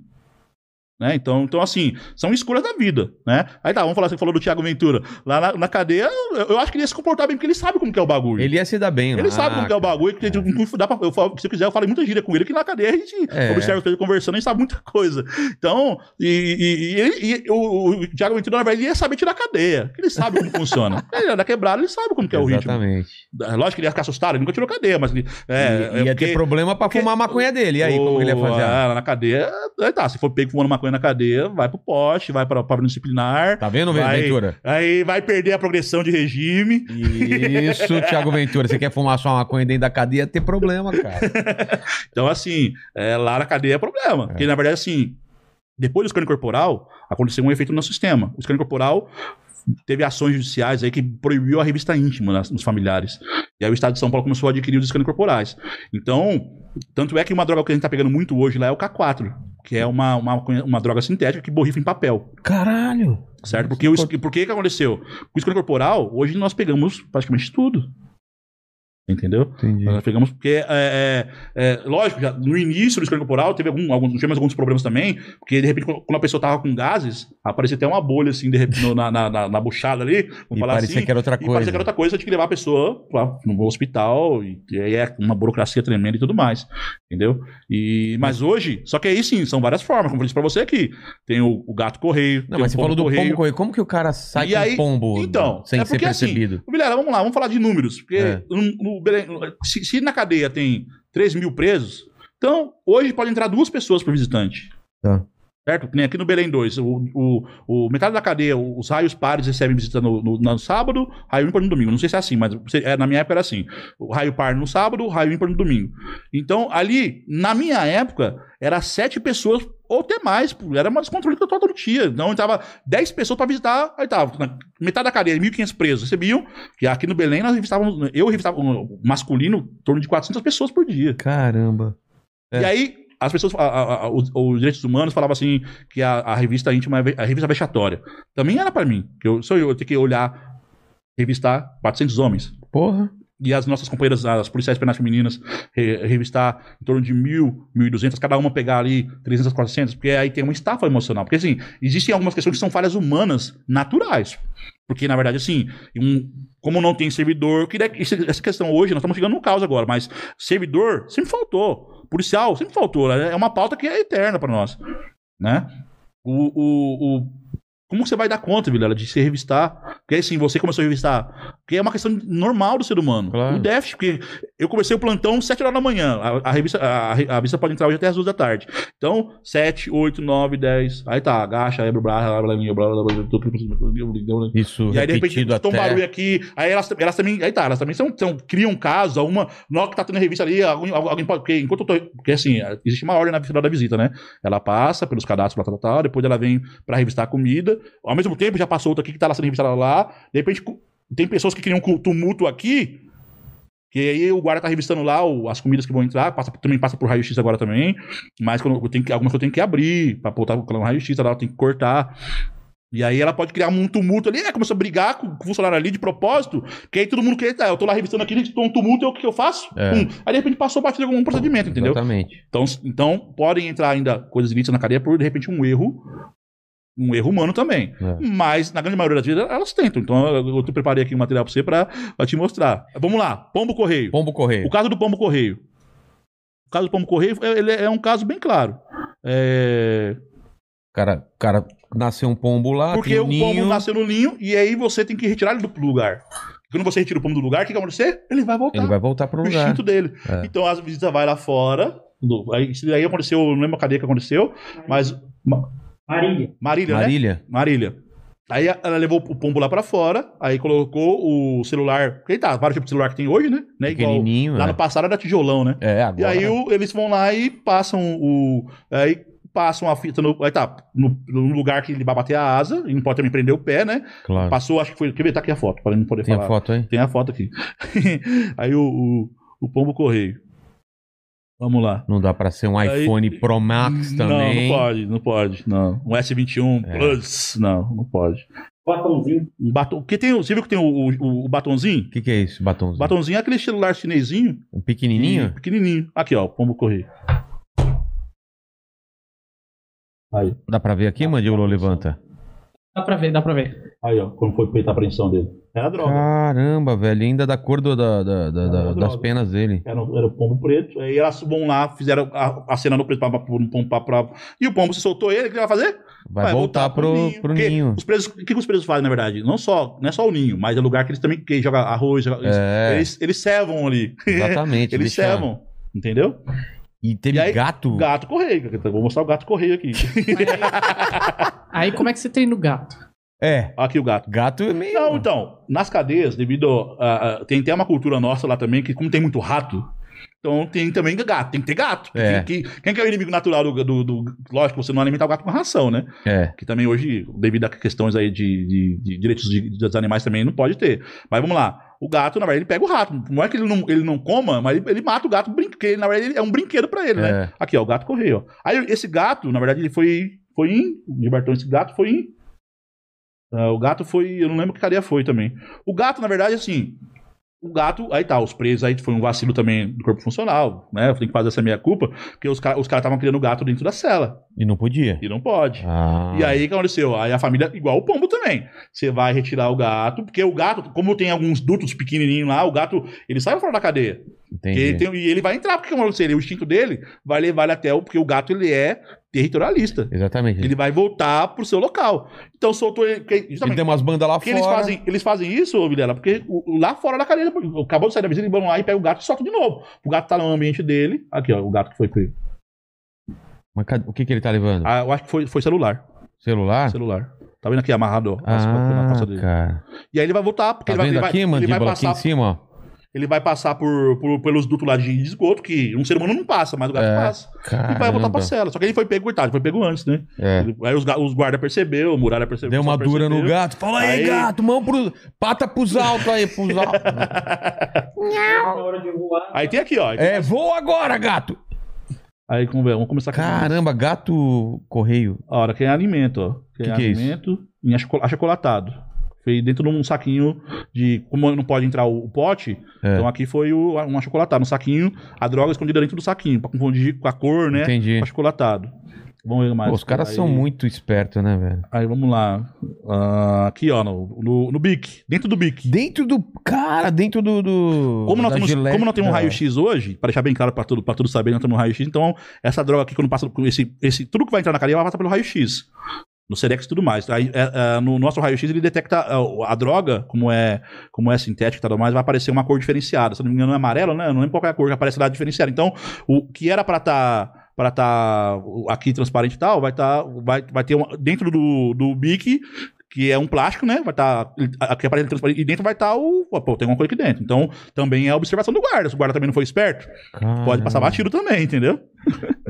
Né? Então, então, assim, são escolhas da vida, né? Aí tá, vamos falar, você falou do Thiago Ventura. Lá na, na cadeia, eu, eu acho que ele ia se comportar bem, porque ele sabe como que é o bagulho. Ele ia se dar bem lá. Ele sabe como que é o bagulho, que tem- dá pra- eu se eu quiser, eu falo muita gíria com ele, que na cadeia a gente É. observa ele conversando, a gente sabe muita coisa. Então, e, e- e e o, o Thiago Ventura, na verdade, ele ia saber tirar a cadeia, que ele sabe como funciona. Ele é da quebrada, ele sabe como que é o ritmo. Exatamente. Lógico que ele ia ficar assustado, ele nunca tirou cadeia, mas ele. É, é ia porque- ter problema pra porque- fumar a maconha dele. E aí, como que ele ia fazer? Ah, lá na cadeia, aí tá, se for pego fumando maconha na cadeia, vai pro poste, vai pra pra disciplinar. Tá vendo, vai, Ventura? Aí vai perder a progressão de regime. Isso, Thiago Ventura. Você quer fumar sua maconha dentro da cadeia, ter problema, cara. Então, assim, é, lá na cadeia é problema. Porque, na verdade, assim, depois do escândalo corporal, aconteceu um efeito no nosso sistema. O escândalo corporal teve ações judiciais aí que proibiu a revista íntima nas- nos familiares. E aí o Estado de São Paulo começou a adquirir os escândalos corporais. Então, tanto é que uma droga que a gente tá pegando muito hoje lá é o K4, que é uma, uma, uma droga sintética que borrifa em papel. Caralho. Certo? Porque o, es- por que aconteceu? O escândalo corporal, hoje nós pegamos praticamente tudo. Entendeu? Entendi. Nós pegamos porque, é, é, é, lógico, já no início do escândalo corporal teve algum, alguns, tivemos alguns problemas também, porque de repente, quando a pessoa tava com gases, aparecia até uma bolha assim, de repente, na, na, na, na buchada ali, vamos E falar parecia assim. que era outra E coisa. parecia que era outra coisa, tinha que levar a pessoa pra, no hospital, e, e aí é uma burocracia tremenda e tudo mais. Entendeu? E, mas hoje, só que aí sim, são várias formas, como eu disse pra você aqui. Tem o, o gato correio, Não, mas o você falou do correio. pombo correio. Como que o cara sai E com aí- pombo Então, sem é ser porque assim, percebido? Vilela, vamos lá, vamos falar de números. Porque É. no, no Se, se na cadeia tem 3 mil presos, então hoje pode entrar duas pessoas por visitante. Tá. Certo? Que nem aqui no Belém 2. O, o, o- metade da cadeia, os raios pares recebem visita no, no, no sábado, raio ímpar no domingo. Não sei se é assim, mas é, na minha época era assim. O raio par no sábado, raio ímpar no domingo. Então, ali, na minha época, era sete pessoas ou até mais. Era uma descontrole total todo dia. Então, entrava 10 pessoas para visitar. Aí tava, metade da cadeia, 1.500 presos recebiam. Que aqui no Belém, nós revistávamos, eu revistava um, masculino, em torno de 400 pessoas por dia. Caramba. É. E aí, as pessoas, a- a- a- os, os direitos humanos falavam assim que a, revista íntima é a revista vexatória. Também era pra mim. Que eu, sou eu, eu tenho que olhar, revistar 400 homens. Porra. E as nossas companheiras, as policiais penais femininas, re- revistar em torno de mil, mil e duzentas, cada uma pegar ali 300, 400, porque aí tem uma estafa emocional. Porque, assim, existem algumas questões que são falhas humanas naturais. Porque, na verdade, assim, um- como não tem servidor, que essa questão hoje, nós estamos chegando no caos agora, mas servidor sempre faltou. Policial sempre faltou. É uma pauta que é eterna para nós. Né? O, o, o- como você vai dar conta, Vilela, de se revistar? Porque assim, você começou a revistar. Porque é uma questão normal do ser humano. Claro. O déficit, porque eu comecei o plantão 7 horas da manhã. A, a revista, a, a revista pode entrar hoje até as 2 da tarde. Então, 7, 8, 9, 10. Aí tá, agacha, abre o braço, blá, blá, blá, blá, blá, blá, blá, Isso e aí, de repente, um até... barulho aqui. Aí elas, elas também. Aí tá, elas também são, são, criam casos. Uma. Na hora que tá tendo a revista ali, alguém, alguém pode. Porque enquanto eu tô. Porque assim, existe uma ordem na final da visita, né? Ela passa pelos cadastros, tal, tal, tal, depois ela vem pra revistar a comida. Ao mesmo tempo, já passou outra aqui que tá lá sendo revistada lá. De repente, tem pessoas que criam um tumulto aqui. Que aí o guarda tá revistando lá o- as comidas que vão entrar, passa, também passa por raio-x agora também. Mas quando eu tenho que, algumas que eu tenho que abrir pra botar o raio-x, lá, eu tenho que cortar. E aí ela pode criar um tumulto ali, é, começou a brigar com, o funcionário ali de propósito, que aí todo mundo quer, tá, eu tô lá revistando aqui, tô um tumulto, eu- o que eu faço? É. Hum. Aí de repente passou batido algum procedimento, entendeu? Exatamente. Então, então podem entrar ainda coisas ilícitas na cadeia por, de repente, um erro, um erro humano também. É. Mas, na grande maioria das vezes, elas tentam. Então, eu, eu te preparei aqui um material pra você pra, pra te mostrar. Vamos lá, pombo correio. Pombo correio. O caso do pombo correio. O caso do pombo correio, é- ele é um caso bem claro. É... O cara, o cara nasceu um pombo lá, Porque o ninho. pombo nasceu no ninho e aí você tem que retirar ele do lugar. Quando você retira o pombo do lugar, o que, que vai acontecer? Ele vai voltar. Ele vai voltar pro lugar. instinto dele. É. Então as visitas vai lá fora. aí, isso aí aconteceu, eu não lembro a cadeia que aconteceu, mas. Ma- Marília. Marília, né? Marília? Marília. Aí ela levou o pombo lá pra fora, aí colocou o celular. Porque tá, vários tipos de celular que tem hoje, né? né? Igual, lá né? no passado era tijolão, né? É, agora. E aí o- eles vão lá e passam o. Aí passam a fita no. Aí tá, no, no lugar que ele vai bater a asa, e não pode também prender o pé, né? Claro. Passou, acho que foi. Quer ver? Tá aqui a foto, para não poder Tem falar. a foto aí? Tem a foto aqui. aí o, o, o pombo correio. Vamos lá. Não dá pra ser um Aí- iPhone Pro Max também. Não, não pode, não pode. Não. Um S21 É. Plus. Não, não pode. Batonzinho. Um batom. Porque tem, você viu que tem o, o, o batonzinho? O que, que é isso, batomzinho? Batonzinho é aquele celular chinesinho. Um pequenininho? Pequenininho. Aqui, ó, pombo correio. Aí, Dá pra ver aqui, mandíbula levanta? Dá pra ver, dá pra ver. aí, ó, como foi feita a apreensão dele. Era droga. Caramba, velho, ainda da cor do- da, da- da- da- das penas dele. Era, era o pombo preto. Aí elas vão lá, fizeram a, a cena no preto pra, pra, pra, pra, pra- E o pombo se soltou ele, o que ele vai fazer? Vai, voltar, pro, pro Porque ninho. Os presos, o que, que os presos fazem, na verdade? Não só, não é só o ninho, mas é lugar que eles também que joga arroz, joga- eles, É. eles, eles cevam ali. Exatamente. eles cevam. Entendeu? E teve E aí, gato. Gato correio. Vou mostrar o gato correio aqui. Aí como é que você treina o gato? É. aqui o gato. Gato é meio. Não, então, nas cadeias, devido a, a- tem até uma cultura nossa lá também, que como tem muito rato, então tem também gato, tem que ter gato. É. Quem, quem- quem que é o inimigo natural do, do, do- Lógico, você não alimentar o gato com ração, né? É. Que também hoje, devido a questões aí de, de- de direitos de- dos animais também, não pode ter. Mas vamos lá. O gato, na verdade, ele pega o rato. Não é que ele não, ele não coma, mas ele, ele mata o gato porque, na verdade, é um brinquedo pra ele, né? É. Aqui, ó, o gato correio. ó. Aí esse gato, na verdade, ele foi, foi em. Gilbertão, esse gato foi em. ah, o gato foi. Eu não lembro que cadeia foi também. O gato, na verdade, assim. O gato, aí tá, os presos aí foi um vacilo também do corpo funcional, né? Tem que fazer essa meia culpa, porque os caras os caras estavam criando o gato dentro da cela. E não podia. E não pode. Ah. E aí o que aconteceu? Aí a família, igual o pombo também. Você vai retirar o gato, porque o gato, como tem alguns dutos pequenininhos lá, o gato, ele sai fora da cadeia. Entendi. E ele, tem- e ele vai entrar, porque como o instinto dele, vai levar ele até o. Porque o gato ele é territorialista. Exatamente. Ele vai voltar pro seu local. Então soltou ele. porque- Ele tem umas bandas lá fora. eles fazem, eles fazem isso, Vilela, porque o- lá fora da cadeia, acabou de sair da visita, eles vão lá e pega o gato e solta de novo. O gato tá no ambiente dele. Aqui, ó, o gato que foi preso. O que, que ele tá levando? Ah, eu acho que foi, foi celular. Celular? Celular. Tá vendo aqui amarrado, ó, Ah, cara. E aí ele vai voltar, porque Tá ele vai, vendo ele vai, aqui, ele vai mandíbula, aqui passar, em cima, ó? Ele vai passar por, por- pelos dutos lá de esgoto, que um ser humano não passa, mas o gato É. passa. E vai voltar pra Caramba. cela. Só que ele foi pego, coitado, foi pego antes, né? É. Ele- aí os, os guardas percebeu, o muralha percebeu. Deu uma dura no percebeu. gato. Fala aí, Aí- gato, mão pro. Pata pros altos aí, pros altos. Aí tem aqui, ó. é, voa agora, gato! Aí vamos ver, vamos começar com Caramba, gato correio. a hora que é alimento, ó. Que, Que é que é isso? alimento em achoco- achocolatado. Foi dentro de um saquinho de. Como não pode entrar o, o pote, É. então aqui foi o, um achocolatado, um saquinho, a droga escondida dentro do saquinho, pra confundir com a cor, né? Entendi. Achocolatado. Vamos ver mais. Pô, os caras Aí- são muito espertos, né, velho? Aí vamos lá. Ah, aqui, ó, no, no, no BIC. Dentro do BIC. Dentro do. Cara, dentro do. do Como nós, temos, como nós temos um da- raio-x hoje, para deixar bem claro para todo, pra todos saberem, nós temos um raio-x, então essa droga aqui, quando passa, esse, esse, tudo que vai entrar na cadeia vai passar pelo raio-x. No Serex e tudo mais. Aí, é, é, no nosso raio-x, ele detecta a, a droga, como é, como é sintética e tudo mais, vai aparecer uma cor diferenciada. Se não me engano, é amarelo, né? Eu não lembro qual é a cor que aparece lá diferenciada. Então, o que era para estar. para tá aqui transparente e tal, vai estar vai, vai ter uma, dentro do, do bic que é um plástico, né? Vai estar aqui aparece transparente e dentro vai estar o, pô, tem uma coisa aqui dentro. Então, também é a observação do guarda. Se o guarda também não for esperto, pode passar Caramba. batido também, entendeu?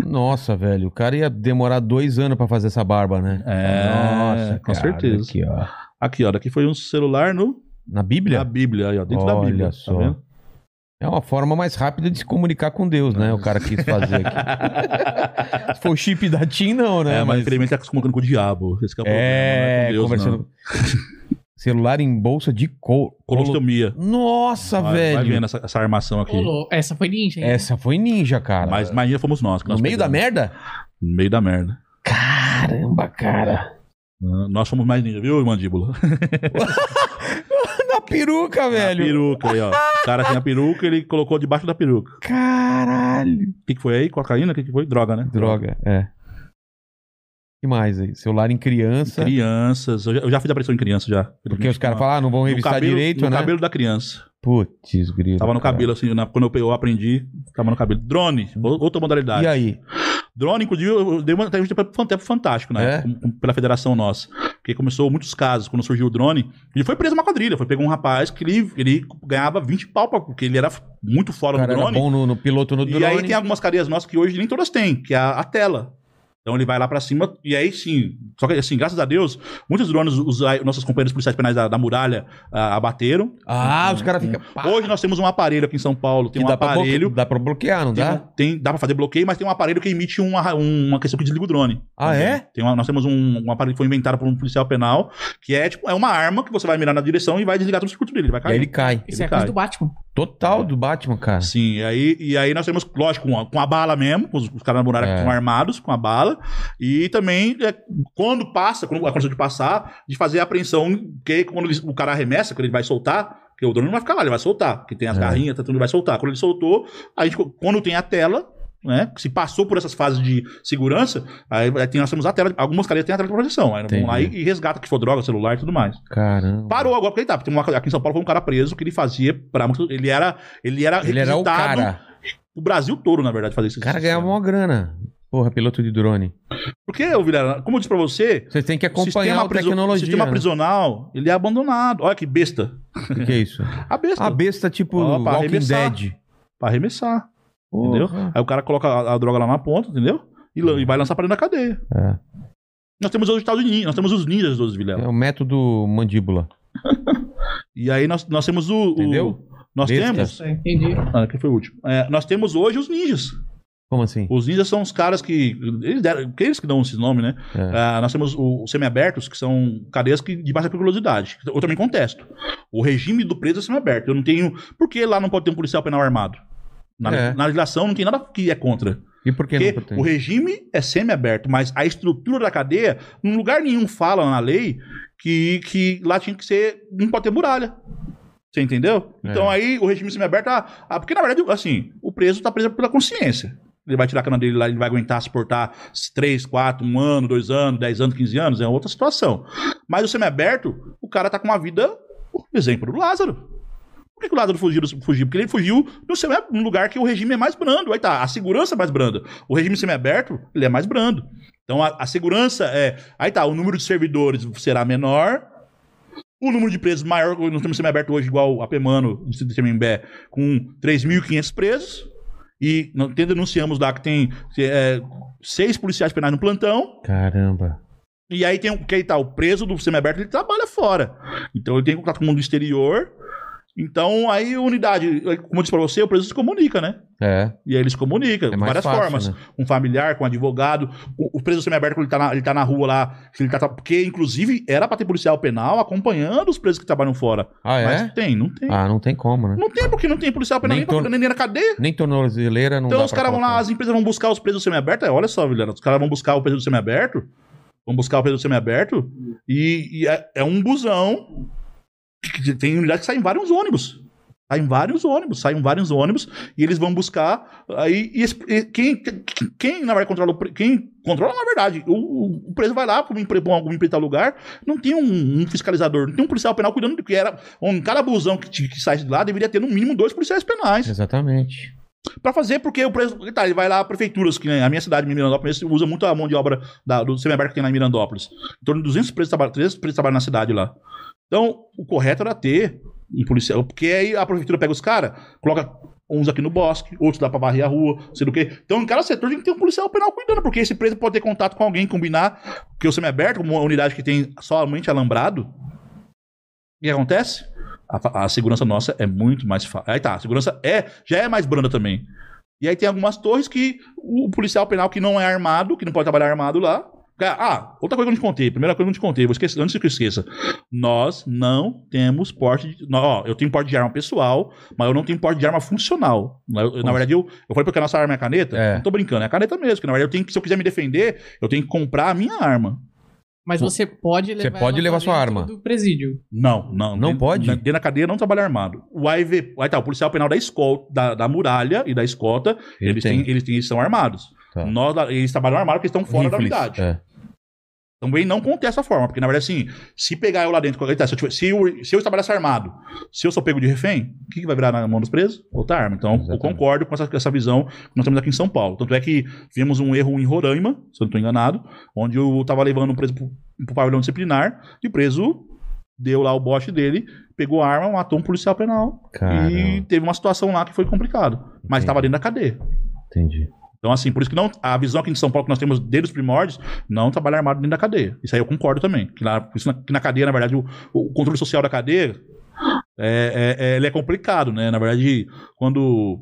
Nossa, velho, o cara ia demorar dois anos pra fazer essa barba, né? É, com certeza. Aqui, ó. Aqui, ó, daqui foi um celular no Na Bíblia? na Bíblia, aí, ó, dentro da Olha Bíblia, só. tá vendo? É uma forma mais rápida de se comunicar com Deus, né? O cara quis fazer aqui. se for o chip da TIM, não, né? É, mas infelizmente tá se comunicando com o diabo. Esse que é o É, é com Deus, conversando. Celular em bolsa de couro. Colostomia. Nossa, Vai- velho. Vai vendo essa, essa armação aqui. Essa foi ninja, hein? Essa foi ninja, cara. Mas imagina fomos nós. que no nós meio da merda? No meio da merda. Caramba, cara. Ah, Nós fomos mais ninja, viu, mandíbula? Peruca, A velho. peruca aí, ó. O cara tem a peruca, ele colocou debaixo da peruca. Caralho. O que, que foi aí? Cocaína? O que, que foi? Droga, né? Droga, é. O que mais aí? Celular em criança. Crianças. Eu já, eu já fiz a pressão em criança já. Porque os caras falam, ah, não vão revistar cabelo- direito, no né? cabelo da criança. Putz, grilo. Tava no cara. cabelo, assim, na- quando eu, eu aprendi, tava no cabelo. Drone, outra modalidade. E aí? Drone, inclusive, eu dei uma entrevista para o Fantástico, né? É? Pela federação nossa. Porque começou muitos casos, quando surgiu o drone. Ele foi preso uma quadrilha. Foi pegar um rapaz que ele, ele ganhava 20 pau, porque ele era muito fora do cara era drone. bom no, no piloto no E drone. aí tem algumas cadeias nossas que hoje nem todas têm, que é a, a tela. Então ele vai lá pra cima, e aí sim. Só que assim, graças a Deus, muitos drones, os, os nossos companheiros policiais penais da, da muralha ah, abateram. Ah, os caras ficam... Hoje nós temos um aparelho aqui em São Paulo, tem que um dá pra, aparelho. bloque- dá pra bloquear, não Tem, dá? tem- dá pra fazer bloqueio, mas tem um aparelho que emite uma, uma questão que desliga o drone. Ah, Também. é? Tem uma- nós temos um, um aparelho que foi inventado por um policial penal, que é tipo, é uma arma que você vai mirar na direção e vai desligar todo o circuito dele. Ele vai E cair. aí ele cai. Isso é ele coisa cai. do Batman. Total do Batman, cara. Sim, e aí, e aí nós temos, lógico, com a, com a bala mesmo, os, os caras na muralha É. que armados com a bala, e também, é, quando passa, quando aconteceu de passar, de fazer a apreensão, que quando ele- o cara arremessa, quando ele vai soltar, porque o drone não vai ficar lá, ele vai soltar, porque tem as É. garrinhas, tá tudo, ele vai soltar. Quando ele soltou, a gente, quando tem a tela, né, se passou por essas fases de segurança, aí, aí tem, nós temos a tela, algumas cadeias têm a tela de proteção, aí nós vamos lá e, Entendi. e resgata que for droga, celular e tudo mais. Caramba. Parou agora porque ele tá, porque tem uma, aqui em São Paulo foi um cara preso que ele fazia para ele era ele era Ele era o cara. o Brasil todo, na verdade, fazer isso. O cara ganhava uma grana. Porra, piloto de drone. Porque, ô, Vilela, como eu disse pra você, Você tem que acompanhar a tecnologia. o sistema né? prisional, ele é abandonado. Olha que besta. O que, que é isso? A besta. A besta tipo pra Walking arremessar. Dead. Pra arremessar, entendeu? Aí o cara coloca a, a droga lá na ponta, entendeu? E, e vai lançar pra dentro da cadeia. É. Nós temos hoje o tal de ninja, nós temos os ninjas dos Vilela. É o método mandíbula. E aí nós, nós temos o... o- Entendeu? nós Besta. temos... É, entendi. Ah, que foi o último. É, nós temos hoje os ninjas. Como assim? Os ninjas são os caras que. Eles, deram, que eles que dão esse nome, né? É. Ah, nós temos o- os semi-abertos, que são cadeias que, de baixa periculosidade. Eu também contesto. O regime do preso é semi-aberto. Eu não tenho. Por que lá não pode ter um policial penal armado? Na, É. na legislação não tem nada que é contra. E por que Porque não o regime é semi-aberto, mas a estrutura da cadeia, em lugar nenhum fala na lei que, que lá tinha que ser. Não pode ter muralha. Você entendeu? É. Então aí o regime semi-aberto. Ah, ah, porque na verdade, assim, o preso tá preso pela consciência. Ele vai tirar a cana dele lá, ele vai aguentar suportar 3, 4, 1 ano, 2 anos, 10 anos, 15 anos, é outra situação. Mas o semi-aberto, o cara tá com uma vida. Por exemplo, do Lázaro. Por que, que o Lázaro fugiu, do- fugiu? Porque ele fugiu no semi- num lugar que o regime é mais brando. Aí tá, a segurança é mais branda. O regime semiaberto, ele é mais brando. Então a, a segurança é. Aí tá, o número de servidores será menor. O número de presos maior. Nós temos semiaberto hoje, igual a Pemano de Tremembé, com 3.500 presos. E nós te- denunciamos lá que tem é, seis policiais penais no plantão. Caramba. E aí tem o que aí tá, o preso do semiaberto, ele trabalha fora. Então ele tem contato com o mundo exterior. Então aí a unidade, como eu disse pra você, o preso se comunica, né? É. E aí eles se comunicam É de mais várias fácil, formas. né? Um familiar, com um advogado. O, o preso semiaberto, ele tá, na, ele tá na rua lá. Ele tá, porque, inclusive, era pra ter policial penal acompanhando os presos que trabalham fora. Ah, é? Mas tem, não tem. Ah, não tem como, né? Não tem, porque não tem policial penal Nem nem, pra- nem na cadeia. Nem tornozeleira não Então os caras vão lá, as empresas vão buscar os presos semiabertos. É, olha só, Vilhena, os caras vão buscar o preso semiaberto. Vão buscar o preso semiaberto. E, e é, é um busão. Tem unidade que sai em vários ônibus. Sai em vários ônibus, saem vários ônibus e eles vão buscar. Aí, e e quem, quem, na verdade, controla Quem controla, na verdade, o, o preso vai lá para algum empreitar lugar, não tem um, um fiscalizador, não tem um policial penal cuidando do que era. Um, cada busão que, que sai de lá deveria ter no mínimo dois policiais penais. Exatamente. Pra fazer, porque o preço. Tá, ele vai lá, prefeituras, que né, a minha cidade, Mirandópolis, usa muito a mão de obra da- do semiaberto que tem lá em Mirandópolis. Em torno de 200 presos, traba- 300 presos trabalham na cidade lá. Então, o correto era ter um policial, porque aí a prefeitura pega os caras, coloca uns aqui no bosque, outros dá pra varrer a rua, sei do quê. Então, em cada setor tem que ter um policial penal cuidando, porque esse preso pode ter contato com alguém, combinar, porque o semiaberto, uma unidade que tem somente alambrado, o que acontece? A, a segurança nossa é muito mais fácil. Aí tá, a segurança é, já é mais branda também. E aí tem algumas torres que o policial penal que não é armado, que não pode trabalhar armado lá. Ah, outra coisa que eu não te contei, primeira coisa que eu não te contei, vou esquecer, antes que eu esqueça. Nós não temos porte de. Ó, eu tenho porte de arma pessoal, mas eu não tenho porte de arma funcional. Eu- na verdade, eu, eu falei porque a nossa arma é a caneta. É. Não tô brincando, é a caneta mesmo. Que na verdade, eu tenho que, se eu quiser me defender, eu tenho que comprar a minha arma. Mas você pode levar. Você pode levar sua arma. Do presídio. Não, não. Não dentro- pode? Dentro da cadeia não trabalha armado. O AIV, aí tá, o policial penal da escolta, da, da muralha e da escolta, Ele eles, tem. têm, eles, têm, eles são armados. Tá. Nós, da- eles trabalham armados porque estão fora da Rifles. unidade. É. Também não contesta essa forma, porque na verdade, assim, se pegar eu lá dentro, se, eu tiver- se, eu, se eu trabalhasse armado, se eu sou pego de refém, o que, que vai virar na mão dos presos? Outra arma. Então, eu Exatamente. concordo com essa, essa visão que nós temos aqui em São Paulo. Tanto é que vimos um erro em Roraima, se eu não estou enganado, onde eu tava levando um preso pro, pro pavilhão disciplinar e o preso deu lá o bote dele, pegou a arma, matou um policial penal e Caramba. teve uma situação lá que foi complicado. Mas estava dentro da cadeia. Entendi. Então, assim, por isso que não, a visão aqui em São Paulo que nós temos desde os primórdios, não trabalhar armado dentro da cadeia. Isso aí eu concordo também. Que, lá, isso na, que na cadeia, na verdade, o, o controle social da cadeia é, é- é- ele é complicado, né? Na verdade, quando.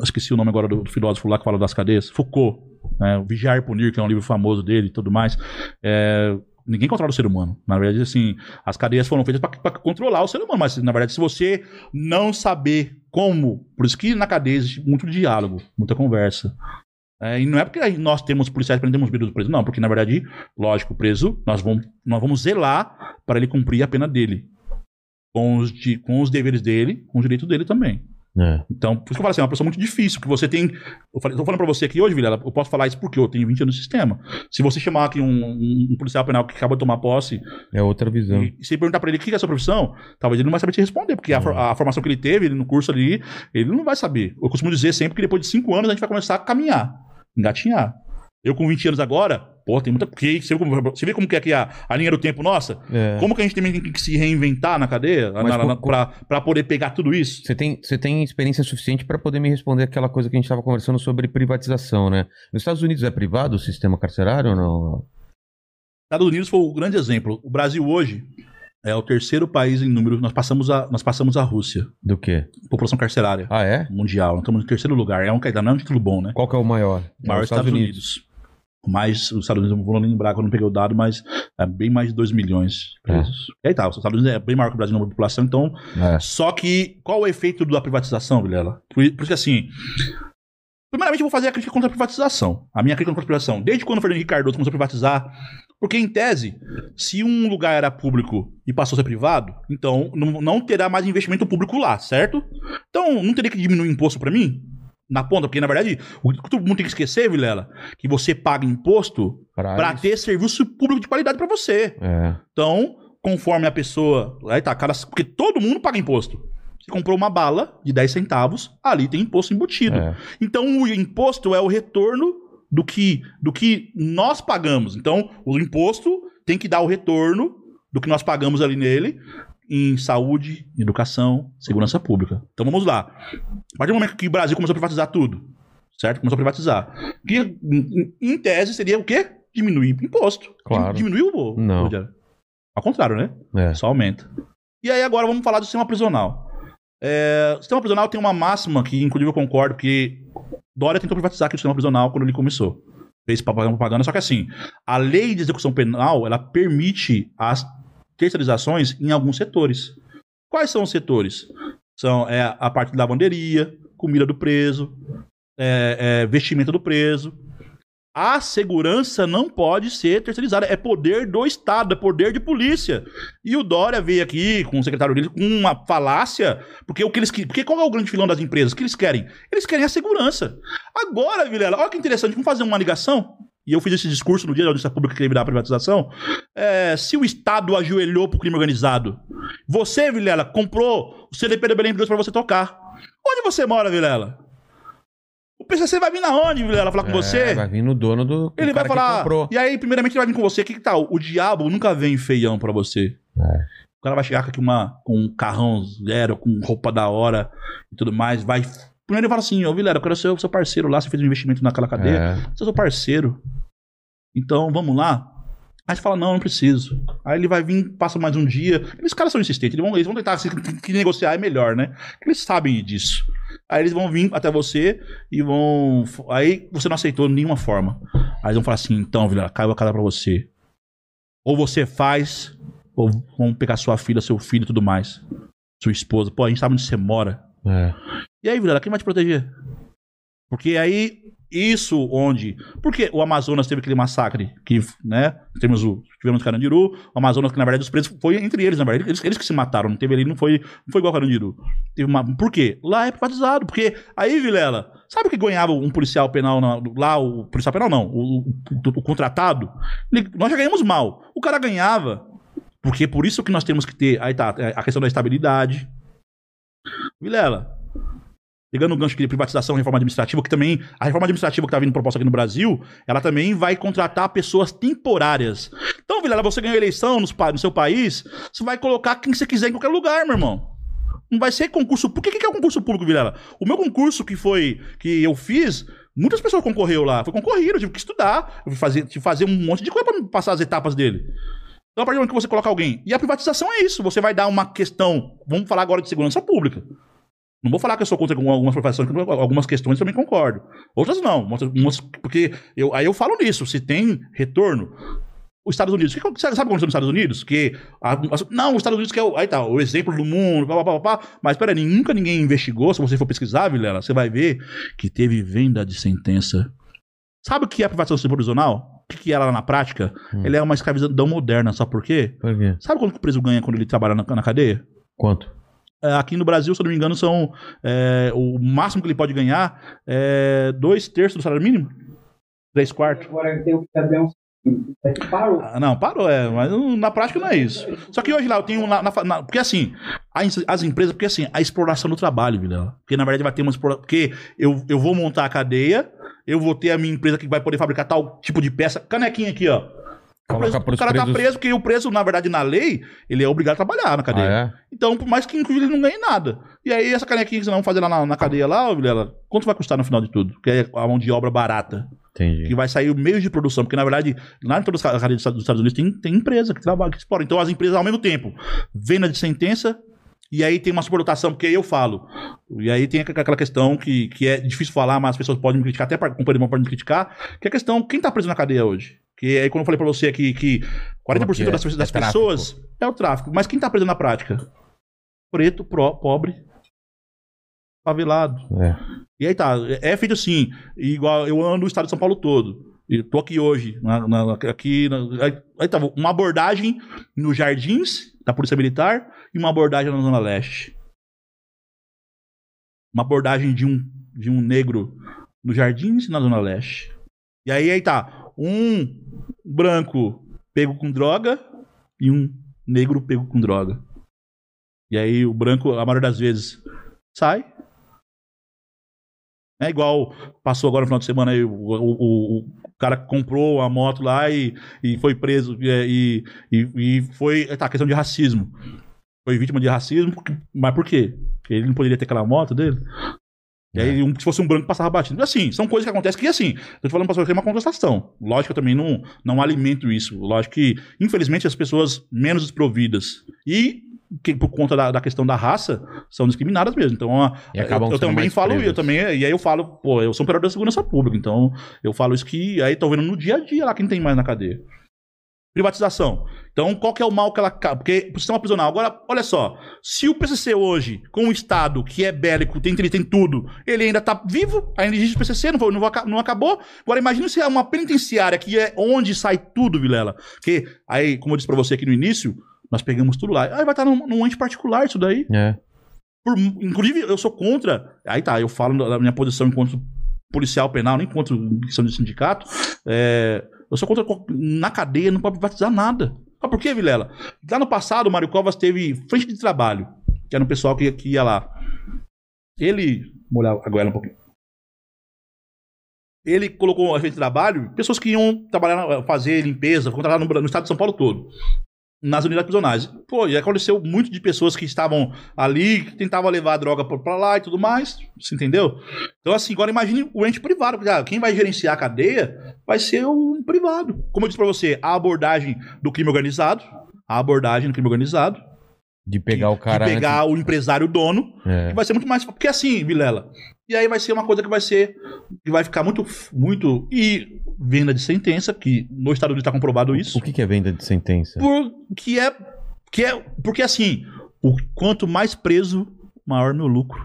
Esqueci o nome agora do, do filósofo lá que fala das cadeias. Foucault. Né? O Vigiar e Punir, que é um livro famoso dele e tudo mais. É, ninguém controla o ser humano. Na verdade, assim, as cadeias foram feitas para controlar o ser humano. Mas, na verdade, se você não saber como? Por isso que na cadeia existe muito diálogo, muita conversa. É, e não é porque nós temos policiais prendemos medo do preso, não, porque na verdade, lógico, o preso, nós vamos, nós vamos zelar para ele cumprir a pena dele. Com os, de- com os deveres dele, com os direitos dele também. É. Então, por isso que eu falo assim, é uma pessoa muito difícil, que você tem. Eu falei, tô falando pra você aqui hoje, Vilela, eu posso falar isso porque eu tenho 20 anos no sistema. Se você chamar aqui um, um- um policial penal que acaba de tomar posse É outra visão. e, e você perguntar pra ele o que é a sua profissão, talvez ele não vai saber te responder, porque a, for- a formação que ele teve ele no curso ali, ele não vai saber. Eu costumo dizer sempre que depois de 5 anos a gente vai começar a caminhar, engatinhar. Eu com 20 anos agora, pô, tem muita. Porque você, vê como- você vê como que é aqui a, a linha do tempo nossa? É. Como que a gente também tem que se reinventar na cadeia pra poder pegar tudo isso? Você tem, você tem experiência suficiente para poder me responder aquela coisa que a gente estava conversando sobre privatização, né? Nos Estados Unidos é privado o sistema carcerário ou não? Estados Unidos foi o grande exemplo. O Brasil hoje é o terceiro país em número. Nós passamos a, nós passamos a Rússia. Do quê? População carcerária Ah, é? mundial. Nós estamos no terceiro lugar. É um, não é um título bom, né? Qual que é o maior? O maior É é os Estados Unidos. Mais os Estados Unidos, eu não vou lembrar que eu não peguei o dado, mas é bem mais de 2 milhões de presos. E aí tá, os Estados Unidos é bem maior que o Brasil na população, então. É. Só que qual o efeito da privatização, Vilela? Por, por isso que assim. Primeiramente, eu vou fazer a crítica contra a privatização. A minha crítica contra a privatização. Desde quando o Fernando Henrique Cardoso começou a privatizar. Porque, em tese, se um lugar era público e passou a ser privado, então não, não terá mais investimento público lá, certo? Então, não teria que diminuir o imposto pra mim? Na ponta, porque, na verdade, o que todo mundo tem que esquecer, Vilela, que você paga imposto pra ter serviço público de qualidade pra você. É. Então, conforme a pessoa. Aí tá, cada, porque todo mundo paga imposto. Você comprou uma bala de 10 centavos, ali tem imposto embutido. É. Então, o imposto é o retorno do que, do que nós pagamos. Então, o imposto tem que dar o retorno do que nós pagamos ali nele em saúde, educação, segurança pública. Então, vamos lá. A partir do momento que o Brasil começou a privatizar tudo, certo? Começou a privatizar. Que, em, tese, seria o quê? Diminuir imposto. Claro. Diminuiu o... Não. Ao contrário, né? É. Só aumenta. E aí agora vamos falar do sistema prisional. É, o sistema prisional tem uma máxima que, inclusive, eu concordo, porque Dória tentou privatizar aqui o sistema prisional quando ele começou. Fez propaganda, só que assim, a lei de execução penal, ela permite as terceirizações em alguns setores. Quais são os setores? São é, a parte de lavanderia, comida do preso, é, é, vestimenta do preso. A segurança não pode ser terceirizada. É poder do Estado, é poder de polícia. E o Dória veio aqui com o secretário dele com uma falácia, porque o que eles que- porque qual é o grande filão das empresas? O que eles querem? Eles querem a segurança. Agora, Vilela, olha que interessante, vamos fazer uma ligação. E eu fiz esse discurso no dia da audiência pública que teve da privatização. É, se o Estado ajoelhou pro crime organizado, você, Vilela, comprou o CDP da Belém de Deus pra você tocar. Onde você mora, Vilela? O PCC vai vir na onde, Vilela, falar com É, você? Vai vir no dono do. Ele do vai falar. E aí, primeiramente, ele vai vir com você. O que, que tal? O diabo nunca vem feião pra você. É. O cara vai chegar com aqui uma, com um carrão zero, com roupa da hora e tudo mais. Vai. Primeiro ele fala assim: Ô Vilera, eu quero ser o seu parceiro lá. Você fez um investimento naquela cadeia. É. Você é seu parceiro. Então, vamos lá. Aí você fala, não, não preciso. Aí ele vai vir, passa mais um dia. Eles caras são insistentes, eles vão, eles vão tentar que, negociar é melhor, né? Eles sabem disso. Aí eles vão vir até você e vão. Aí você não aceitou de nenhuma forma. Aí eles vão falar assim: então, Vila, caiu a cara pra você. Ou você faz, ou vão pegar sua filha, seu filho e tudo mais. Sua esposa. Pô, a gente sabe onde você mora. É. E aí, Vilela, quem vai te proteger? Porque aí, isso onde. Porque o Amazonas teve aquele massacre que, né? Temos o. Tivemos o Carandiru, o Amazonas, que na verdade os presos foi entre eles, na verdade. Eles, eles que se mataram, não teve ali, não foi, não foi igual ao Carandiru. Teve uma, por quê? Lá é privatizado. Porque aí, Vilela, sabe o que ganhava um policial penal na- lá? O policial penal não, o, o- o contratado? Ele- nós já ganhamos mal. O cara ganhava. Porque por isso que nós temos que ter. Aí tá, a questão da estabilidade. Vilela, pegando o gancho de privatização e reforma administrativa, que também a reforma administrativa que está vindo proposta aqui no Brasil, ela também vai contratar pessoas temporárias. Então, Vilela, você ganhou eleição no seu país, você vai colocar quem você quiser em qualquer lugar, meu irmão. Não vai ser concurso. Por que, que é um concurso público, Vilela? O meu concurso que foi que eu fiz, muitas pessoas concorreu lá. Foi concorrido, eu tive que estudar, eu tive que fazer, tive que fazer um monte de coisa para passar as etapas dele. Então, a partir do momento que você coloca alguém. E a privatização é isso. Você vai dar uma questão. Vamos falar agora de segurança pública. Não vou falar que eu sou contra algumas porque algumas questões também concordo. Outras não. Umas- porque eu, aí eu falo nisso. Se tem retorno, os Estados Unidos. Que, sabe que aconteceu nos Estados Unidos? Que. a- a- não, os Estados Unidos que é o, aí tá, o exemplo do mundo. Mas peraí, nunca ninguém investigou. Se você for pesquisar, Vilela, você vai ver que teve venda de sentença. Sabe o que é privatização provisional? O que, que é lá na prática? Hum. Ele é uma escravidão moderna, sabe por quê? Por quê? Sabe quanto que o preso ganha quando ele trabalha na, na cadeia? Quanto? É, aqui no Brasil, se eu não me engano, são. é, o máximo que ele pode ganhar é dois terços do salário mínimo? Três quartos? Agora tem o que também um. É que parou. Ah, não, parou, é, mas na prática não é isso. Só que hoje lá eu tenho na, na- na- porque assim, as, as empresas, porque assim, a exploração do trabalho, Vilela. Porque na verdade vai ter uma exploração, porque eu, eu vou montar a cadeia, eu vou ter a minha empresa que vai poder fabricar tal tipo de peça, canequinha aqui, ó. O, preso- o cara tá presos- preso porque o preso, na verdade, na lei, ele é obrigado a trabalhar na cadeia. Ah, é? Então, por mais que inclusive ele não ganhe nada. E aí, essa canequinha que você não fazer lá na, na cadeia lá, ô, Vilela, quanto vai custar no final de tudo? Que é a mão de obra barata. Entendi. Que vai sair o meio de produção. Porque, na verdade, lá em todas as cadeias dos Estados Unidos tem, tem empresa que trabalha, que explora. Então, as empresas, ao mesmo tempo, venda de sentença. E aí tem uma superlotação, porque aí eu falo. E aí tem aqu- aquela questão que, que é difícil falar, mas as pessoas podem me criticar, até para companhia podem me criticar, que é a questão, quem tá preso na cadeia hoje? Que aí quando eu falei pra você aqui que 40% Porque das, é das tráfico. pessoas é o tráfico. Mas quem tá preso na prática? Preto, pro, pobre, favelado. É. E aí tá, é feito assim, igual eu ando o estado de São Paulo todo. E tô aqui hoje, na- na- aqui, na- aí, aí tá, uma abordagem nos jardins da Polícia Militar e uma abordagem na Zona Leste. Uma abordagem de um, de um negro nos jardins e na Zona Leste. E aí, aí tá, um branco pego com droga e um negro pego com droga. E aí o branco, a maioria das vezes, sai, é igual passou agora no final de semana aí, o, o, o- cara comprou a moto lá e, e foi preso e, e, e foi. Tá, questão de racismo. Foi vítima de racismo, mas por quê? Porque ele não poderia ter aquela moto dele. E aí, um- se fosse um branco, passava batido. Assim, são coisas que acontecem que, assim, tô te falando pra você é uma contestação. Lógico que eu também não, não alimento isso. Lógico que, infelizmente, as pessoas menos desprovidas e que por conta da, da questão da raça são discriminadas mesmo. Então, a- eu, eu também falo, presas. eu também, e aí eu falo, pô, eu sou um operador da segurança pública, então eu falo isso que aí tô vendo no dia a dia lá quem tem mais na cadeia. Privatização. Então, qual que é o mal que ela. Porque o sistema prisional. Agora, olha só. Se o PCC hoje, com um Estado que é bélico, tem, tem tudo, ele ainda tá vivo, ainda existe o PCC, não, foi- não, não acabou. Agora, imagine se é uma penitenciária que é onde sai tudo, Vilela. Que aí, como eu disse pra você aqui no início, nós pegamos tudo lá. Aí vai estar num, num ente particular isso daí. É. Por- inclusive, eu sou contra. Aí tá, eu falo da minha posição enquanto policial penal, nem enquanto questão de sindicato. É, eu sou contra. co- Na cadeia não pode privatizar nada. Sabe por quê, Vilela? Lá no passado, o Mário Covas teve frente de trabalho, que era um pessoal que, que ia lá. Ele. Vou olhar a goela um pouquinho. Ele colocou a frente de trabalho pessoas que iam trabalhar, fazer limpeza, contratar no, no estado de São Paulo todo nas unidades prisionais. Pô, e aconteceu muito de pessoas que estavam ali, que tentavam levar a droga pra lá e tudo mais. Você entendeu? Então, assim, agora imagine o ente privado. porque, ah, Quem vai gerenciar a cadeia vai ser um privado. Como eu disse pra você, a abordagem do crime organizado, a abordagem do crime organizado, De pegar o cara. de pegar o empresário dono, É. vai ser muito mais. Porque assim, Vilela. E aí vai ser uma coisa que vai ser. que vai ficar muito. muito e venda de sentença, que no Estado Unidos está comprovado isso. O que, que é venda de sentença? Por, que é, que é. Porque assim, o quanto mais preso, maior meu lucro.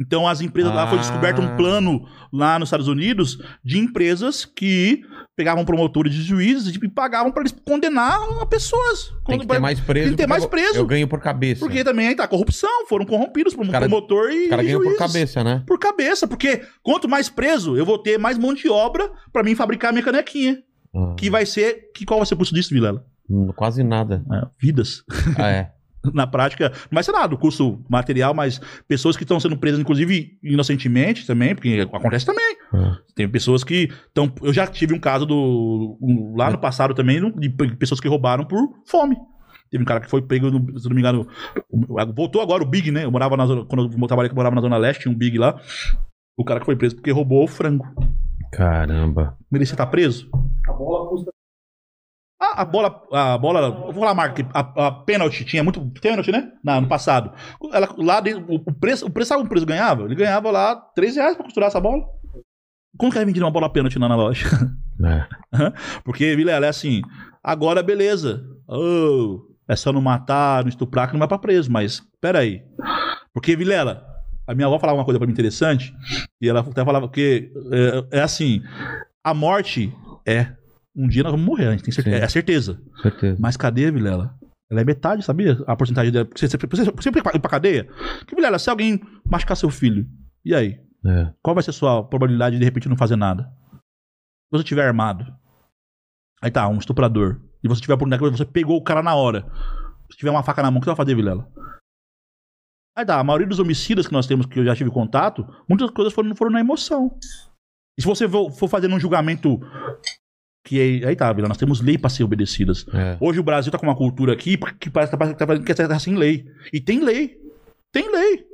Então as empresas lá foi Ah. descoberto um plano lá nos Estados Unidos de empresas que pegavam promotores de juízes e pagavam para eles condenar pessoas. Tem que ter mais preso. Tem que ter mais eu- preso. Eu ganho por cabeça. Porque também aí tá corrupção, foram corrompidos por um Cara- promotor e Os caras e ganham por cabeça, né? Por cabeça, porque quanto mais preso, eu vou ter mais mão de obra para mim fabricar minha canequinha. Ah, Que vai ser. Que, qual vai ser o custo disso, Vilela? hum, Quase nada. É, vidas. Ah, é. Na prática, não vai ser nada, o custo material, mas pessoas que estão sendo presas, inclusive inocentemente também, porque acontece também. Ah. Tem pessoas que estão. Eu já tive um caso do. um- lá no passado também, de pe- pessoas que roubaram por fome. Teve um cara que foi pego, no- se não me engano. Voltou agora o Big, né? Eu morava na zona. Quando eu trabalhei, eu morava na Zona Leste, tinha um Big lá. O cara que foi preso porque roubou o frango. Caramba. Merecia estar preso? A bola Ah, a bola, a bola, vou falar a marca, a, a pênalti tinha muito pênalti, né? Na, no passado. Ela, lá o, preço, o preço, sabe o preço ganhava? Ele ganhava lá 3 reais pra costurar essa bola. Como que é vendido uma bola pênalti lá na loja? É. Porque, Vilela, é assim, Agora, beleza. Oh, é só não matar, não estuprar, que não vai pra preso. Mas, peraí. Porque, Vilela, a minha avó falava uma coisa pra mim interessante, e ela até falava que é, é assim, a morte é, um dia nós vamos morrer, a gente tem certeza, Sim. é certeza. Certeza. Mas cadê, Vilela? Ela é metade, sabia? A porcentagem dela. Você, você, você, você ir pra cadeia? Que, Vilela, se alguém machucar seu filho, e aí? É. Qual vai ser a sua probabilidade de de repente não fazer nada? Se você tiver armado, aí tá, um estuprador, e você tiver a oportunidade você pegou o cara na hora, se tiver uma faca na mão, o que você vai fazer, Vilela? Aí tá, a maioria dos homicidas que nós temos, que eu já tive contato, muitas coisas foram, foram na emoção. E se você for, for fazer um julgamento que aí, aí tá, Vilela, nós temos lei pra ser obedecidas. É. Hoje o Brasil tá com uma cultura aqui que parece que tá, tá, que tá sem lei. E tem lei. Tem lei.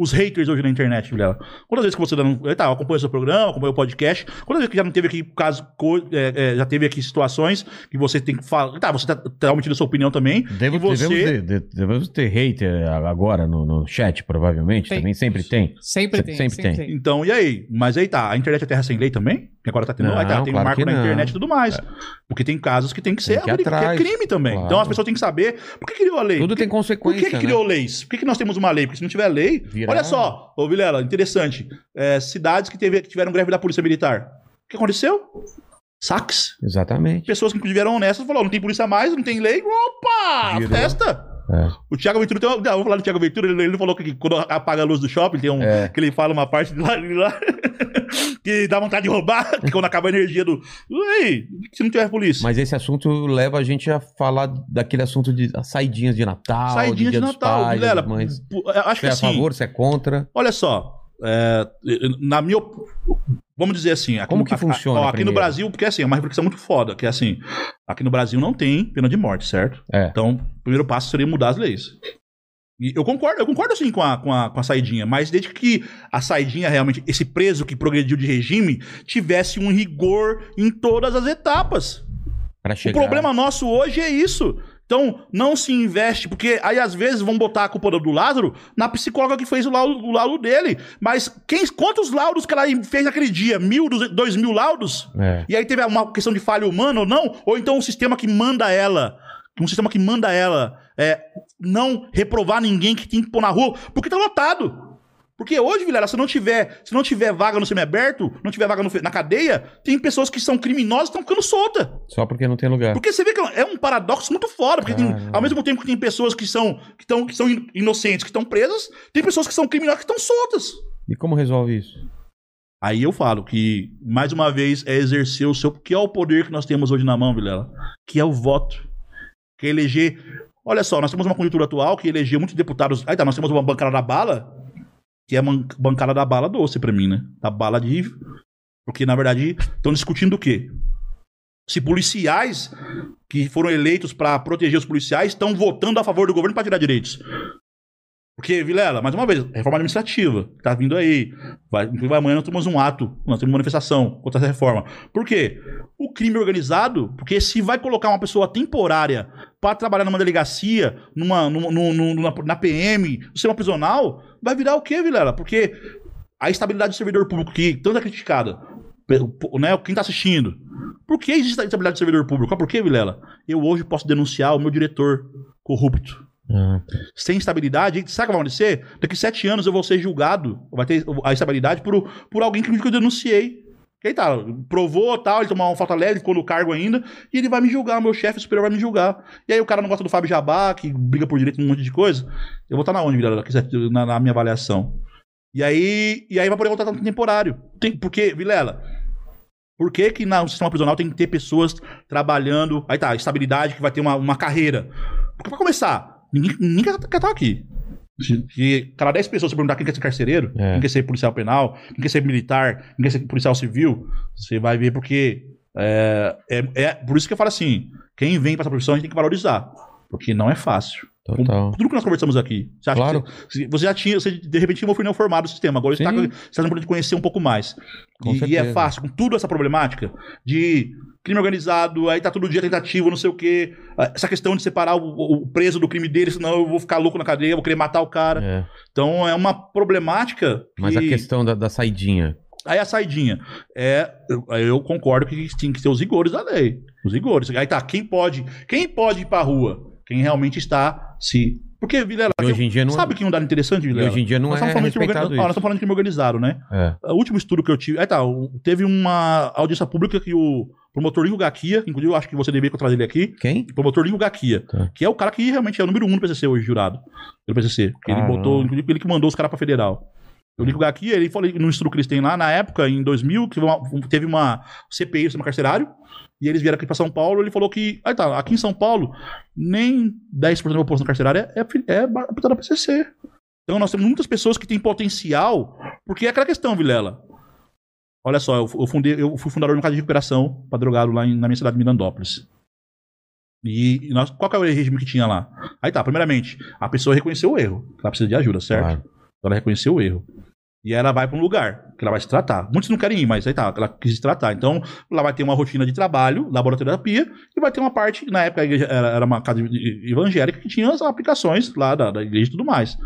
Os haters hoje na internet, Vilela. Quantas vezes que você não. Tá, eu acompanho seu programa, acompanho o podcast. Quantas vezes que já não teve aqui caso, é, é, já teve aqui situações que você tem que falar. Tá, você tá, tá omitindo a sua opinião também. Devo, e você. devemos, ter, de- devemos ter hater agora no, no chat, provavelmente. Tem. Também sempre tem. Sempre Se- tem. sempre Sempre, tem. tem. Então, e aí? Mas aí tá, a internet é terra sem lei também? Que agora tá tendo. Não, aí tá, tem um claro marco que na não. internet e tudo mais. Porque tem casos que tem que Tem ser que ir que é atrás. crime também. Claro. Então as pessoas têm que saber por que criou a lei. Tudo Por que- tem Por consequência, que, que né? criou leis? Por que, que nós temos uma lei? Porque se não tiver lei. Virar- Olha só, ô Vilela, interessante. É, cidades que, teve, que tiveram greve da Polícia Militar. O que aconteceu? Saques. Exatamente. Pessoas que inclusive eram honestas falaram: não tem polícia mais, não tem lei. Opa! Virou. Festa! É. O Thiago Ventura tem uma. Não, vamos falar do Thiago Ventura. Ele, ele falou que quando apaga a luz do shopping, tem um. É. Que ele fala uma parte de lá. de lá que dá vontade de roubar, que quando acaba a energia do. Ei, se não tiver polícia. Mas esse assunto leva a gente a falar daquele assunto de saidinhas de Natal, Saidinha de de Natal, Pais, Vilela. eu Acho Você que é a assim. favor, você é contra? Olha só, é, na minha. Vamos dizer assim. Aqui Como no- que a- funciona ó, aqui no primeiro? Brasil, porque assim, é uma reflexão muito foda, que é assim, aqui no Brasil não tem pena de morte, certo? É. Então, o primeiro passo seria mudar as leis. E eu concordo, eu concordo sim com a, com, a, com a saidinha, mas desde que a saidinha realmente, esse preso que progrediu de regime, tivesse um rigor em todas as etapas. O problema nosso hoje é isso. Então, não se investe, porque aí às vezes vão botar a culpa do Lázaro na psicóloga que fez o laudo, o laudo dele. Mas quem, quantos laudos que ela fez naquele dia? Mil, dois mil laudos? É. E aí teve uma questão de falha humana ou não? Ou então um sistema que manda ela, um sistema que manda ela é, não reprovar ninguém que tem que pôr na rua, porque tá lotado. Porque hoje, Vilela, se não tiver, se não tiver vaga no semiaberto, não tiver vaga no na cadeia, tem pessoas que são criminosas que estão ficando soltas. Só porque não tem lugar. Porque você vê que é um paradoxo muito foda, porque tem- Caramba. ao mesmo tempo que tem pessoas que são, que estão, que são in- inocentes, que estão presas, tem pessoas que são criminosas que estão soltas. E como resolve isso? Aí eu falo que, mais uma vez, é exercer o seu. Que é o poder que nós temos hoje na mão, Vilela? Que é o voto. Que é eleger. Olha só, nós temos uma conjuntura atual que elegeu muitos deputados. Aí tá, nós temos uma bancada da bala, que é a man- bancada da bala doce pra mim, né? Da bala de. Porque, na verdade, estão discutindo o quê? Se policiais que foram eleitos pra proteger os policiais estão votando a favor do governo pra tirar direitos. Porque, Vilela, mais uma vez, reforma administrativa, que tá vindo aí. Vai, amanhã nós temos um ato, nós temos uma manifestação contra essa reforma. Por quê? O crime organizado, porque se vai colocar uma pessoa temporária para trabalhar numa delegacia, numa, numa, numa- numa- na PM, no sistema prisional, vai virar o quê, Vilela? Porque a estabilidade do servidor público, que tanto é criticada, né, quem tá assistindo. Por que existe a estabilidade do servidor público? Por quê, Vilela? Eu hoje posso denunciar o meu diretor corrupto Ah, sem estabilidade, sabe o que vai acontecer? Daqui sete anos eu vou ser julgado, vai ter a estabilidade por, por alguém que eu denunciei. Que aí tá, provou tal, ele tomou uma falta leve, ficou no cargo ainda, e ele vai me julgar, meu chefe superior vai me julgar. E aí o cara não gosta do Fábio Jabá, que briga por direito um monte de coisa. Eu vou estar na onde, Vilela, na, na minha avaliação? E aí, e aí vai poder voltar no temporário. Tem, porque, Vilela, por que que no sistema prisional tem que ter pessoas trabalhando, aí tá, estabilidade, que vai ter uma, uma carreira? Porque pra começar, ninguém, ninguém quer quer estar aqui. Se, se cada 10 pessoas você perguntar quem quer ser carcereiro, É. quem quer ser policial penal, quem quer ser militar, quem quer ser policial civil, você vai ver porque é, é, é por isso que eu falo assim, quem vem pra essa profissão a gente tem que valorizar, porque não é fácil. Com total. tudo que nós conversamos aqui. Você, acha Claro. que você, você já tinha, você de repente tinha uma opinião formada do sistema, agora você está você tá tendo conhecer um pouco mais. Com E, e é fácil, com tudo essa problemática de crime organizado, aí tá todo dia tentativa, não sei o quê. Essa questão de separar o, o preso do crime dele, senão eu vou ficar louco na cadeia, vou querer matar o cara. É. Então é uma problemática. Mas a que- questão da, da saidinha, Aí a saidinha. É, eu, eu concordo que tinha que ter os rigores da lei. Os rigores. Aí tá, quem pode, quem pode ir pra rua? Quem realmente está se. Porque, Vilela, E hoje em dia não- sabe que um dado interessante, E Vilela? hoje em dia não nós é respeitado organizado. Ó, nós isso. estamos falando de crime organizado, né? É. O último estudo que eu tive. Aí tá, teve uma audiência pública que o promotor Lingo Gaquia, inclusive eu acho que você deveria trazer ele aqui, Quem? o promotor Lingo Gaquia, Tá. que é o cara que realmente é o número um do PCC hoje, jurado. Pelo PCC. Que ele Caramba. botou, inclusive ele que mandou os caras pra federal. O Lingo Gaquia, ele falou no estudo que eles têm lá, na época, em 2000, que teve uma, CPI, sistema carcerário, e eles vieram aqui pra São Paulo, ele falou que, aí tá, aqui em São Paulo, nem 10% da população carcerária é, é apontada da PCC. Então nós temos muitas pessoas que têm potencial, porque é aquela questão, Vilela. Olha só, eu, eu fundei, eu fui fundador de um caso de recuperação para drogado lá em- na minha cidade de Mirandópolis. E e nós, qual que é o regime que tinha lá? Aí tá, primeiramente, a pessoa reconheceu o erro. Ela precisa de ajuda, certo? Claro. Ela reconheceu o erro. E ela vai para um lugar que ela vai se tratar. Muitos não querem ir, mas aí tá, ela quis se tratar. Então, ela vai ter uma rotina de trabalho, laboraterapia, e vai ter uma parte, na época era, era uma casa evangélica que tinha as aplicações lá da, da igreja e tudo mais.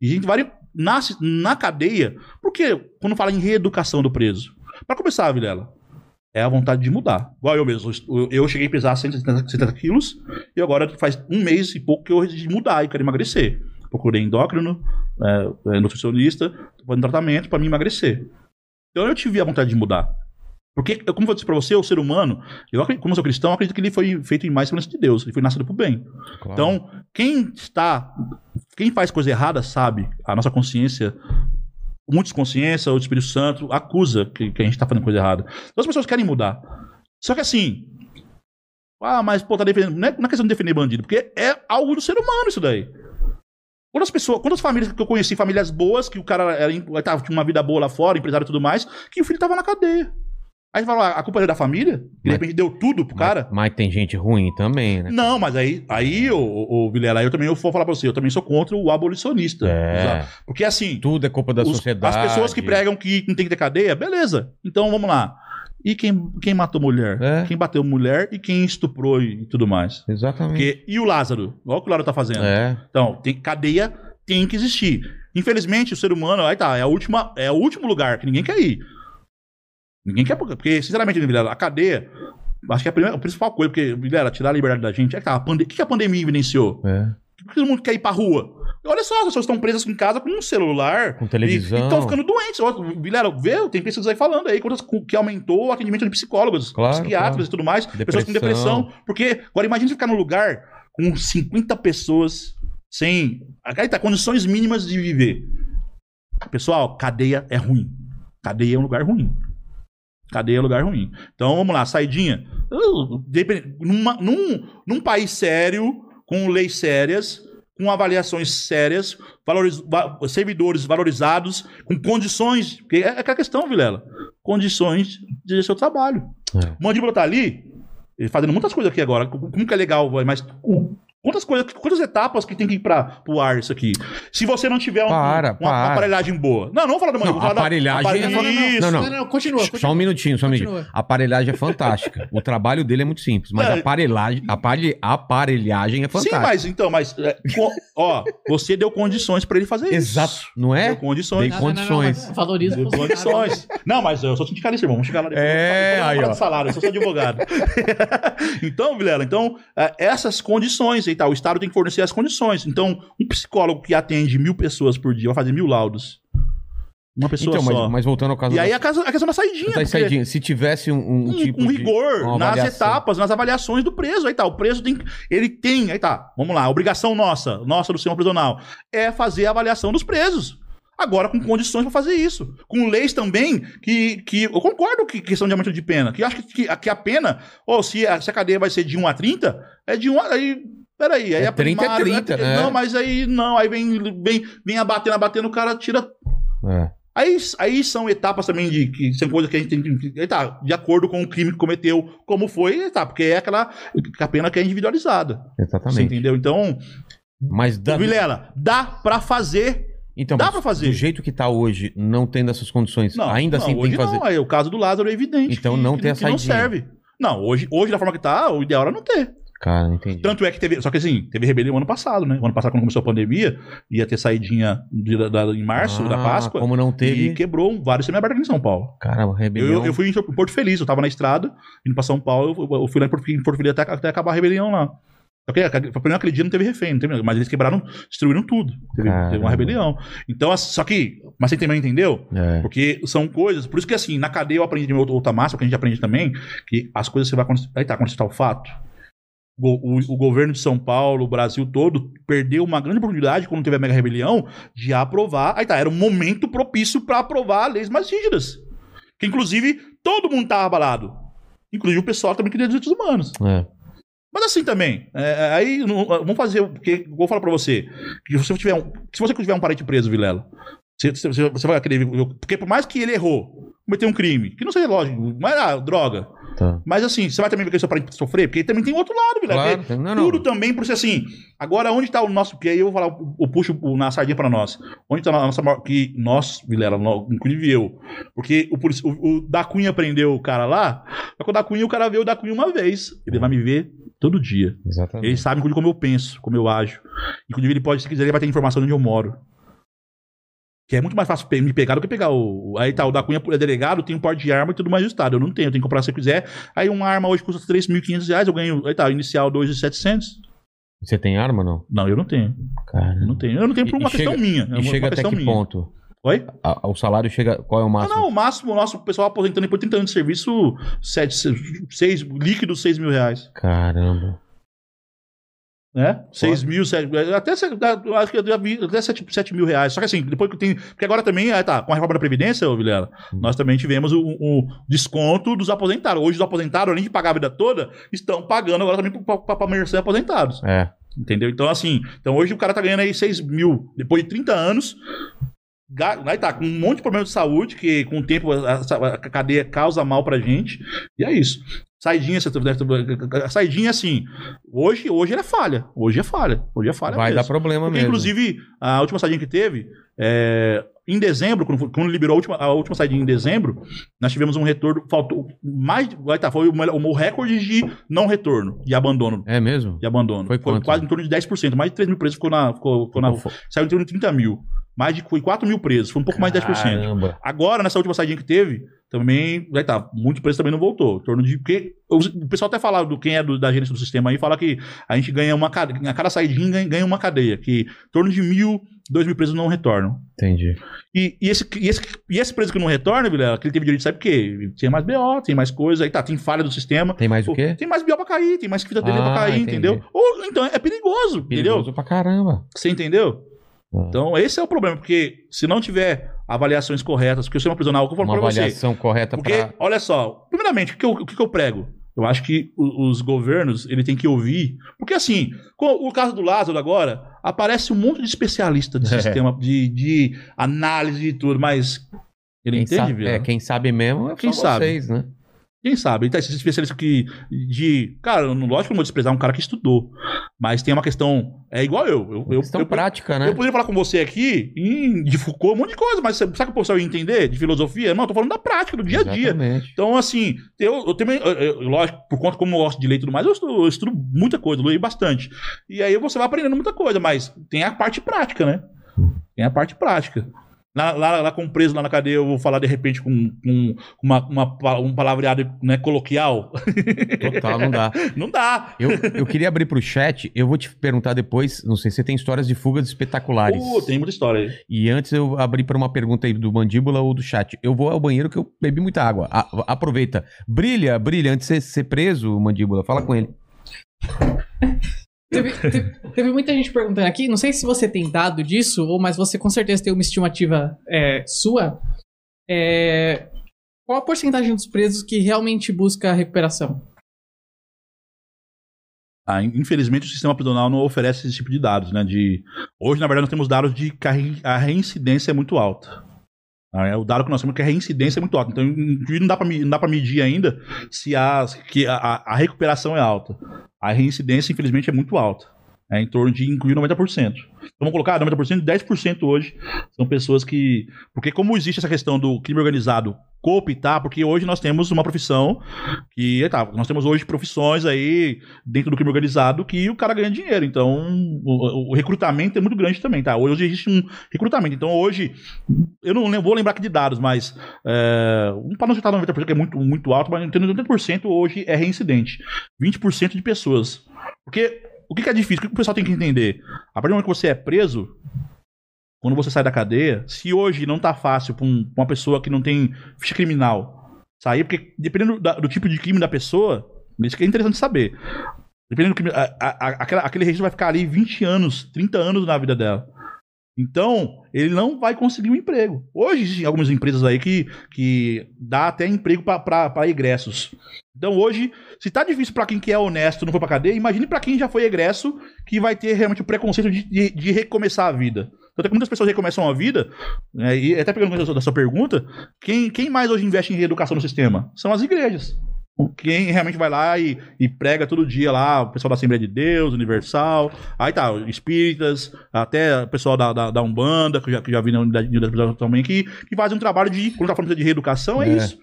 E a gente vai nasce na cadeia, porque quando fala em reeducação do preso, para começar, Vilela, é a vontade de mudar. Igual eu mesmo. Eu, cheguei a pesar 170 70 quilos e agora faz um mês e pouco que eu decidi mudar e quero emagrecer. Procurei endócrino, é, é, nutricionista, fazendo tratamento para me emagrecer. Então eu tive a vontade de mudar. Porque, como eu disse pra você, o ser humano, eu como eu sou cristão, eu acredito que ele foi feito em mais semelhança de Deus. Ele foi nascido pro bem. Claro. Então, quem está. Quem faz coisa errada sabe, a nossa consciência, muitos consciência, o Espírito Santo, acusa que, que a gente está fazendo coisa errada. Então as pessoas querem mudar. Só que assim. Ah, mas pô, tá defendendo. Não é, não é questão de defender bandido, porque é algo do ser humano isso daí. Quantas pessoas, quantas famílias que eu conheci, famílias boas, que o cara era, tava, tinha uma vida boa lá fora, empresário e tudo mais, que o filho tava na cadeia. Aí você fala, ah, a culpa é da família? Que de Mas- repente deu tudo pro cara? Mas, mas tem gente ruim também, né? Não, mas aí, aí o, o Vilela, eu também eu vou falar pra você, eu também sou contra o abolicionista. É. Porque assim, Tudo é culpa da os- sociedade. as pessoas que pregam que não tem que ter cadeia, beleza. Então vamos lá. E quem, quem matou mulher? É. Quem bateu mulher e quem estuprou e tudo mais? Exatamente. Porque, e o Lázaro? Olha o que o Lázaro tá fazendo. É. Então, tem, cadeia tem que existir. Infelizmente, o ser humano, aí tá, é, a última, é o último lugar que ninguém quer ir. Ninguém quer, porque, sinceramente, a cadeia, acho que é a, primeira, a principal coisa, porque, Vilela, tirar a liberdade da gente, é que tá, a pande- o que a pandemia evidenciou? É. Por que todo mundo quer ir pra rua? Olha só, as pessoas estão presas em casa com um celular. Com televisão. E estão ficando doentes. Vilela, vê, tem pesquisas aí falando aí quantas- que aumentou o atendimento de psicólogos, Claro, psiquiatras claro. e tudo mais. Pessoas com Depressão. depressão. Porque, agora imagina você ficar num lugar com 50 pessoas sem. Aí tá, condições mínimas de viver. Pessoal, cadeia é ruim. Cadeia é um lugar ruim. Cadeia é um lugar ruim. Então vamos lá, saidinha. Uh, numa- num, num país sério, com leis sérias, com avaliações sérias, valoriz- va- servidores valorizados, com condições. Porque é aquela questão, Vilela. Condições de o trabalho. É. O Mandíbula tá ali, ele fazendo muitas coisas aqui agora. Como que é legal, mas quantas coisas, quantas etapas que tem que ir para pro ar isso aqui? Se você não tiver um- Para, uma, para. aparelhagem boa. Não, não vou falar do Não, Mandíbula. vou falar da- aparelhagem- apare- Isso. Não, não. Não, não, continua, continua. Só um minutinho, só um minutinho. A aparelhagem é fantástica. o trabalho dele é muito simples, mas a É. aparelhagem, aparelhe- a aparelhagem é Sim, fantástica. mas então, mas é, ó, você deu condições pra ele fazer isso. Exato, não é? Deu condições. Dei Não, não, não, condições. mas Valoriza o Deu condições. Não, mas eu sou sindicalista, irmão. Vamos chegar lá depois. É, aí, ó. salário, eu sou seu advogado. então, Vilela, então, é, essas condições e tal, o Estado tem que fornecer as condições. Então, um psicólogo que atende mil pessoas por dia vai fazer mil laudos. Uma pessoa Então, só. mas, voltando ao caso E aí da, a, casa- a questão da saidinha. da porque- saidinha, se tivesse um, um um, tipo um de- rigor uma nas etapas, nas avaliações do preso. Aí tá, o preso tem. Ele tem. Aí tá, vamos lá. A obrigação nossa, nossa do sistema prisional, é fazer a avaliação dos presos. Agora com condições para fazer isso. Com leis também que, que. Eu concordo que questão de aumento de pena. Que acho que, que, que a pena. Ou se a, se a cadeia vai ser de 1 a 30, é de 1 a. Aí, peraí, aí É a 30 é primário, 30, né? Não, mas aí não. Aí vem, vem, vem abatendo, abatendo, o cara tira É. Aí, aí são etapas também de que são coisas que a gente tem que. Tá, de acordo com o crime que cometeu, como foi, tá, porque é aquela a pena que é individualizada. Você Exatamente. entendeu? Então, Mas da, Vilela, dá pra fazer. então, dá pra fazer. do jeito que tá hoje, não tendo essas condições, Não, ainda não, assim tem que fazer. Não, aí o caso do Lázaro é evidente. Então que- não que, tem a que não serve. Não, hoje, hoje, da forma que tá, o ideal era não ter. Cara, entendi. Tanto é que teve. Só que assim, teve rebelião ano passado, né? O ano passado, quando começou a pandemia, ia ter saidinha de- da- da- em março, da Ah, Páscoa. Como não teve. E quebrou vários semi-abertos aqui em São Paulo. Caramba, rebelião. eu, eu fui em Porto Feliz, eu tava na estrada, indo pra São Paulo, eu, eu fui lá em Porto, em Porto Feliz até, até acabar a rebelião lá. Só que aquele aquele dia não teve refém, não teve, mas eles quebraram, destruíram tudo. Teve, teve uma rebelião. Então, só que. Mas você também entendeu? É. Porque são coisas. Por isso que, assim, na cadeia eu aprendi de outra, massa, que a gente aprende também, que as coisas você vai. acontecer- Aí tá, está o fato. O, governo de São Paulo, o Brasil todo, perdeu uma grande oportunidade, quando teve a mega rebelião, de aprovar. Aí tá, era um momento propício para aprovar leis mais rígidas. Que, inclusive, todo mundo tava abalado. Inclusive o pessoal também queria direitos humanos. É. Mas assim também, é, aí não- vamos fazer, porque vou falar pra você, que se você tiver um, se você tiver um parente preso, Vilela, você, você, você vai querer, porque por mais que ele errou, cometeu um crime, que não seja lógico, mas ah, droga, Tá. mas assim, você vai também ver que seu parente sofrer, porque também tem outro lado, Claro, tem- não, não. tudo também, por ser assim, agora onde tá o nosso, que aí eu vou falar, eu puxo na sardinha pra nós, onde tá a nossa, maior- que nós, Vilela, inclusive eu, porque o, o, o da Cunha prendeu o cara lá, só que o da Cunha, o cara vê o da Cunha uma vez, ele vai me ver todo dia. Exatamente. Ele sabe inclusive, como eu penso, como eu ajo. Inclusive, ele pode, se quiser, ele vai ter informação de onde eu moro. Que é muito mais fácil me pegar do que pegar o. Aí tá, o da Cunha é delegado, tem um porte de arma e tudo mais ajustado. Eu não tenho, eu tenho que comprar se eu quiser. Aí uma arma hoje custa 3.500 reais, eu ganho. Aí tá, inicial 2.700. Você tem arma não? Não, eu não tenho. Cara. Eu não tenho. Eu não tenho por uma questão chega- minha. É E chega até que minha. ponto? Oi? A- o salário chega. Qual é o máximo? não, o máximo, o nosso pessoal aposentando depois de 30 anos de serviço, 7, 6, líquido 6 mil reais. Caramba. Né? 6 mil, 7, até, acho que eu já vi até 7, 7 mil reais. Só que assim, depois que tem. Porque agora também, ah, tá, com a reforma da Previdência, ô Vilela, Hum. nós também tivemos o, o desconto dos aposentados. Hoje os aposentados, além de pagar a vida toda, estão pagando agora também para merecer aposentados. É. Entendeu? Então, assim, então hoje o cara tá ganhando aí 6 mil depois de 30 anos. Aí tá, com um monte de problema de saúde, que com o tempo a, a- a cadeia causa mal pra gente. E é isso. Saidinha, você- a saidinha assim. Hoje, hoje é falha. Hoje é falha. Hoje é falha. Vai mesmo. dar problema Porque, mesmo. inclusive, a última saidinha que teve, é, em dezembro, quando, foi- quando liberou a última, a última saidinha em dezembro, nós tivemos um retorno, faltou mais, vai tá, foi o, o recorde de não retorno, de abandono. É mesmo? De abandono. Foi quanto? quase em torno de 10%, mais de 3 mil presos ficou na. Ficou, ficou na saiu em torno de 30 mil. Mais de foi 4 mil presos, foi um pouco mais de 10%. Caramba. Agora, nessa última saidinha que teve, também, vai tá, muito preço também não voltou. Em torno de. Porque o, pessoal até fala do quem é do- da gerência do sistema aí, fala que a gente ganha uma cadeia. A cada saidinha ganha, ganha uma cadeia, que em torno de mil, dois mil presos não retornam. Entendi. E, e esse, e, esse, e esse preso que não retorna, Vilela, que ele teve direito, sabe por quê? Tinha mais BO, tem mais coisa, aí tá, tem falha do sistema. Tem mais o quê? Tem mais BO pra cair, tem mais fita dele Ah, pra cair, entendi. entendeu? Ou então é perigoso, entendeu? Perigoso pra caramba. Você entendeu? Ah. Então, esse é o problema, porque se não tiver avaliações corretas, porque o sistema prisional, que eu falo Uma pra você. avaliação correta Porque, pra. olha só, primeiramente, o que eu, o que eu prego? Eu acho que os governos, ele tem que ouvir. Porque, assim, com o caso do Lázaro agora, aparece um monte de especialista de É. sistema, de, de análise e tudo, mas. Ele Quem entende, sabe, é, quem sabe mesmo é Quem sabe? vocês, né? Quem sabe? Ele tá esses especialistas que. De. Cara, eu não- lógico que eu não vou desprezar um cara que estudou. Mas tem uma questão. É igual eu. eu, eu Questão eu, prática, né? Eu poderia falar com você aqui em, de Foucault, um monte de coisa, mas sabe que o pessoal ia entender de filosofia? Não, eu tô falando da prática, do dia a dia. Exatamente. Então, assim, eu, eu também, eu- eu- lógico, por conta como eu gosto de ler e tudo mais, eu estudo, eu estudo muita coisa, eu leio bastante. E aí você vai aprendendo muita coisa, mas tem a parte prática, né? Tem a parte prática. Lá, lá, lá como preso lá na cadeia, eu vou falar de repente com, com uma, uma, um palavreado né, coloquial. Total, não dá. Não dá. Eu, eu queria abrir pro chat, eu vou te perguntar depois, não sei se você tem histórias de fugas espetaculares. Uh, tem muita história aí. E antes eu abri para uma pergunta aí do Mandíbula ou do chat. Eu vou ao banheiro que eu bebi muita água. A- aproveita. Brilha, brilha, antes de ser preso, Mandíbula, fala com ele. Teve, teve- teve muita gente perguntando aqui, não sei se você tem dado disso, ou mas você com certeza tem uma estimativa é, sua. É, qual a porcentagem dos presos que realmente busca a recuperação? Ah, infelizmente, o sistema prisional não oferece esse tipo de dados, né? De... Hoje, na verdade, nós temos dados de que a re- a reincidência é muito alta. Ah, é O dado que nós temos é que a reincidência é muito alta. Então, não dá para medir ainda se a, que a- a recuperação é alta. A reincidência, infelizmente, é muito alta. É em torno de incluir 90%. Então vamos colocar 90%, 10% hoje são pessoas que. Porque, como existe essa questão do crime organizado cooptar, porque hoje nós temos uma profissão que. Tá, nós temos hoje profissões aí dentro do crime organizado que o cara ganha dinheiro. Então, o, o recrutamento é muito grande também, tá? Hoje existe um recrutamento. Então, hoje, eu não vou lembrar aqui de dados, mas. É, para não citar 90%, que é muito, muito alto, mas entendo que 90% hoje é reincidente. 20% de pessoas. Porque o que, que é difícil? O que o pessoal tem que entender? A partir do momento que você é preso, quando você sai da cadeia, se hoje não tá fácil pra, um- pra uma pessoa que não tem ficha criminal sair, porque dependendo da- do tipo de crime da pessoa, isso que é interessante saber. Dependendo do crime, a- a- a- aquele registro vai ficar ali 20 anos, 30 anos na vida dela. Então, ele não vai conseguir um emprego. Hoje existem algumas empresas aí que, que dá até emprego para egressos. Então, hoje, se tá difícil para quem que é honesto não foi pra cadeia, imagine para quem já foi egresso que vai ter realmente o preconceito de, de, de recomeçar a vida. É que muitas pessoas recomeçam a vida, né, e até pegando da sua- pergunta, quem, quem mais hoje investe em reeducação no sistema? São as igrejas. Quem realmente vai lá e, e prega todo dia lá, o pessoal da Assembleia de Deus, Universal, aí tá, espíritas, até o pessoal da, da, da Umbanda, que eu já, que já vi na unidade de unidade também, que, que fazem um trabalho de, quando tá falando de reeducação, é, É. isso.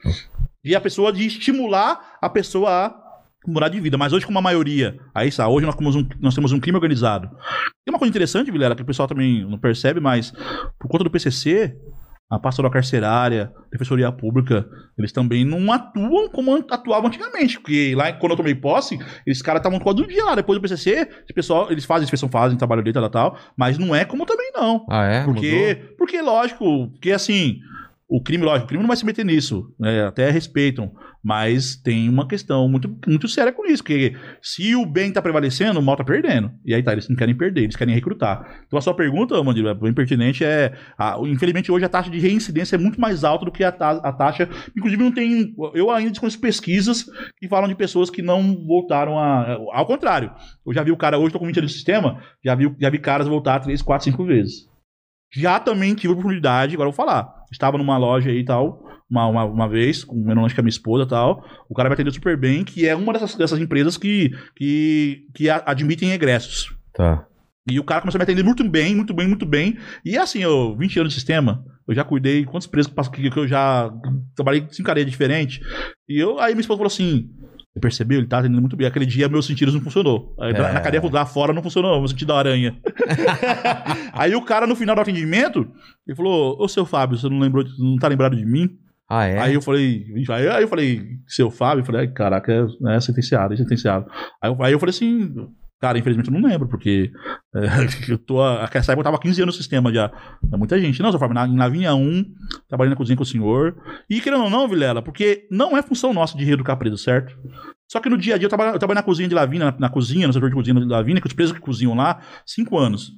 E a pessoa de estimular a pessoa a mudar de vida. Mas hoje, como a maioria, aí está, hoje nós temos, um, nós temos um crime organizado. Tem uma coisa interessante, Vilela, que o pessoal também não percebe, mas por conta do PCC, a pastoral carcerária, defensoria pública, eles também não atuam como atuavam antigamente. Porque lá, quando eu tomei posse, esses caras estavam todo dia lá. Depois do PCC, esse pessoal, eles fazem inspeção, fazem trabalho dele, tal, tal, tal. Mas não é como também não. Ah, é? Porque, Mudou? porque, lógico, porque assim, o crime, lógico, o crime não vai se meter nisso, né, até respeitam, mas tem uma questão muito, muito séria com isso, porque se o bem tá prevalecendo, o mal tá perdendo. E aí tá, eles não querem perder, eles querem recrutar. Então a sua pergunta, é bem pertinente, é, a- infelizmente hoje a taxa de reincidência é muito mais alta do que a, ta- a taxa, inclusive não tem, eu ainda desconheço pesquisas que falam de pessoas que não voltaram a, ao contrário, eu já vi o cara, hoje tô com 20 anos de sistema, já vi, já vi caras voltar 3, 4, 5 vezes. Já também tive a oportunidade, agora eu vou falar. Estava numa loja aí e tal, uma, uma, uma vez, com meu lanche com a minha esposa e tal. O cara me atendeu super bem, que é uma dessas, dessas empresas que, que, que a- admitem egressos. Tá. E o cara começou a me atender muito bem, muito bem, muito bem. E assim, eu, 20 anos de sistema, eu já cuidei, quantos presos que que, que eu já trabalhei em cinco cadeias diferentes. E eu, aí minha esposa falou assim: Você percebeu? Ele tá atendendo muito bem. Aquele dia meus sentidos não funcionou. É. Na cadeia lá fora não funcionou, meu sentido da aranha. aí o cara, no final do atendimento, ele falou: Ô seu Fábio, você não lembrou, não tá lembrado de mim? Ah, é? Aí eu falei, aí, eu falei, seu Fábio, eu falei, caraca, é, é sentenciado, é sentenciado. Aí eu, aí eu falei assim, cara, infelizmente eu não lembro, porque é, eu tô, a, a essa época eu tava há 15 anos no sistema já. É muita gente. Não, seu Fábio, na, na vinha 1, trabalhando na cozinha com o senhor. E querendo ou não, Vilela, porque não é função nossa de reeducar preso, certo? Só que no dia a dia eu trabalho, eu trabalho na cozinha de Lavina, na, na cozinha, no setor de cozinha de Lavina, que os presos que cozinham lá, 5 anos.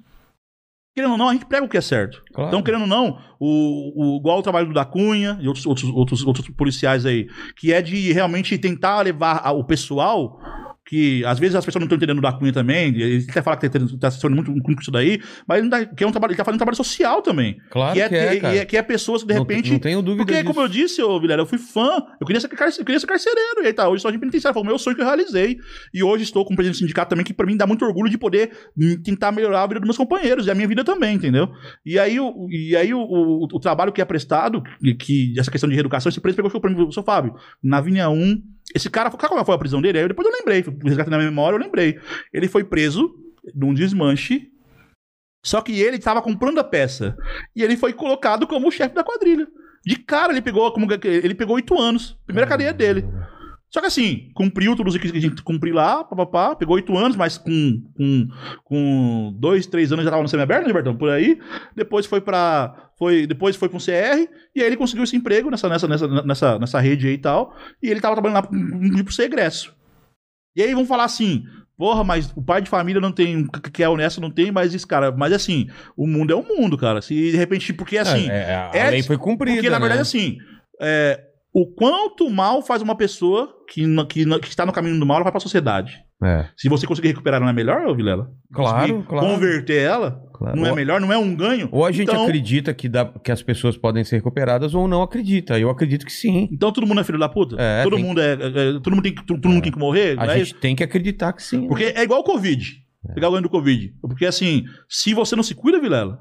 Querendo ou não, a gente prega o que é certo. Claro. Então, querendo ou não, o, o, igual o trabalho do da Cunha e outros, outros, outros, outros policiais aí, que é de realmente tentar levar a- o pessoal. Que às vezes as pessoas não estão entendendo o da Cunha também, ele até fala que está assessorando muito com isso daí, mas ele, não tá- que é um trabalho, ele tá fazendo um trabalho social também. Claro que, é, que é, cara. é, que é pessoas que de Não- repente. Não, tenho dúvida porque, disso. como eu disse, ô Vilela, eu fui fã. Eu queria ser, eu queria ser carcereiro. E aí tá, hoje sou de penitenciário. Foi o meu sonho que eu realizei. E hoje estou como presidente do sindicato também, que pra mim dá muito orgulho de poder hum, tentar melhorar a vida dos meus companheiros e a minha vida também, entendeu? E aí, o, e aí o, o, o trabalho que é prestado, que, que essa questão de reeducação, esse preso pegou e falou pra mim, seu Fábio, na Vinha 1, esse cara, sabe qual foi a prisão dele? Aí depois eu lembrei, na minha memória, eu lembrei. Ele foi preso num desmanche só que ele estava comprando a peça. E ele foi colocado como o chefe da quadrilha. De cara, ele pegou como ele pegou oito anos. Primeira cadeia dele. Só que assim, cumpriu todos os requisitos que a gente cumpriu lá, papapá, pegou oito anos, mas com, com, com dois, três anos já tava no semiaberto, né, Bertão? Por aí. Depois foi pra. Foi, depois foi com o CR, e aí ele conseguiu esse emprego nessa, nessa, nessa, nessa, nessa rede aí e tal. E ele tava trabalhando lá pro pro ser egresso. E aí vão falar assim. Porra, mas o pai de família não tem, que é honesto não tem, mas esse cara, mas assim, o mundo é o mundo, cara. Se de repente, porque assim, É, é, a é- lei foi cumprida. porque, na verdade, né? assim, é, o quanto mal faz uma pessoa que, que, que está no caminho do mal, ela vai para a sociedade. É, Se você conseguir recuperar, não é melhor, Vilela? Claro, Conseguir claro. Converter ela, claro. não é melhor, não é um ganho? Ou a gente Então- acredita que, dá, que as pessoas podem ser recuperadas ou não acredita. Eu acredito que sim. Então todo mundo é filho da puta? É, todo, mundo é, é- todo mundo tem que todo mundo tem que morrer? A é gente tem que acreditar que sim. né? Porque é igual o Covid. Pegar o ganho do Covid. Porque assim, se você não se cuida, Vilela.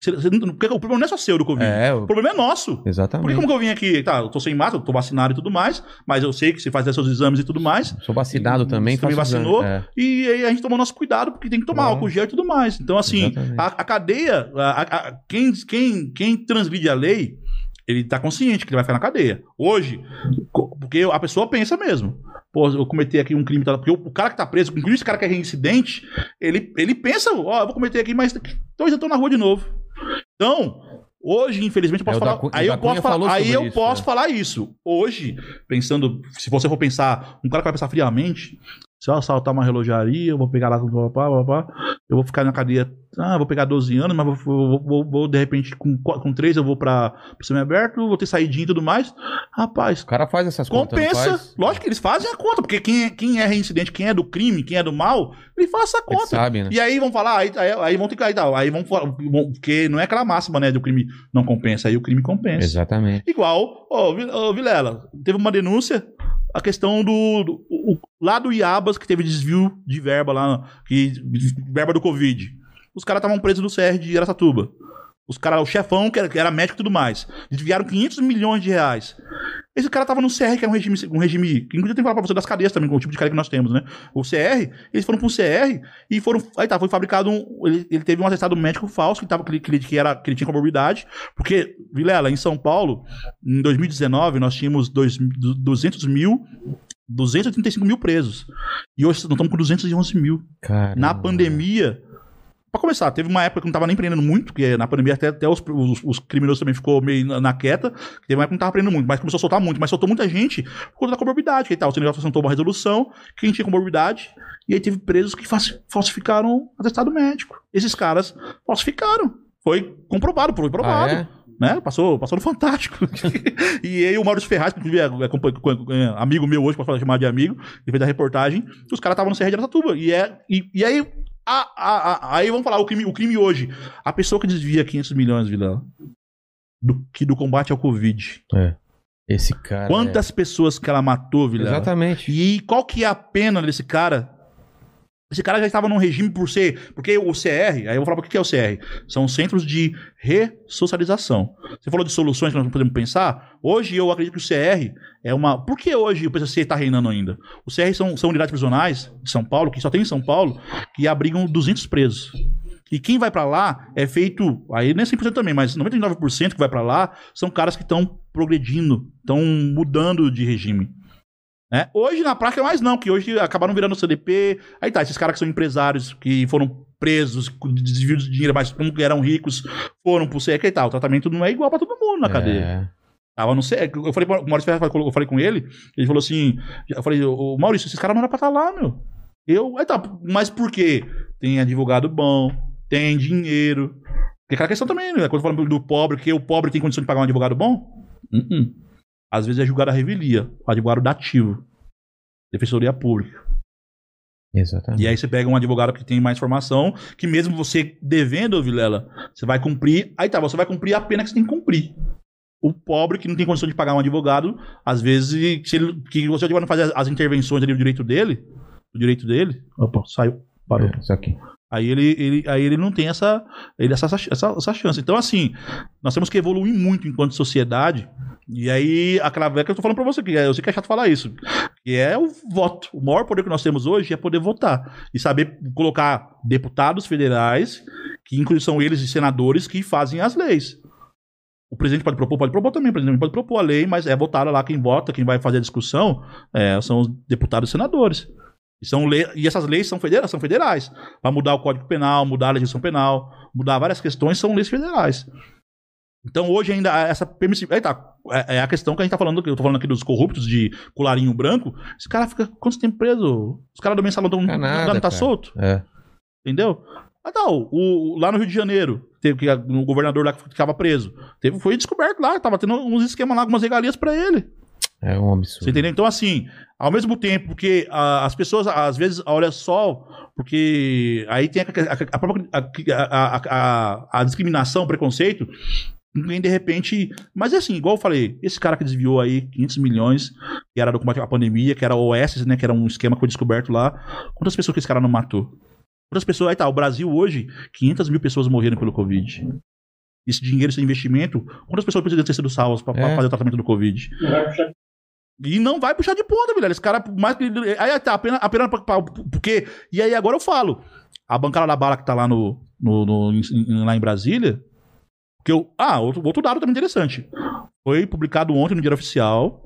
Você- você não- porque o problema não é só seu do Covid. É, O problema é nosso. Porque exatamente. como que eu vim aqui, tá, eu tô sem máscara, eu tô vacinado e tudo mais, mas eu sei que você faz seus exames e tudo mais. Sou vacinado também. Você também vacinou? É, E aí a gente tomou nosso cuidado, porque tem que tomar É. álcool gel e tudo mais. Então, assim, a, a cadeia, a- a- quem, quem, quem transgride a lei, ele tá consciente que ele vai ficar na cadeia. Hoje, porque a pessoa pensa mesmo. Pô, eu cometi aqui um crime, tá? porque o, o cara que tá preso, inclusive esse cara que é reincidente, ele, ele pensa, ó, eu vou cometer aqui, mas dois eu tô na rua de novo. Então, hoje, infelizmente, eu posso É, da falar. Cunha- aí eu da posso falar, aí eu isso, posso né? falar isso. Hoje, pensando, se você for pensar, um cara que vai pensar friamente, se eu assaltar uma relojaria, eu vou pegar lá, pá, pá, pá, pá, eu vou ficar na cadeia, ah, vou pegar 12 anos, mas vou, vou, vou- vou, de repente, com, com 3 eu vou pra, pro semi-aberto, vou ter saidinha e tudo mais. Rapaz, O cara faz essas contas. não compensa. faz? Lógico que eles fazem a conta, porque quem é, quem é reincidente, quem é do crime, quem é do mal, ele faz essa Ele conta. sabe, né? E aí vão falar, aí, aí, aí vão ter que. Aí, aí vão porque não é aquela máxima, né, do crime não compensa, aí o crime compensa. Exatamente. Igual, ó, Vilela, teve uma denúncia, a questão do, do- o- lá do Iabas, que teve desvio de verba lá, que, verba do Covid. Os caras estavam presos no CR de Aracatuba. Os caras, o chefão, que era, que era médico e tudo mais, desviaram 500 milhões de reais. Esse cara tava no CR, que era um regime, um regime que inclusive tem que falar pra você das cadeias também, com o tipo de cadeia que nós temos, né? O CR, eles foram pro CR e foram. Aí tá, foi fabricado um. Ele, ele teve um atestado médico falso, que, tava, que, ele, que, que era, que ele tinha comorbidade, porque, Vilela, em São Paulo, em 2019, nós tínhamos dois, du- 200 mil. 235 mil presos. E hoje nós estamos com 211 mil. Cara. Na pandemia. Pra começar, teve uma época que não tava nem prendendo muito, porque na pandemia até, até os, os, os criminosos também ficou meio na, na quieta. Teve uma época que não tava prendendo muito, mas começou a soltar muito. Mas soltou muita gente por conta da comorbidade. Que tal? O Senegal apresentou uma resolução, quem tinha comorbidade, e aí teve presos que falsi- falsificaram atestado médico. Esses caras falsificaram. Foi comprovado, foi provado Ah, é? né? Passou, passou no Fantástico. e aí o Maurício Ferraz, que inclusive é, é é amigo meu hoje, posso chamar de amigo, ele fez a reportagem, os caras estavam no CR de Aracatuba. E, é, e, e aí, a, a, aí vamos falar o crime, o crime hoje. A pessoa que desvia 500 milhões, Vila, do, que do combate ao Covid. Esse cara. Quantas pessoas que ela matou, é... Vila? Exatamente. E qual que é a pena desse cara? Esse cara já estava num regime por ser. Porque o CR, aí eu vou falar o que é o CR. São centros de ressocialização. Você falou de soluções que nós podemos pensar. Hoje eu acredito que o CR é uma. Por que hoje o PCC está reinando ainda? O CR são, são unidades prisionais de São Paulo, que só tem em São Paulo, que abrigam 200 presos. E quem vai pra lá é feito, aí nem 100% também, mas 99% que vai pra lá são caras que estão progredindo, estão mudando de regime. Né? Hoje na prática mais não, que hoje acabaram virando CDP. Aí tá, esses caras que são empresários que foram presos, com desvio de dinheiro, mas como eram ricos, foram pro CEC e tal. O tratamento não é igual pra todo mundo na cadeia. É. Tava no CEC. Eu falei pro Maurício Ferraz, eu falei com ele, ele falou assim: eu falei, ô Maurício, esses caras não eram pra estar lá, meu. Eu, aí tá, mas por quê? Tem advogado bom, tem dinheiro. Tem aquela questão também, né? Quando falando do pobre, que o pobre tem condição de pagar um advogado bom? Uh-uh. Às vezes é julgado a revelia, o advogado dativo. Defensoria pública. Exatamente. E aí você pega um advogado que tem mais formação, que mesmo você devendo, Vilela, você vai cumprir. Aí tá, você vai cumprir a pena que você tem que cumprir. O pobre que não tem condição de pagar um advogado, às vezes, se ele, que você advogado não faz as, as intervenções ali do direito dele, do direito dele. Opa, saiu. Parou. É, isso aqui. Aí ele, ele, aí ele não tem essa, ele, essa, essa, essa chance. Então, assim, nós temos que evoluir muito enquanto sociedade. E aí, aquela velha que eu tô falando pra você, que é- eu sei que é chato falar isso, que é o voto. O maior poder que nós temos hoje é poder votar. E saber colocar deputados federais, que inclusive são eles e senadores, que fazem as leis. O presidente pode propor, pode propor também, o presidente pode propor a lei, mas é votada lá quem vota, quem vai fazer a discussão, é, são os deputados e senadores. E, são le- e essas leis são federais, são federais. Para mudar o Código Penal, mudar a legislação penal, mudar várias questões, são leis federais. Então hoje ainda essa permissividade. Tá. É, é a questão que a gente tá falando, que eu tô falando aqui dos corruptos de colarinho branco. Esse cara fica quanto tempo preso? Os caras do mensalão não, Fica não, nada, não tá solto? É. Entendeu? Ah, não. O, lá no Rio de Janeiro, teve que o governador lá que ficava preso. Teve, foi descoberto lá, tava tendo uns esquemas lá, algumas regalias pra ele. É um absurdo. Você entendeu? Então, assim, ao mesmo tempo que ah, as pessoas, às vezes, olha só, porque aí tem a, a- a própria a, a- a- a discriminação, o preconceito. Ninguém de repente. Mas é assim, igual eu falei, esse cara que desviou aí 500 milhões, que era do combate à pandemia, que era o OS, né? Que era um esquema que foi descoberto lá. Quantas pessoas que esse cara não matou? Quantas pessoas. Aí tá, o Brasil hoje, 500 mil pessoas morreram pelo Covid. Esse dinheiro, esse investimento, quantas pessoas precisam ter sido salvas pra, pra É. fazer o tratamento do Covid? E não vai puxar de ponta, velho. Esse cara, mais que. Aí tá, apenas, apenas porque. E aí agora eu falo. A bancada da bala que tá lá no. no, no- em- lá em Brasília. Que eu, ah, outro, outro dado também interessante. Foi publicado ontem no Diário Oficial.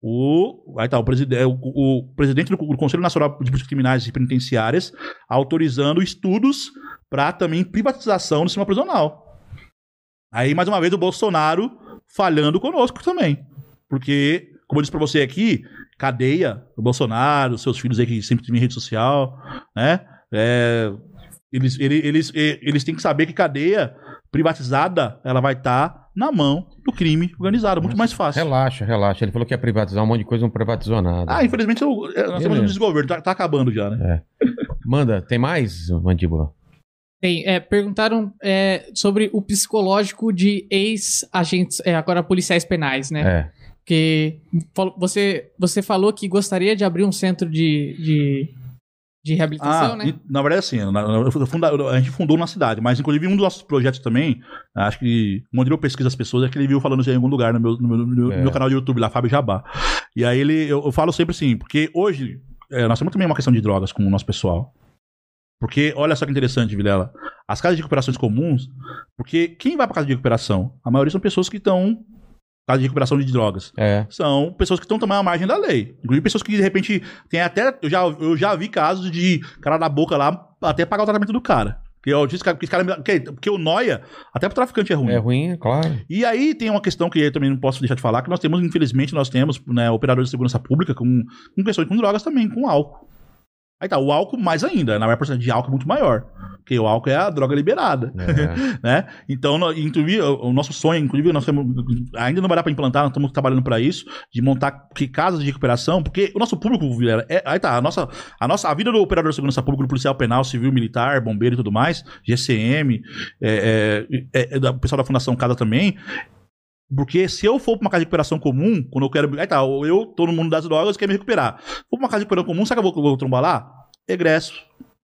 O, aí tá, o, preside, o, o presidente do, do Conselho Nacional de Políticas Criminais e Penitenciárias autorizando estudos para também privatização do sistema prisional. Aí, mais uma vez, o Bolsonaro falhando conosco também. Porque, como eu disse pra você aqui, cadeia, o Bolsonaro, seus filhos aí que sempre tem rede social, né? É, eles, ele- eles, eh, eles têm que saber que cadeia privatizada, ela vai estar na mão do crime organizado, muito mais fácil. Relaxa, relaxa. Ele falou que ia privatizar um monte de coisa, não privatizou nada. Ah, infelizmente eu- eh, nós temos um desgoverno, tá, tá acabando já, né? Manda, tem mais, Mandíbula? Tem, é, perguntaram é, sobre o psicológico de ex-agentes, é, agora policiais penais, né? É. Porque você, você falou que gostaria de abrir um centro de, de, de reabilitação, Ah, né? e, na verdade, assim, na- na- eu funda- a gente fundou na cidade, mas inclusive um dos nossos projetos também, acho que quando eu pesquiso as pessoas, é que ele viu falando isso em algum lugar no meu, no meu, no É. meu canal de YouTube, lá, Fábio Jabá. E aí ele, eu, eu falo sempre assim, porque hoje é, nós temos também uma questão de drogas com o nosso pessoal. Porque, olha só que interessante, Vilela. As casas de recuperações comuns, porque quem vai pra casa de recuperação? A maioria são pessoas que estão. Casa de recuperação de drogas É. são pessoas que estão também à margem da lei. Inclusive pessoas que, de repente, tem até. Eu já, eu já vi casos de cara da boca lá até pagar o tratamento do cara. Porque eu disse que esse cara. Porque, porque o Noia, até pro traficante é ruim. É ruim, claro. E aí tem uma questão que eu também não posso deixar de falar, que nós temos, infelizmente, nós temos né, operadores de segurança pública com, com questões com drogas também, com álcool. Aí tá, o álcool mais ainda, na verdade, a porcentagem de álcool é muito maior. Porque o álcool é a droga liberada É. né? Então, inclusive, o, nosso sonho, inclusive, nós temos, ainda não vai dar para implantar, nós estamos trabalhando para isso, de montar que casas de recuperação, porque o nosso público, Vilela, é, aí tá, a nossa, a nossa, a vida do operador de segurança pública, do policial penal, civil, militar, bombeiro e tudo mais, GCM, é, é, é, é, o pessoal da Fundação Casa também, porque se eu for pra uma casa de recuperação comum, quando eu quero. Aí tá, eu tô no mundo das drogas e quero me recuperar. Vou pra uma casa de recuperação comum, sabe que eu vou, vou trombar lá? Egresso.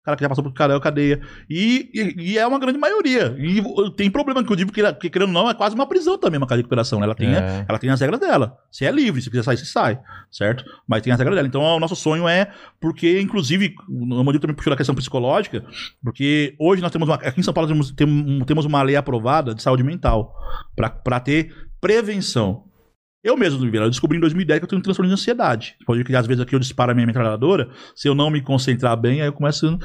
Cara que já passou por carel, cadeia. E, e, e é uma grande maioria. E tem problema, inclusive, porque, porque querendo ou não, é quase uma prisão também, uma casa de recuperação. né? Ela tem, É. ela tem as regras dela. Se é livre, se quiser sair, você sai, certo? Mas tem as regras dela. Então, o nosso sonho é, porque, inclusive, o Mandil também puxou da questão psicológica, porque hoje nós temos uma. Aqui em São Paulo temos, tem- temos uma lei aprovada de saúde mental para ter prevenção. Eu mesmo, eu descobri em 2010 que eu tenho um transtorno de ansiedade. Pode que às vezes aqui eu disparo a minha metralhadora, se eu não me concentrar bem, aí eu começo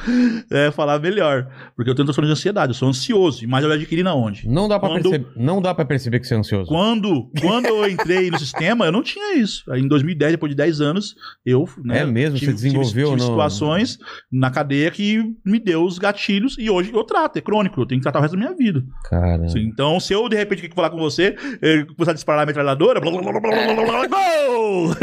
a falar melhor. Porque eu tenho transtorno de ansiedade, eu sou ansioso, mas eu adquiri na onde? Não dá pra Quando- perceber, não dá para perceber que você é ansioso. Quando, quando eu entrei no sistema, eu não tinha isso. Aí em 2010, depois de 10 anos, eu né, É mesmo? Você desenvolveu tive, tive no- situações na cadeia que me deu os gatilhos e hoje eu trato, é crônico, eu tenho que tratar o resto da minha vida. Cara. Então, se eu de repente falar com você, eh, começar a disparar a metralhadora, blá, blá, gol!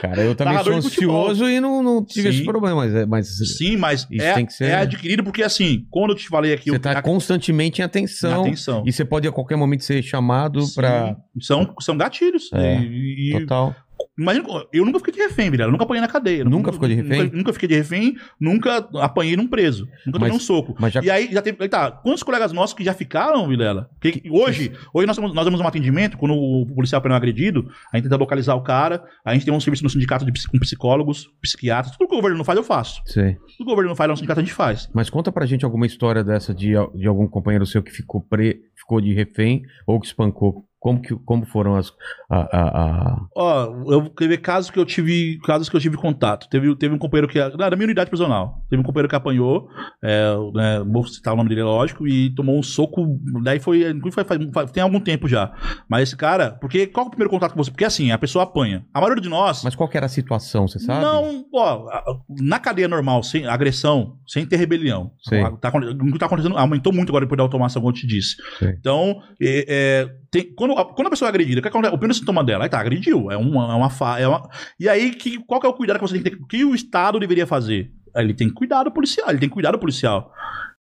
Cara, eu também Narrador sou ansioso e não, não tive Sim. esse problema, mas, é- mas Sim, mas Isso é, tem que ser- é adquirido porque assim, quando eu te falei aqui, você eu- tá constantemente em atenção. atenção. E você pode a qualquer momento ser chamado Sim, pra. São, são gatilhos. É, E- e- Total. Imagina, eu nunca fiquei de refém, Vilela. Nunca apanhei na cadeia. Nunca ficou de refém? Nunca, nunca fiquei de refém, nunca apanhei num preso. Nunca tomei um soco. Já. E aí já teve. aí Tá, quantos colegas nossos que já ficaram, Vilela? Porque hoje, hoje nós, temos, nós damos um atendimento, quando o policial é agredido, a gente tenta localizar o cara, a gente tem um serviço no sindicato de, com psicólogos, psiquiatras, tudo que o governo não faz, eu faço. Sei. Tudo que o governo não faz, no sindicato a gente faz. Mas conta pra gente alguma história dessa de, de algum companheiro seu que ficou, pre, ficou de refém ou que espancou. Como, que, como foram as. A, a, a- Ó, eu teve casos que eu tive. Casos que eu tive contato. Teve, teve um companheiro que. Não, era minha unidade prisional. Teve um companheiro que apanhou. É, né, vou citar o nome dele, é lógico, e tomou um soco. Daí foi. inclusive Foi, faz- tem algum tempo já. Mas esse cara. Porque qual é o primeiro contato com você? Porque assim, a pessoa apanha. A maioria de nós. Mas qual que era a situação, você sabe? Não, ó, na cadeia normal, sem agressão, sem ter rebelião. Sei. Tá, que tá acontecendo aumentou muito agora depois da automação, como eu te disse. Sei. Então, é, é, tem- quando, a, quando a pessoa é agredida, o acontece? o primeiro sintoma dela, aí tá, agrediu. É uma, é uma, é uma E aí, que, qual que é o cuidado que você tem que ter? O que o Estado deveria fazer? Ele tem que cuidar do policial, ele tem que cuidar do policial.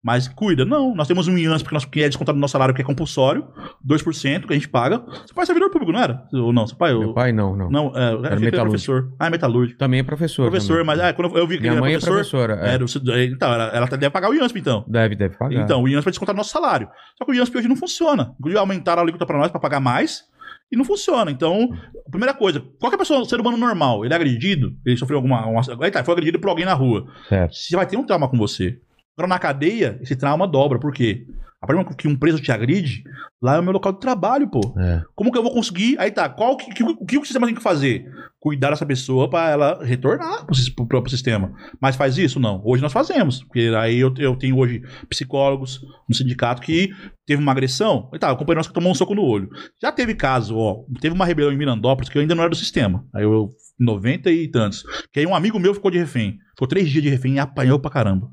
Mas cuida. Não, nós temos um IANS, porque nós, que é descontado no nosso salário, que é compulsório, 2% que a gente paga. Seu pai é servidor público, não era? Ou não? Seu pai... Meu o- pai não, não. Não, é, era metalúrgico. professor. Ah, é metalúrgico. Também é professor. Professor, também. mas é, quando eu vi que Minha ele mãe era é professor... professora. é. era o- então, ela, ela deve pagar o IANSP, então. Deve, deve pagar. Então, o IANSP vai descontar no nosso salário. Só que o IANSP hoje não funciona. Inclusive, aumentaram a alíquota para nós para pagar mais e não funciona. Então, primeira coisa, qualquer pessoa, ser humano normal, ele é agredido, ele sofreu alguma. Uma, aí tá, foi agredido por alguém na rua. Certo. Você vai ter um trauma com você. Agora, na cadeia, esse trauma dobra. Por quê? A partir momento que um preso te agride, lá é o meu local de trabalho, pô. É. Como que eu vou conseguir? Aí tá, qual que, que- o que o sistema tem que fazer? Cuidar dessa pessoa pra ela retornar pro, pro próprio sistema. Mas faz isso? Não. Hoje nós fazemos. Porque aí eu, eu tenho hoje psicólogos no sindicato que teve uma agressão. Aí tá, o companheiro nosso que tomou um soco no olho. Já teve caso, ó. Teve uma rebelião em Mirandópolis que eu ainda não era do sistema. Aí eu, 90 e tantos. Que aí um amigo meu ficou de refém. Ficou três dias de refém e apanhou pra caramba.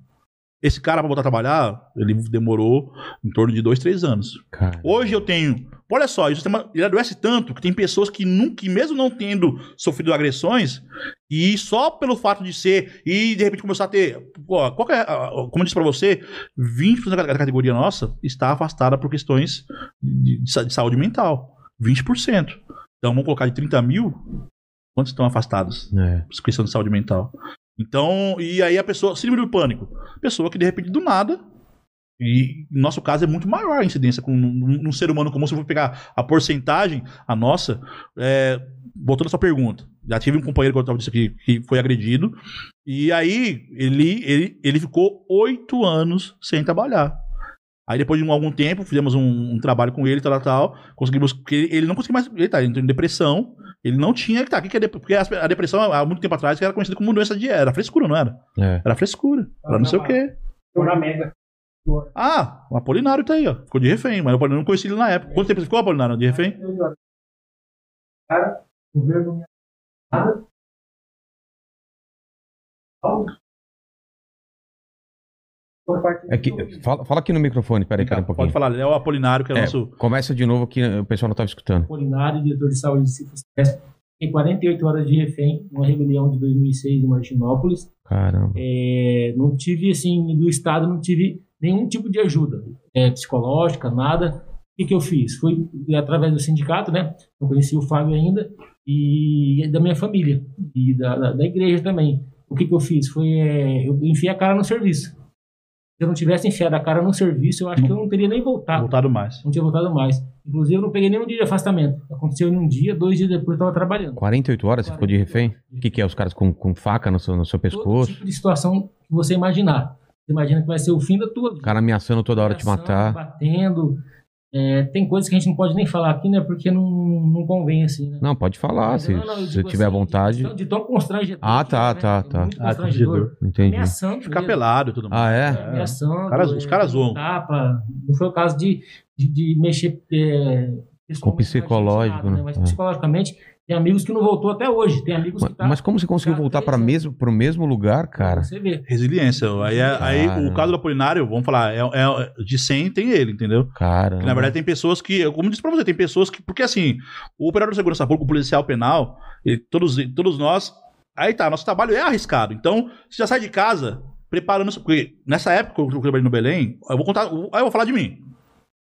Esse cara, pra voltar a trabalhar, ele demorou em torno de dois, três anos. Hoje eu tenho. Olha só, o sistema ele adoece tanto que tem pessoas que nunca, que mesmo não tendo sofrido agressões, e só pelo fato de ser, e de repente começar a ter. Qual é, como eu disse pra você, 20% da categoria nossa está afastada por questões de, de de saúde mental. 20%. Então vamos colocar de 30 mil, quantos estão afastados? É. por questão de saúde mental. Então, e aí a pessoa, síndrome do pânico, pessoa que de repente do nada, e no nosso caso é muito maior a incidência com num, num ser humano comum, se eu for pegar a porcentagem, a nossa, é, voltando sua pergunta, já tive um companheiro que eu estava disse aqui que foi agredido, e aí ele, ele, ele ficou oito anos sem trabalhar. Aí depois de um- algum tempo, fizemos um, um trabalho com ele, tal, tal, tal, conseguimos, ele, ele não conseguia mais, ele tá, em depressão, ele não tinha, tá, o que que é dep- porque a depressão, há muito tempo atrás, era conhecida como doença de, era frescura, não era? É. Era frescura, era não sei o quê. Mega. Ah, o Apolinário tá aí, ó, ficou de refém, mas o Apolinário não conhecia ele na época. Quanto tempo você ficou, Apolinário, de refém? Cara, o governo nada. Parte É que, fala, fala aqui no microfone, peraí, peraí um Pode pouquinho. falar, ele é o Apolinário, que é, o É, nosso... Começa de novo que o pessoal não estava escutando. Apolinário, diretor de saúde de Cifras. Fiquei 48 horas de refém numa rebelião de 2006 em Martinópolis. Caramba. É, não tive, assim, do Estado, não tive nenhum tipo de ajuda é, psicológica, nada. O que, que eu fiz? Fui através do sindicato, né? Eu conheci o Fábio ainda, e da minha família, e da, da, da igreja também. O que, que eu fiz? Foi, é, eu enfiei a cara no serviço. Se eu não tivesse enfiado a cara no serviço, eu acho que eu não teria nem voltado. Voltado mais. Não tinha voltado mais. Inclusive, eu não peguei nenhum dia de afastamento. Aconteceu em um dia, dois dias depois eu estava trabalhando. 48 horas você ficou de refém? O que, que é? Os caras com, com faca no seu, no seu Todo pescoço? tipo de situação que você imaginar. Você imagina que vai ser o fim da tua O vida. cara ameaçando toda hora te Ameaçando, matar. Batendo. É, tem coisas que a gente não pode nem falar aqui, né? Porque não, não convém, assim, né? Não, pode falar, Mas se, não, não, eu se tiver assim, vontade. De, de tão constrangedor. Ah, tá, é, né? tá, É tá. muito Ah, constrangedor. constrangedor. Entendi. Ameaçando. Ficar mesmo. pelado e tudo mais. Ah, é? Ameaçando. Os caras- os caras é, zoam. Tapa. Não foi o caso de, de, de mexer. É, psicológico, com a gente, né? Mas É. psicologicamente, tem amigos que não voltou até hoje. Tem amigos Mas, que tá. mas como você conseguiu voltar para mesmo, pro mesmo lugar, cara? Você vê. Resiliência. Aí, é- aí o caso do Apolinário, vamos falar, é, é- de 100 tem ele, entendeu? Cara. Na verdade, tem pessoas que, como eu disse pra você, tem pessoas que. Porque assim, o operador de segurança pública, o policial penal, ele- todos, todos nós. Aí tá, nosso trabalho é arriscado. Então, você já sai de casa preparando. Porque nessa época que eu trabalhei no Belém, eu vou contar. Aí eu vou falar de mim.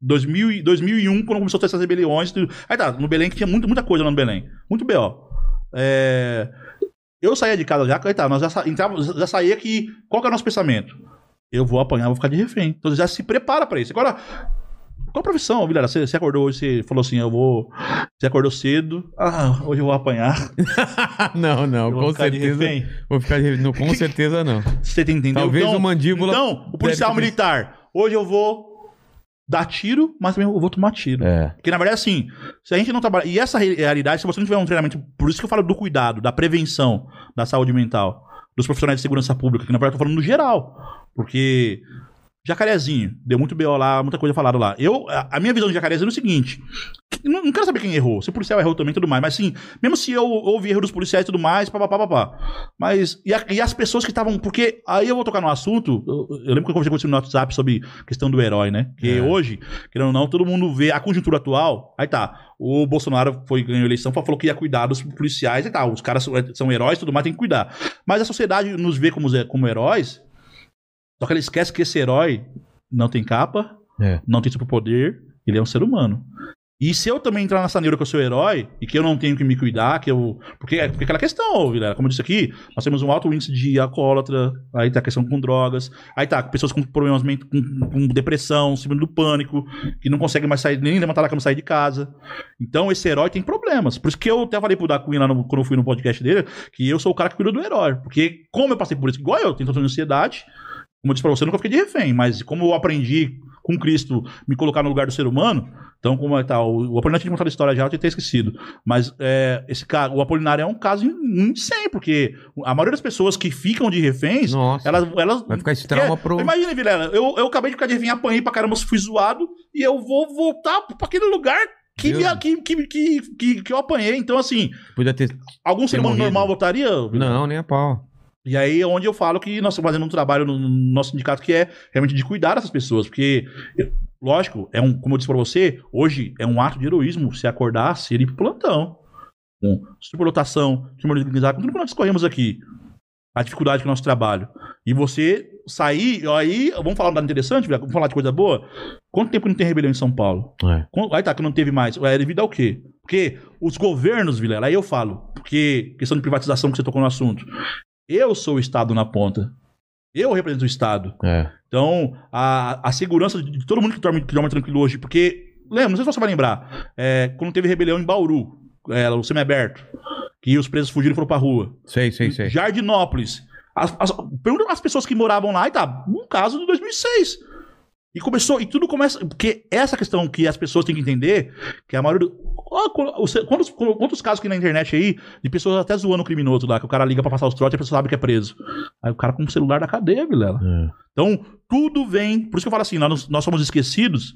2000, e- 2001, quando começou a ter essas rebeliões. tudo. Aí tá, no Belém que tinha muito, muita coisa lá no Belém. Muito B.O. É, eu saía de casa já, aí tá, nós já, sa- entrava, já saía que. Qual que é o nosso pensamento? Eu vou apanhar, vou ficar de refém. Então já se prepara pra isso. Agora, qual a profissão, Vilela? Você, você acordou hoje, você falou assim, eu vou. Você acordou cedo. Ah, hoje eu vou apanhar. não, não, eu com ficar de certeza. refém. Vou ficar de não, Com certeza não. Você tem entendeu? Talvez então, o mandíbula Então, o policial deve militar. Hoje eu vou dar tiro, mas também eu vou tomar tiro. É. Porque, na verdade, assim, se a gente não trabalha. E essa re- realidade, se você não tiver um treinamento. Por isso que eu falo do cuidado, da prevenção da saúde mental, dos profissionais de segurança pública, que na verdade eu tô falando no geral. Porque. Jacarezinho, deu muito BO lá, muita coisa falada lá. Eu, a, a minha visão de jacarezinho é o seguinte: não, não quero saber quem errou. Se o policial errou também, tudo mais. Mas assim, mesmo se eu houve erro dos policiais e tudo mais, papapá, papá. Mas. E, a- e as pessoas que estavam. Porque aí eu vou tocar no assunto. Eu, eu lembro que eu conversei com você no WhatsApp sobre questão do herói, né? Que É. hoje, querendo ou não, todo mundo vê a conjuntura atual. Aí tá. O Bolsonaro foi ganhou a eleição, falou que ia cuidar dos policiais e tal. Os caras são, são heróis e tudo mais, tem que cuidar. Mas a sociedade nos vê como, como heróis. Só que ela esquece que esse herói não tem capa, É. não tem superpoder, ele é um ser humano. E se eu também entrar nessa neura que eu sou herói e que eu não tenho que me cuidar, que eu. Porque é porque aquela questão, Vilela, como eu disse aqui, nós temos um alto índice de alcoólatra, aí tá a questão com drogas, aí tá pessoas com problemas com, com depressão, síndrome do pânico, que não conseguem mais sair, nem levantar da cama sair de casa. Então esse herói tem problemas. Por isso que eu até falei pro Da Cunha lá no- quando eu fui no podcast dele, que eu sou o cara que cuida do herói. Porque como eu passei por isso, igual eu, tenho de ansiedade, como eu disse pra você, eu nunca fiquei de refém, mas como eu aprendi com Cristo me colocar no lugar do ser humano, então como é tal, o, o Apolinário tinha contado a história já, eu tinha até esquecido, mas é, esse cara, o Apolinário é um caso em, em 100, porque a maioria das pessoas que ficam de reféns, Nossa. elas, elas Vai ficar esse trauma quer- pro. Imagina, Vilela, eu, eu acabei de ficar de refém, apanhei pra caramba, fui zoado, e eu vou voltar pra aquele lugar que, me, que, que, que, que, eu apanhei. Então, assim, Podia ter. algum ser humano normal voltaria? Vilela? Não, nem a pau. E aí é onde eu falo que nós estamos fazendo um trabalho no no nosso sindicato que é realmente de cuidar dessas pessoas, porque, lógico, é um, como eu disse pra você, hoje é um ato de heroísmo se acordar, ser ir pro plantão. Com superlotação, crime organizado, com tudo que nós discorremos aqui. A dificuldade que é o nosso trabalho. E você sair, aí, vamos falar um dado interessante, vamos falar de coisa boa? Quanto tempo que não tem rebelião em São Paulo? É. Aí tá, que não teve mais. É devido ao quê? Porque os governos, Vilela, aí eu falo, porque questão de privatização que você tocou no assunto. Eu sou o Estado na ponta. Eu represento o Estado. É. Então, a, a segurança de todo mundo que dorme, que dorme tranquilo hoje, porque, lembra, não sei se você vai lembrar, é, quando teve rebelião em Bauru, é, o semiaberto, que os presos fugiram e foram pra rua. Sei, sei, sei. Jardinópolis. As, as, pergunta as pessoas que moravam lá, e tá, um caso de 2006. E começou, e tudo começa. Porque essa questão que as pessoas têm que entender, que a maioria. do- Quantos, quantos casos que na internet aí de pessoas até zoando o criminoso lá, que o cara liga pra passar os trotes e a pessoa sabe que é preso. Aí o cara com o celular da cadeia, Vilela. É. Então, tudo vem. Por isso que eu falo assim: nós, nós somos esquecidos,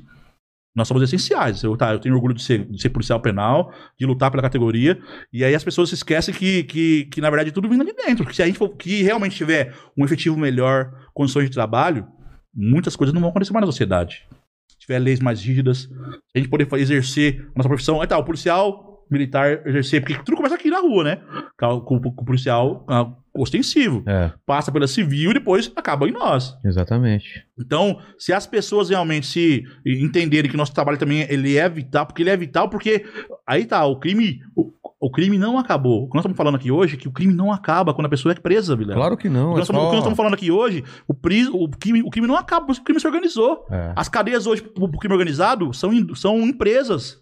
nós somos essenciais. Eu, tá, eu tenho orgulho de ser, de ser policial penal, de lutar pela categoria. E aí as pessoas se esquecem que, que, que na verdade, tudo vem de dentro. Que se a gente for, que realmente tiver um efetivo melhor, condições de trabalho, muitas coisas não vão acontecer mais na sociedade. Se tiver leis mais rígidas, a gente poder exercer a nossa profissão. Aí tá, o policial militar exercer, porque tudo começa aqui na rua, né? Com, com- com o policial ostensivo. É, Passa pela civil e depois acaba em nós. exatamente. Então, se as pessoas realmente se entenderem que nosso trabalho também ele é vital, porque ele é vital, porque aí tá, o crime, o, o crime não acabou. O que nós estamos falando aqui hoje é que o crime não acaba quando a pessoa é presa, Vilela. Claro que O não. que, É nós estamos, o que nós só... estamos falando aqui hoje, o, pri- o crime, o crime não acaba, porque o crime se organizou. É. As cadeias hoje pro pro crime organizado são, são empresas.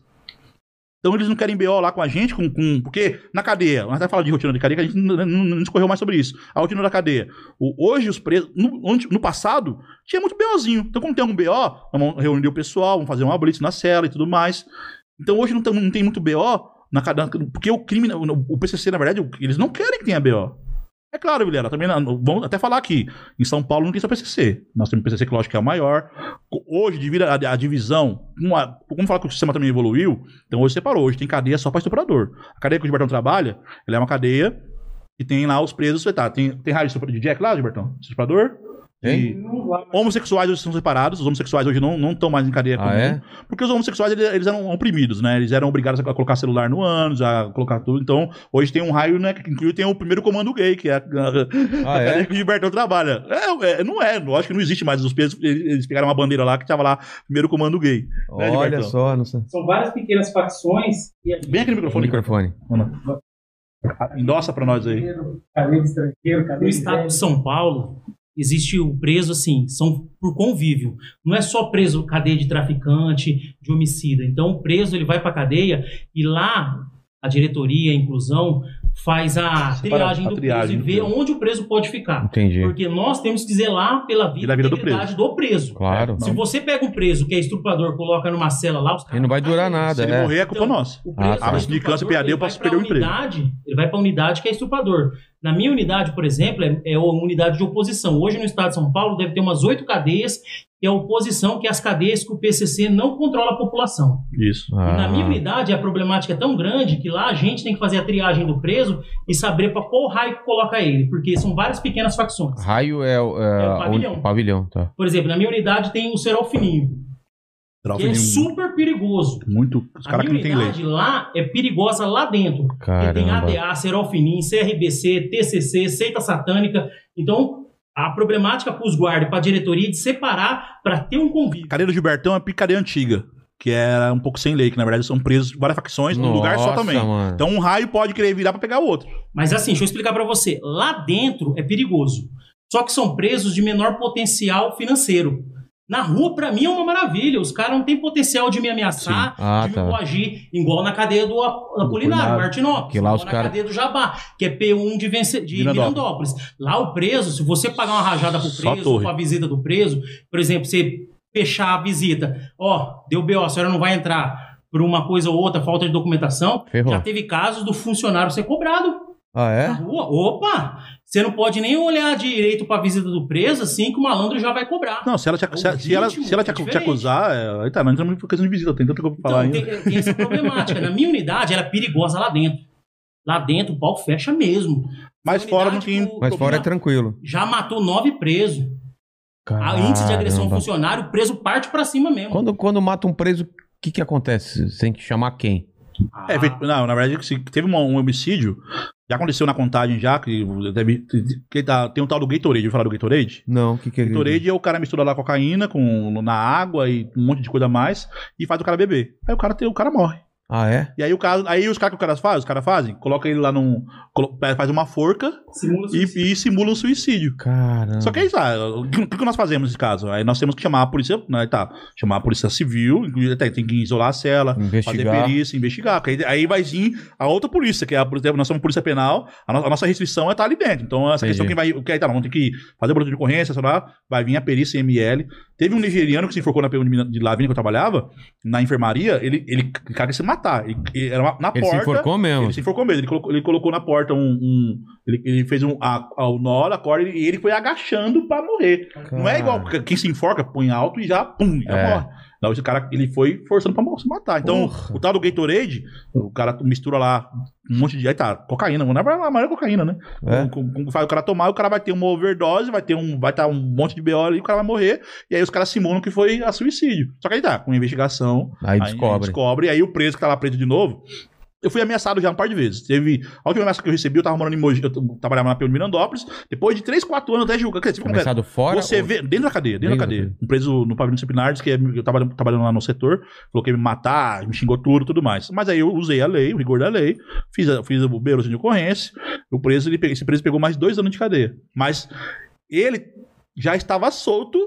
Então eles não querem BO lá com a gente, com, com- porque na cadeia, nós até falamos de rotina de cadeia, que a gente não, não, não discorreu mais sobre isso. A rotina da cadeia. O- hoje os presos, no, no passado, tinha muito BOzinho. Então quando tem algum BO, vamos reunir o pessoal, vamos fazer uma blitz na cela e tudo mais. Então hoje não tem, não tem muito BO, na, cadeia, porque o crime, o PCC na verdade, eles não querem que tenha BO. É claro, Vilela, também vamos até falar aqui. Em São Paulo não tem só PCC. Nós temos PCC que lógico que é o maior. Hoje, devido à à divisão, uma, como falar que o sistema também evoluiu, então hoje separou. Hoje tem cadeia só para estuprador. A cadeia que o Gilbertão trabalha, ela é uma cadeia que tem lá os presos. Tá, tem, tem estupra- de Jack lá, Gilbertão? Estuprador? E homossexuais hoje são separados. Os homossexuais hoje não não estão mais em cadeia Ah, comum. é? Porque os homossexuais, eles, eles eram oprimidos, né? Eles eram obrigados a colocar celular no ânus, a colocar tudo. Então, hoje tem um raio, né? Que inclusive tem o primeiro comando gay, que é a, a, Ah, a é? cadeia que o Gilbertão trabalha. É, é, não é, eu acho que não existe mais. Os presos, eles, pegaram uma bandeira lá que tava lá, primeiro comando gay. Né, Olha só, não sei. São várias pequenas facções e a Bem aqui no microfone. Microfone. Endossa pra nós aí. cadeia de estrangeiro, cadeia No estado de São Paulo, existe o preso assim, são por convívio. Não é só preso cadeia de traficante, de homicida. Então, o preso ele vai para cadeia e lá a diretoria, a inclusão faz a Separa triagem a do triagem do preso e vê preso. onde o preso pode ficar. Entendi. Porque nós temos que zelar pela vida, Pela vida e do integridade do preso. Claro. Se você pega um preso que é estuprador, coloca numa cela lá, os caras E não vai durar nada. Se ele é. morrer, é culpa Então, nossa. o preso Ah, tá. é A sindicância estuprador, PAD, eu ele vai posso pra perder o emprego. unidade, Ele vai para a unidade que é estuprador. Na minha unidade, por exemplo, é, é uma unidade de oposição. Hoje no estado de São Paulo deve ter umas oito cadeias que é a oposição, que é as cadeias que o PCC não controla a população. Isso. E na Ah, minha unidade a problemática é tão grande que lá a gente tem que fazer a triagem do preso e saber para qual raio que coloca ele, porque são várias pequenas facções. Raio é, o- é, É o o pavilhão. pavilhão, tá. Por exemplo, na minha unidade tem o cerol fininho, que é super perigoso. Muito. Os A caras que não tem lei. lá é perigosa lá dentro. Porque tem Caramba. ADA, Serolfinim, CRBC, TCC, seita satânica. Então, A problemática para os guardas e para a diretoria de separar para ter um convívio. Cadeia do Gilbertão é picadeia antiga. Que era um pouco sem lei, que na verdade são presos várias facções num lugar só também. mano. Então um raio pode querer virar pra pegar o outro. Mas assim, deixa eu explicar para você. Lá dentro é perigoso. Só que são presos de menor potencial financeiro. Na rua, pra mim, é uma maravilha. Os caras não têm potencial de me ameaçar. Ah, de tá. me coagir, igual na cadeia do Ap- Apolinário. Martinópolis. Que lá os na cara- cadeia do Jabá, que é P1 de, Vence... de Mirandópolis. Mirandópolis. Lá o preso, se você pagar uma rajada pro preso, ou pra visita do preso, por exemplo, você fechar a visita, ó, deu B.O., a senhora não vai entrar por uma coisa ou outra, falta de documentação, Ferrou. já teve casos do funcionário ser cobrado Ah, na é? rua. Opa! Você não pode nem olhar direito pra visita do preso, assim que o malandro já vai cobrar. Não, se ela te, É se, ela- se ela, ritmo, se ela te, é te acusar, é, aí tá, não entramos em questão de visita, tem tanta coisa pra falar Então, ainda. tem, tem essa problemática. Na minha unidade, ela é perigosa lá dentro. Lá dentro, o pau fecha mesmo. Mas Na fora não unidade, tem. o- Mas fora é tranquilo. Já matou nove presos. A índice de agressão ao funcionário, o preso parte pra cima mesmo. Quando, quando mata um preso, o que que acontece? Você tem que chamar quem? Ah, É, não, na verdade, se teve uma- um homicídio, já aconteceu na contagem já, que deve. Que tá, tem um tal do Gatorade, ouviu falar do Gatorade? Não, o que que ele... Gatorade é o cara mistura lá cocaína com, na água e um monte de coisa a mais e faz o cara beber. Aí o cara, tem, o cara morre. Ah, é? E aí o cara, aí os caras que o cara faz, os caras fazem, coloca ele lá num. faz uma forca simula e, e simula um suicídio. Caramba. Só que aí tá, o que, o que nós fazemos nesse caso? Aí nós temos que chamar a polícia, né, tá, chamar a polícia civil, inclusive até tem que isolar a cela, fazer Investigar. perícia, investigar, porque aí, aí vai vir a outra polícia, que é a polícia, nós somos polícia penal, a, no- a nossa restrição é estar ali dentro. Então essa questão Entendi. quem vai, que aí tá, vamos ter que fazer boletim de ocorrência, sei lá, vai vir a perícia ML. Teve um nigeriano que se enforcou na PM de Lavina que eu trabalhava, na enfermaria, ele, ele cara queria se matar, ele, ele era uma- na Ele se porta, enforcou mesmo. ele se enforcou mesmo. Ele colocou, ele colocou na porta um. um- ele, ele fez um, a, a, o nó da corda e ele foi agachando pra morrer. Não é igual porque quem se enforca, põe alto e já, pum, já É. morre. Não, esse cara, ele foi forçando pra se matar. Então, Porra. o tal do Gatorade, o cara mistura lá um monte de. Aí tá, cocaína, na verdade, a maior é cocaína, né? É. Com- com- faz o cara tomar, o cara vai ter uma overdose, vai ter um. Vai estar um monte de BO ali, e o cara vai morrer. E aí os caras simulam que foi a suicídio. Só que aí tá, com investigação, Aí Aí descobre. descobre. E aí o preso que tá lá preso de novo. Eu fui ameaçado já um par de vezes. Teve. A última ameaça que eu recebi, eu tava morando em Mogi, eu trabalhava na de Mirandópolis. Depois de 3, 4 anos até julgar. Quer dizer? Começado fora? Você ou- vê, dentro da cadeia, dentro Dentro da da cadeia. Um preso no pavilhão disciplinares, que é- eu tava trabalhando lá no setor, falou que ia me matar, me xingou tudo tudo mais. Mas aí eu usei a lei, o rigor da lei, fiz, a- fiz o beiro de ocorrência. O preso, ele, esse preso pegou mais dois anos de cadeia. Mas ele já estava solto.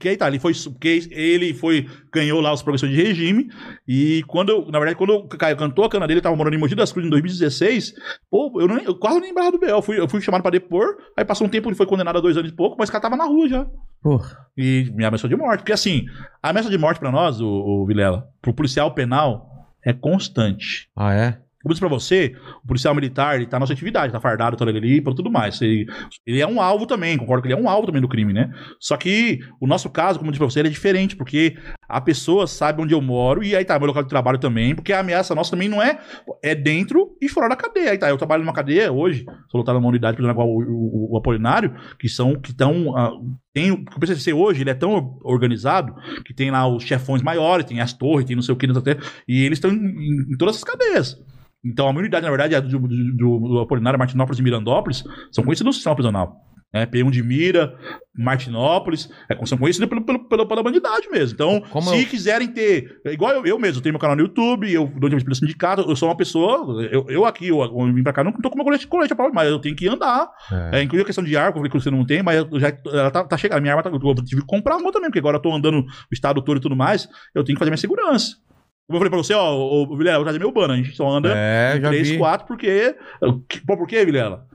Que aí tá, ele foi, porque ele foi, ganhou lá os progressões de regime, e quando eu, na verdade, quando eu ca- cantou a cana dele, eu tava morando em Mogi das Cruzes em 2016, pô, eu, não, eu quase nem lembrava do BL, eu fui, eu fui chamado pra depor, aí passou um tempo, ele foi condenado a dois anos e pouco, mas o cara tava na rua já, Porra. e me ameaçou de morte, porque assim, a ameaça de morte pra nós, o, o Vilela, pro policial penal, é constante. Ah, é? Como eu disse pra você, o policial militar, ele tá na sua atividade, tá fardado, tá ali, pra tudo mais. Ele, ele é um alvo também, concordo que ele é um alvo também do crime, né? Só que o nosso caso, como eu disse pra você, ele é diferente, porque a pessoa sabe onde eu moro e aí tá, meu local de trabalho também, porque a ameaça nossa também não é, é dentro e fora da cadeia. Aí tá, eu trabalho numa cadeia hoje, sou lutado numa unidade prisional igual o, o, o Apolinário, que são, que estão, ah, tem, o PCC hoje, ele é tão organizado, que tem lá os chefões maiores, tem as torres, tem não sei o que, que, e eles estão em, em todas as cadeias. Então, a minha unidade, na verdade, é do, do, do, Apolinário, Martinópolis e Mirandópolis, são conhecidos no sistema prisional. É, P1 de Mira, Martinópolis, é, são conhecidos pelo, pelo, pelo- pela bandidagem mesmo. Então, Como se eu- quiserem ter. Igual eu, eu mesmo, eu tenho meu canal no YouTube, eu dou entrevista pelo sindicato, eu sou uma pessoa. Eu, eu aqui, eu, eu vim pra cá, não tô com meu colete, colete prova, mas eu tenho que andar. É. É, inclusive a questão de arma, que você não tem, mas eu já, ela tá, tá chegando. A minha arma tá. Eu tive que comprar uma também, porque agora eu tô andando o estado todo e tudo mais, eu tenho que fazer minha segurança. Como eu falei pra você, ó, o, o Vilela, eu vou trazer meu bano, a gente só anda É, já 3, vi. 4, porque. Pô, por quê, Vilela?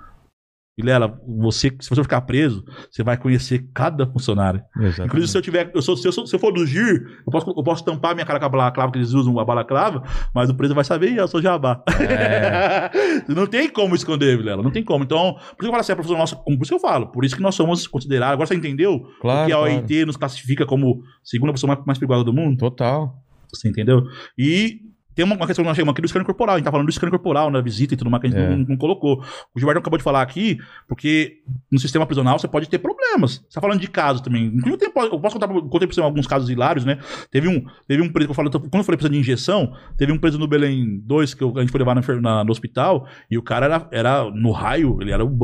Vilela, você, se você ficar preso, você vai conhecer cada funcionário. Exatamente. Inclusive, se eu tiver. Eu sou, se, eu sou- se eu for do GIR, eu posso, eu posso tampar minha cara com a balaclava, que eles usam a balaclava, mas o preso vai saber, "Ih, eu sou jabá. não tem como esconder, Vilela, não tem como. Então, por isso que eu falo assim, a profissão nossa, por isso que eu falo, por isso que nós somos considerados. Agora você entendeu? Claro, que a claro. OIT nos classifica como segunda pessoa mais, mais perigosa do mundo? Total. Você entendeu? E Tem uma, uma questão que nós chamamos aqui do scanner corporal. A gente tá falando do scanner corporal na visita e tudo mais que a gente É. não, não colocou. O Gilberto acabou de falar aqui, porque no sistema prisional você pode ter problemas. Você tá falando de casos também. Inclusive, eu, tenho- eu posso contar contei pra você alguns casos hilários, né? Teve um, teve um preso eu falei, quando eu falei preso de injeção, teve um preso no Belém 2 que eu- a gente foi levar na na- no hospital e o cara era, era no raio, ele era, o-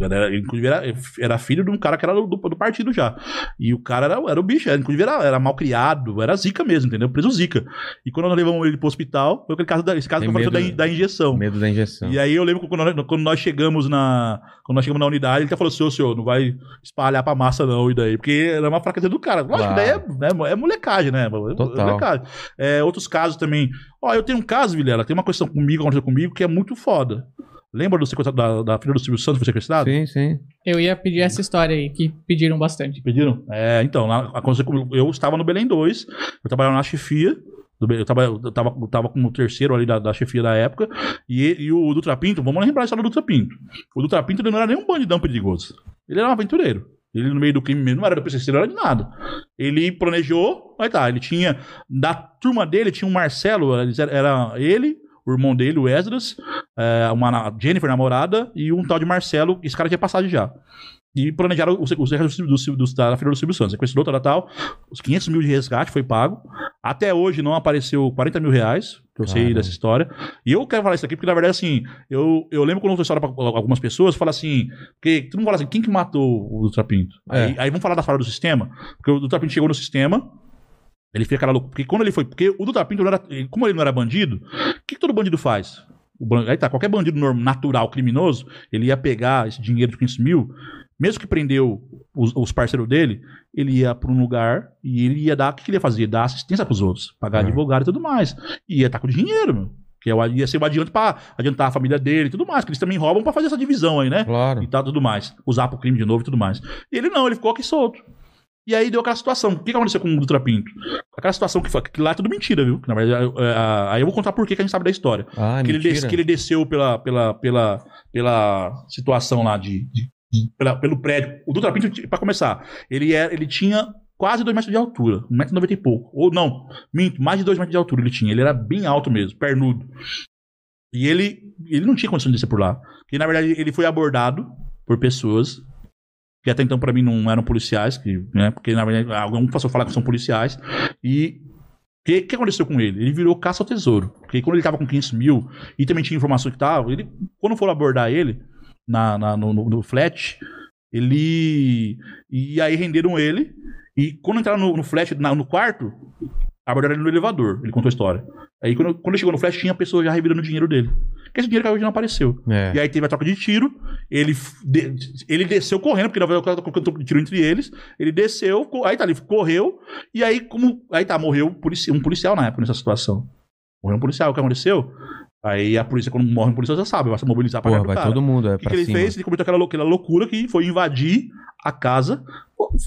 era inclusive era, era filho de um cara que era do, do partido já. E o cara era, era o bicho, era, inclusive era, era mal criado, era zica mesmo, entendeu? Preso zica. E quando nós levamos ele pro hospital, foi aquele caso da, esse caso Tem que medo- da, da injeção. Medo da injeção. E aí eu lembro que quando nós, quando nós chegamos na. Quando nós chegamos na unidade, ele até falou assim, ô senhor, não vai espalhar pra massa, não, e daí? Porque era uma fraqueza do cara. Lógico que daí é, é, é molecagem, né? É Total. molecagem. É, outros casos também. Ó, eu tenho um caso, Vilela, tem uma questão comigo, aconteceu comigo, que é muito foda. Lembra do sequestrado da, da filha do Silvio Santos que foi sequestrado? Sim, sim. Eu ia pedir essa história aí, que pediram bastante. Pediram? É, então, lá, aconteceu comigo. Eu estava no Belém 2, eu trabalhava na chefia. Eu tava, eu tava, eu tava como terceiro ali da, da chefia da época. E, e- o Dutra Pinto, vamos lembrar a história do Dutra Pinto. O Dutra Pinto ele não era nem um bandidão perigoso. Ele era um aventureiro. Ele no meio do crime mesmo não era do PCC, não era de nada. Ele planejou, aí tá, ele tinha. Da turma dele tinha um Marcelo, era, ele, o irmão dele, o Esdras, é, uma Jennifer, namorada, e um tal de Marcelo, esse cara tinha passagem já. E planejaram o sequestro do, do, da filha do Silvio Santos. Sequestrou, tal, tal, tal. Os 500 mil de resgate foi pago. Até hoje não apareceu 40 mil reais, que eu sei dessa história. E eu quero falar isso aqui porque, na verdade, assim, eu, eu lembro quando eu história pra algumas pessoas, fala assim, porque todo mundo fala assim, quem que matou o Dutra Pinto? É. Aí, aí vamos falar da falha do sistema, porque o Dutra Pinto chegou no sistema, ele fez aquela loucura, porque quando ele foi, porque o Dutra Pinto, não era, como ele não era bandido, o que, que todo bandido faz? O aí tá, qualquer bandido natural, criminoso, ele ia pegar esse dinheiro de 500 mil, mesmo que prendeu os, os parceiros dele, ele ia para um lugar e ele ia dar, o que, que ele ia fazer? Dar assistência pros outros, pagar É. advogado e tudo mais. E ia estar com dinheiro, meu. Que é ia ser o adianto pra adiantar a família dele e tudo mais, que eles também roubam pra fazer essa divisão aí, né? Claro. e tal, tudo mais. Usar pro crime de novo e tudo mais. E ele não, ele ficou aqui solto. E aí deu aquela situação. O que que aconteceu com o Dutra Pinto? Aquela situação que, foi, que lá é tudo mentira, viu? Que, na verdade, é, é, aí eu vou contar por que que a gente sabe da história. Ah, que, ele mentira. des- que ele desceu pela, pela, pela, pela situação lá de- de- pela- pelo prédio. O Dutra Pinto, pra começar, ele, era, ele tinha quase 2 metros de altura. 1,90m e pouco. Ou não, minto, mais de 2 metros de altura ele tinha. Ele era bem alto mesmo, pernudo. E ele, ele não tinha condição de descer por lá. Porque, na verdade, ele foi abordado por pessoas que até então, pra mim, não eram policiais, que, né, porque, na verdade, algum passou a falar que são policiais. E o que, que aconteceu com ele? Ele virou caça ao tesouro. Porque quando ele tava com 500 mil e também tinha informação que tava, ele, quando foram abordar ele na, na- no, no- no flat, ele. E aí renderam ele. E quando entraram no, no flat, na- no quarto, abordaram ele no elevador. Ele contou a história. Aí quando, quando ele chegou no flat, tinha a pessoa já revirando o dinheiro dele. Porque esse dinheiro que hoje não apareceu. É. E aí teve a troca de tiro. Ele, de- ele desceu correndo, porque na verdade o cara tá colocando tiro entre eles. Ele desceu, aí tá, ele correu. E aí, como. Aí tá, morreu um polici- um policial na época nessa situação. Morreu um policial. O que aconteceu? Aí a polícia, quando morre um policial, já sabe, vai se mobilizar pra Porra, vai todo mundo, é O que, pra ele cima. fez? Ele cometeu aquela, lou- aquela loucura que foi invadir a casa.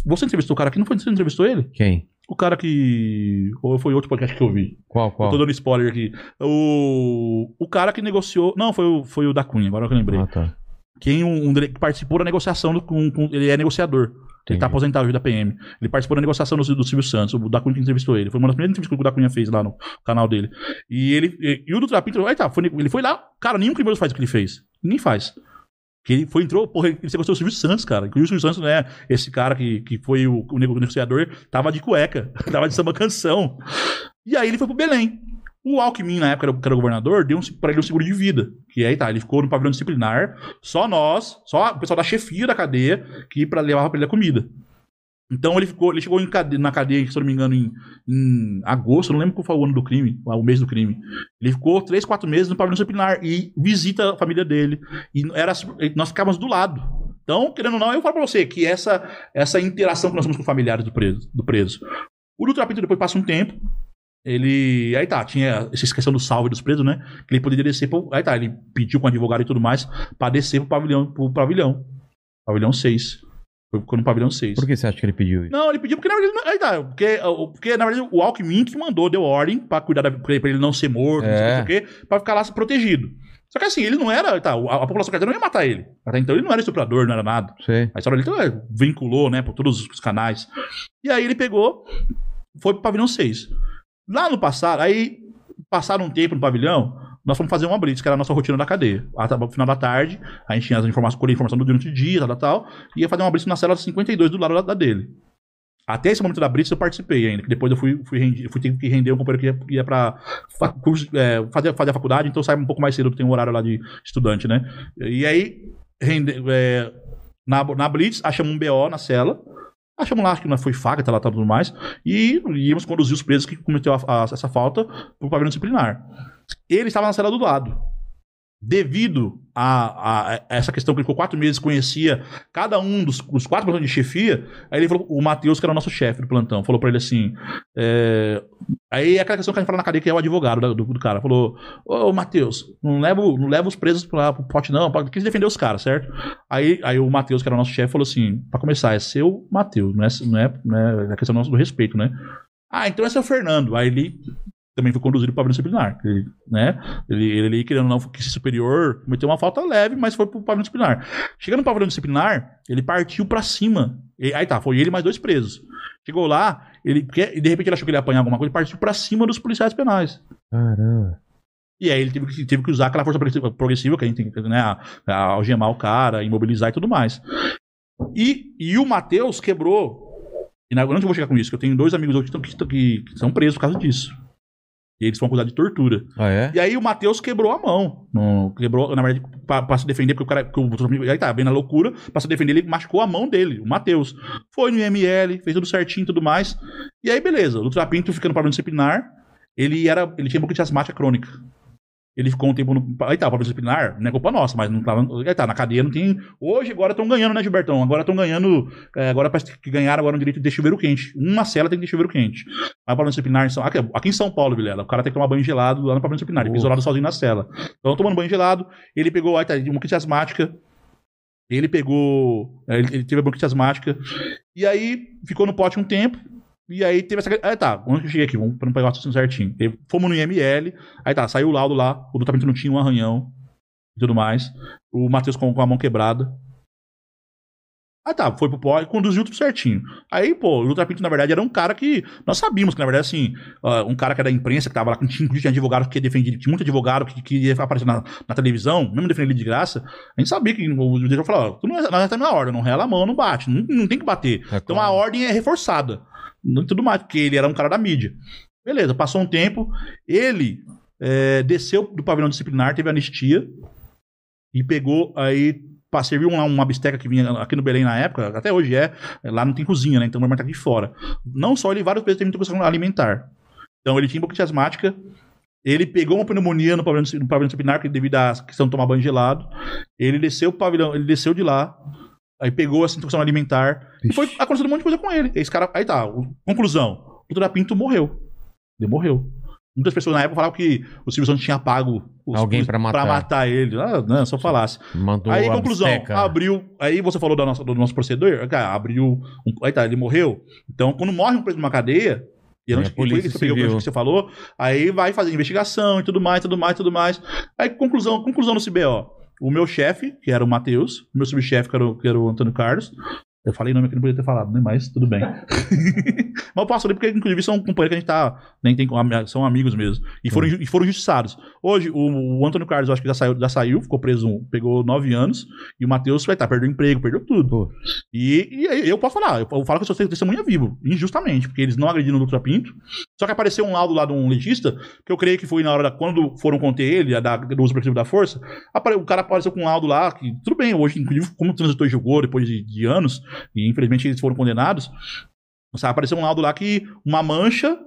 Você entrevistou o cara aqui? Não foi você entrevistou ele? Quem? O cara que. Ou foi outro podcast que eu vi. Qual, Eu qual? tô dando spoiler aqui. O, o cara que negociou. Não, foi o, foi o da Cunha, agora que eu lembrei. Ah, tá. Quem um, um participou da negociação do, com, com- Ele é negociador. Ele tá aposentado hoje da PM. Ele participou da negociação do, do Silvio Santos. O da Cunha que entrevistou ele. Foi uma das primeiras entrevistas que o da Cunha fez lá no canal dele. E ele. E, e o do Trapinto. Aí tá, foi- ele foi lá. Cara, nenhum criminoso faz o que ele fez. Ninguém faz. Que ele foi, entrou, porra, ele sequestrou o Silvio Santos, cara. Inclusive o Silvio Santos, né? Esse cara que, que foi o, o nego- negociador, tava de cueca, tava de samba canção. E aí ele foi pro Belém. O Alckmin, na época, que era governador, deu um, pra ele um seguro de vida. Que aí tá, ele ficou no pavilhão disciplinar, só nós, só o pessoal da chefia da cadeia, que pra, levava pra ele a comida. Então ele ficou, ele chegou na cadeia, se eu não me engano, em, em agosto, não lembro qual foi o ano do crime, o mês do crime. Ele ficou três, quatro meses no pavilhão disciplinar e visita a família dele. E era, nós ficávamos do lado. Então, querendo ou não, eu falo pra você que essa, essa interação que nós temos com familiares do preso. Do preso. O Dutra Pinto depois passa um tempo. Ele. Aí tá, tinha essa questão do salve dos presos, né? Que ele poderia descer. Pro, aí tá, ele pediu com o advogado e tudo mais pra descer pro pavilhão. Pro pavilhão. Pavilhão 6. Foi ficou no pavilhão 6. Por que você acha que ele pediu isso? Não, ele pediu porque na verdade. Aí tá, porque, porque na verdade o Alckmin que mandou, deu ordem pra cuidar da, pra ele não ser morto, não sei É. o que, pra ficar lá protegido. Só que assim, ele não era. Tá, a, a população carteira não ia matar ele. Até então ele não era estuprador, não era nada. Sei. A história dele então, é, vinculou, né, por todos os canais. E aí ele pegou, foi pro pavilhão 6. Lá no passado, aí Passaram um tempo no pavilhão, nós fomos fazer uma blitz, que era a nossa rotina da cadeia. Até No final da tarde, a gente tinha as informações, colhia informação do durante o dia, tal, tal, e ia fazer uma blitz na cela 52 do lado da, dele. Até esse momento da blitz eu participei ainda, que depois eu fui, fui, rendi- fui ter que render um companheiro que ia, ia pra curso, é, fazer, fazer a faculdade, então sai um pouco mais cedo, porque tem um horário lá de estudante, né? E aí, rende, é, na, na blitz, achamos um BO na cela, achamos lá, que não foi faca, tal, tal, tudo mais, e íamos conduzir os presos que cometeu a- a- essa falta pro pavilhão disciplinar. Ele estava na cela do lado. Devido a, a- essa questão que ele ficou quatro meses, conhecia cada um dos, dos quatro plantões de chefia, aí ele falou, o Matheus, que era o nosso chefe do plantão, falou pra ele assim, é, aí é aquela questão que a gente fala na cadeia, que é o advogado do, do cara, falou, ô Matheus, não leva, o- não leva os presos pra, pro pote não, pra- quis defender os caras, certo? Aí, aí o Matheus, que era o nosso chefe, falou assim, pra começar, é seu Matheus, não é, não é, não é a questão do nosso- do respeito, né? Ah, então é seu Fernando. Aí ele também foi conduzido para o pavilhão disciplinar. Ele, né? Ele, ele, querendo ou não, que superior, cometeu uma falta leve, mas foi para o pavilhão disciplinar. Chegando no pavilhão disciplinar, ele partiu para cima. E- aí tá, foi ele e mais dois presos. Chegou lá, ele, porque- e de repente ele achou que ele ia apanhar alguma coisa, ele partiu para cima dos policiais penais. Caramba. E aí ele teve que, teve que usar aquela força progressiva, que a gente tem que né, a, a algemar o cara, imobilizar e tudo mais. E, e o Matheus quebrou. E na, onde eu vou chegar com isso? Que eu tenho dois amigos hoje que, tão- que, que, que são presos por causa disso. E eles foram acusados de tortura. Ah, é? E aí o Matheus quebrou a mão. No- quebrou, na verdade, pra, pra se defender, porque o cara. Que o, aí tá, bem na loucura. Pra se defender, ele machucou a mão dele, o Matheus. Foi no IML, fez tudo certinho e tudo mais. E aí, beleza. O Dutra Pinto ficando para disciplinar. Ele era. Ele tinha bronquite asmática crônica. Ele ficou um tempo no. Aí tá, para disciplinar, não é culpa nossa, mas não tava. Aí tá, na cadeia não tem. Hoje, agora estão ganhando, né, Gilbertão? Agora estão ganhando. é, agora parece que ganharam agora o direito de chuveiro quente. Uma cela tem que ter chuveiro quente. Mas para disciplinar, aqui, aqui em São Paulo, Vilela, o cara tem que tomar banho gelado lá no pavilhão disciplinar. Ele fica isolado sozinho na cela. Então, tomando banho gelado, ele pegou, aí tá, uma bronquite asmática. Ele pegou. é, Ele, ele teve a bronquite asmática. E aí ficou no pote um tempo. E aí teve essa. Aí tá, onde que eu cheguei aqui? Vamos pra não pegar o assunto certinho. Teve- Fomos no IML. Aí tá, saiu o laudo lá. O doutoramento não tinha um arranhão e tudo mais. O Matheus com, com a mão quebrada. Aí tá, foi pro pó e conduziu tudo certinho. Aí, pô, o Lutra Pinto, na verdade, era um cara que. Nós sabíamos que, na verdade, assim, ah, um cara que era da imprensa, que tava lá, que tinha, tinha advogado que defendia, tinha muito advogado que, que ia aparecer na, na televisão, mesmo defendendo ele de graça. A gente sabia que o diretor falou: ó, tu não, é, nós estamos na ordem, não rela a mão, não bate, não, não tem que bater. É Então a claro. ordem é reforçada. E tudo mais, porque ele era um cara da mídia. Beleza, passou um tempo, ele é, desceu do pavilhão disciplinar, teve anistia e pegou aí para servir uma, uma bisteca que vinha aqui no Belém na época, até hoje é, lá não tem cozinha, né? Então vai matar aqui fora. Não só ele, vários presos têm intoxicação alimentar. Então ele tinha bronquite asmática, ele pegou uma pneumonia no pavilhão, no pavilhão disciplinar, devido à questão de tomar banho gelado. Ele desceu o pavilhão, ele desceu de lá, aí pegou essa intoxicação alimentar, e foi acontecendo um monte de coisa com ele. Esse cara, aí tá, conclusão, o Doutor Pinto morreu. Ele morreu. Muitas pessoas na época falavam que o Silvio Santos tinha pago Alguém pra matar. matar ele. Ah, não, só falasse. Mandou Aí, a conclusão, bisteca. abriu. Aí você falou da nossa- do nosso procedor, cara, abriu. um- aí tá, ele morreu. Então, quando morre um preso numa cadeia. E não Polícia isso que você falou. Aí vai fazer investigação e tudo mais, tudo mais, tudo mais. Aí, conclusão, conclusão no CBO. O meu chefe, que era o Matheus, meu subchefe, que que era o Antônio Carlos. Eu falei nome que não podia ter falado, né? Mas tudo bem. Mas eu passo ali porque, inclusive, são companheiros que a gente tá. Nem tem, são amigos mesmo. E foram, e foram injustiçados. Hoje, o, o Antônio Carlos, eu acho que já saiu, já saiu, ficou preso, pegou nove anos. E o Matheus vai estar, perdeu emprego, perdeu tudo. E, e aí eu posso falar, eu, eu falo que eu sou testemunha vivo, injustamente, porque eles não agrediram o Dutra Pinto. Só que apareceu um laudo lá de um legista, que eu creio que foi na hora da. Quando foram conter ele, a da, do uso preventivo da força, apare- o cara apareceu com um laudo lá, que tudo bem, hoje, inclusive, como o transitor julgou depois de, de anos, e infelizmente eles foram condenados, sabe, apareceu um laudo lá que uma mancha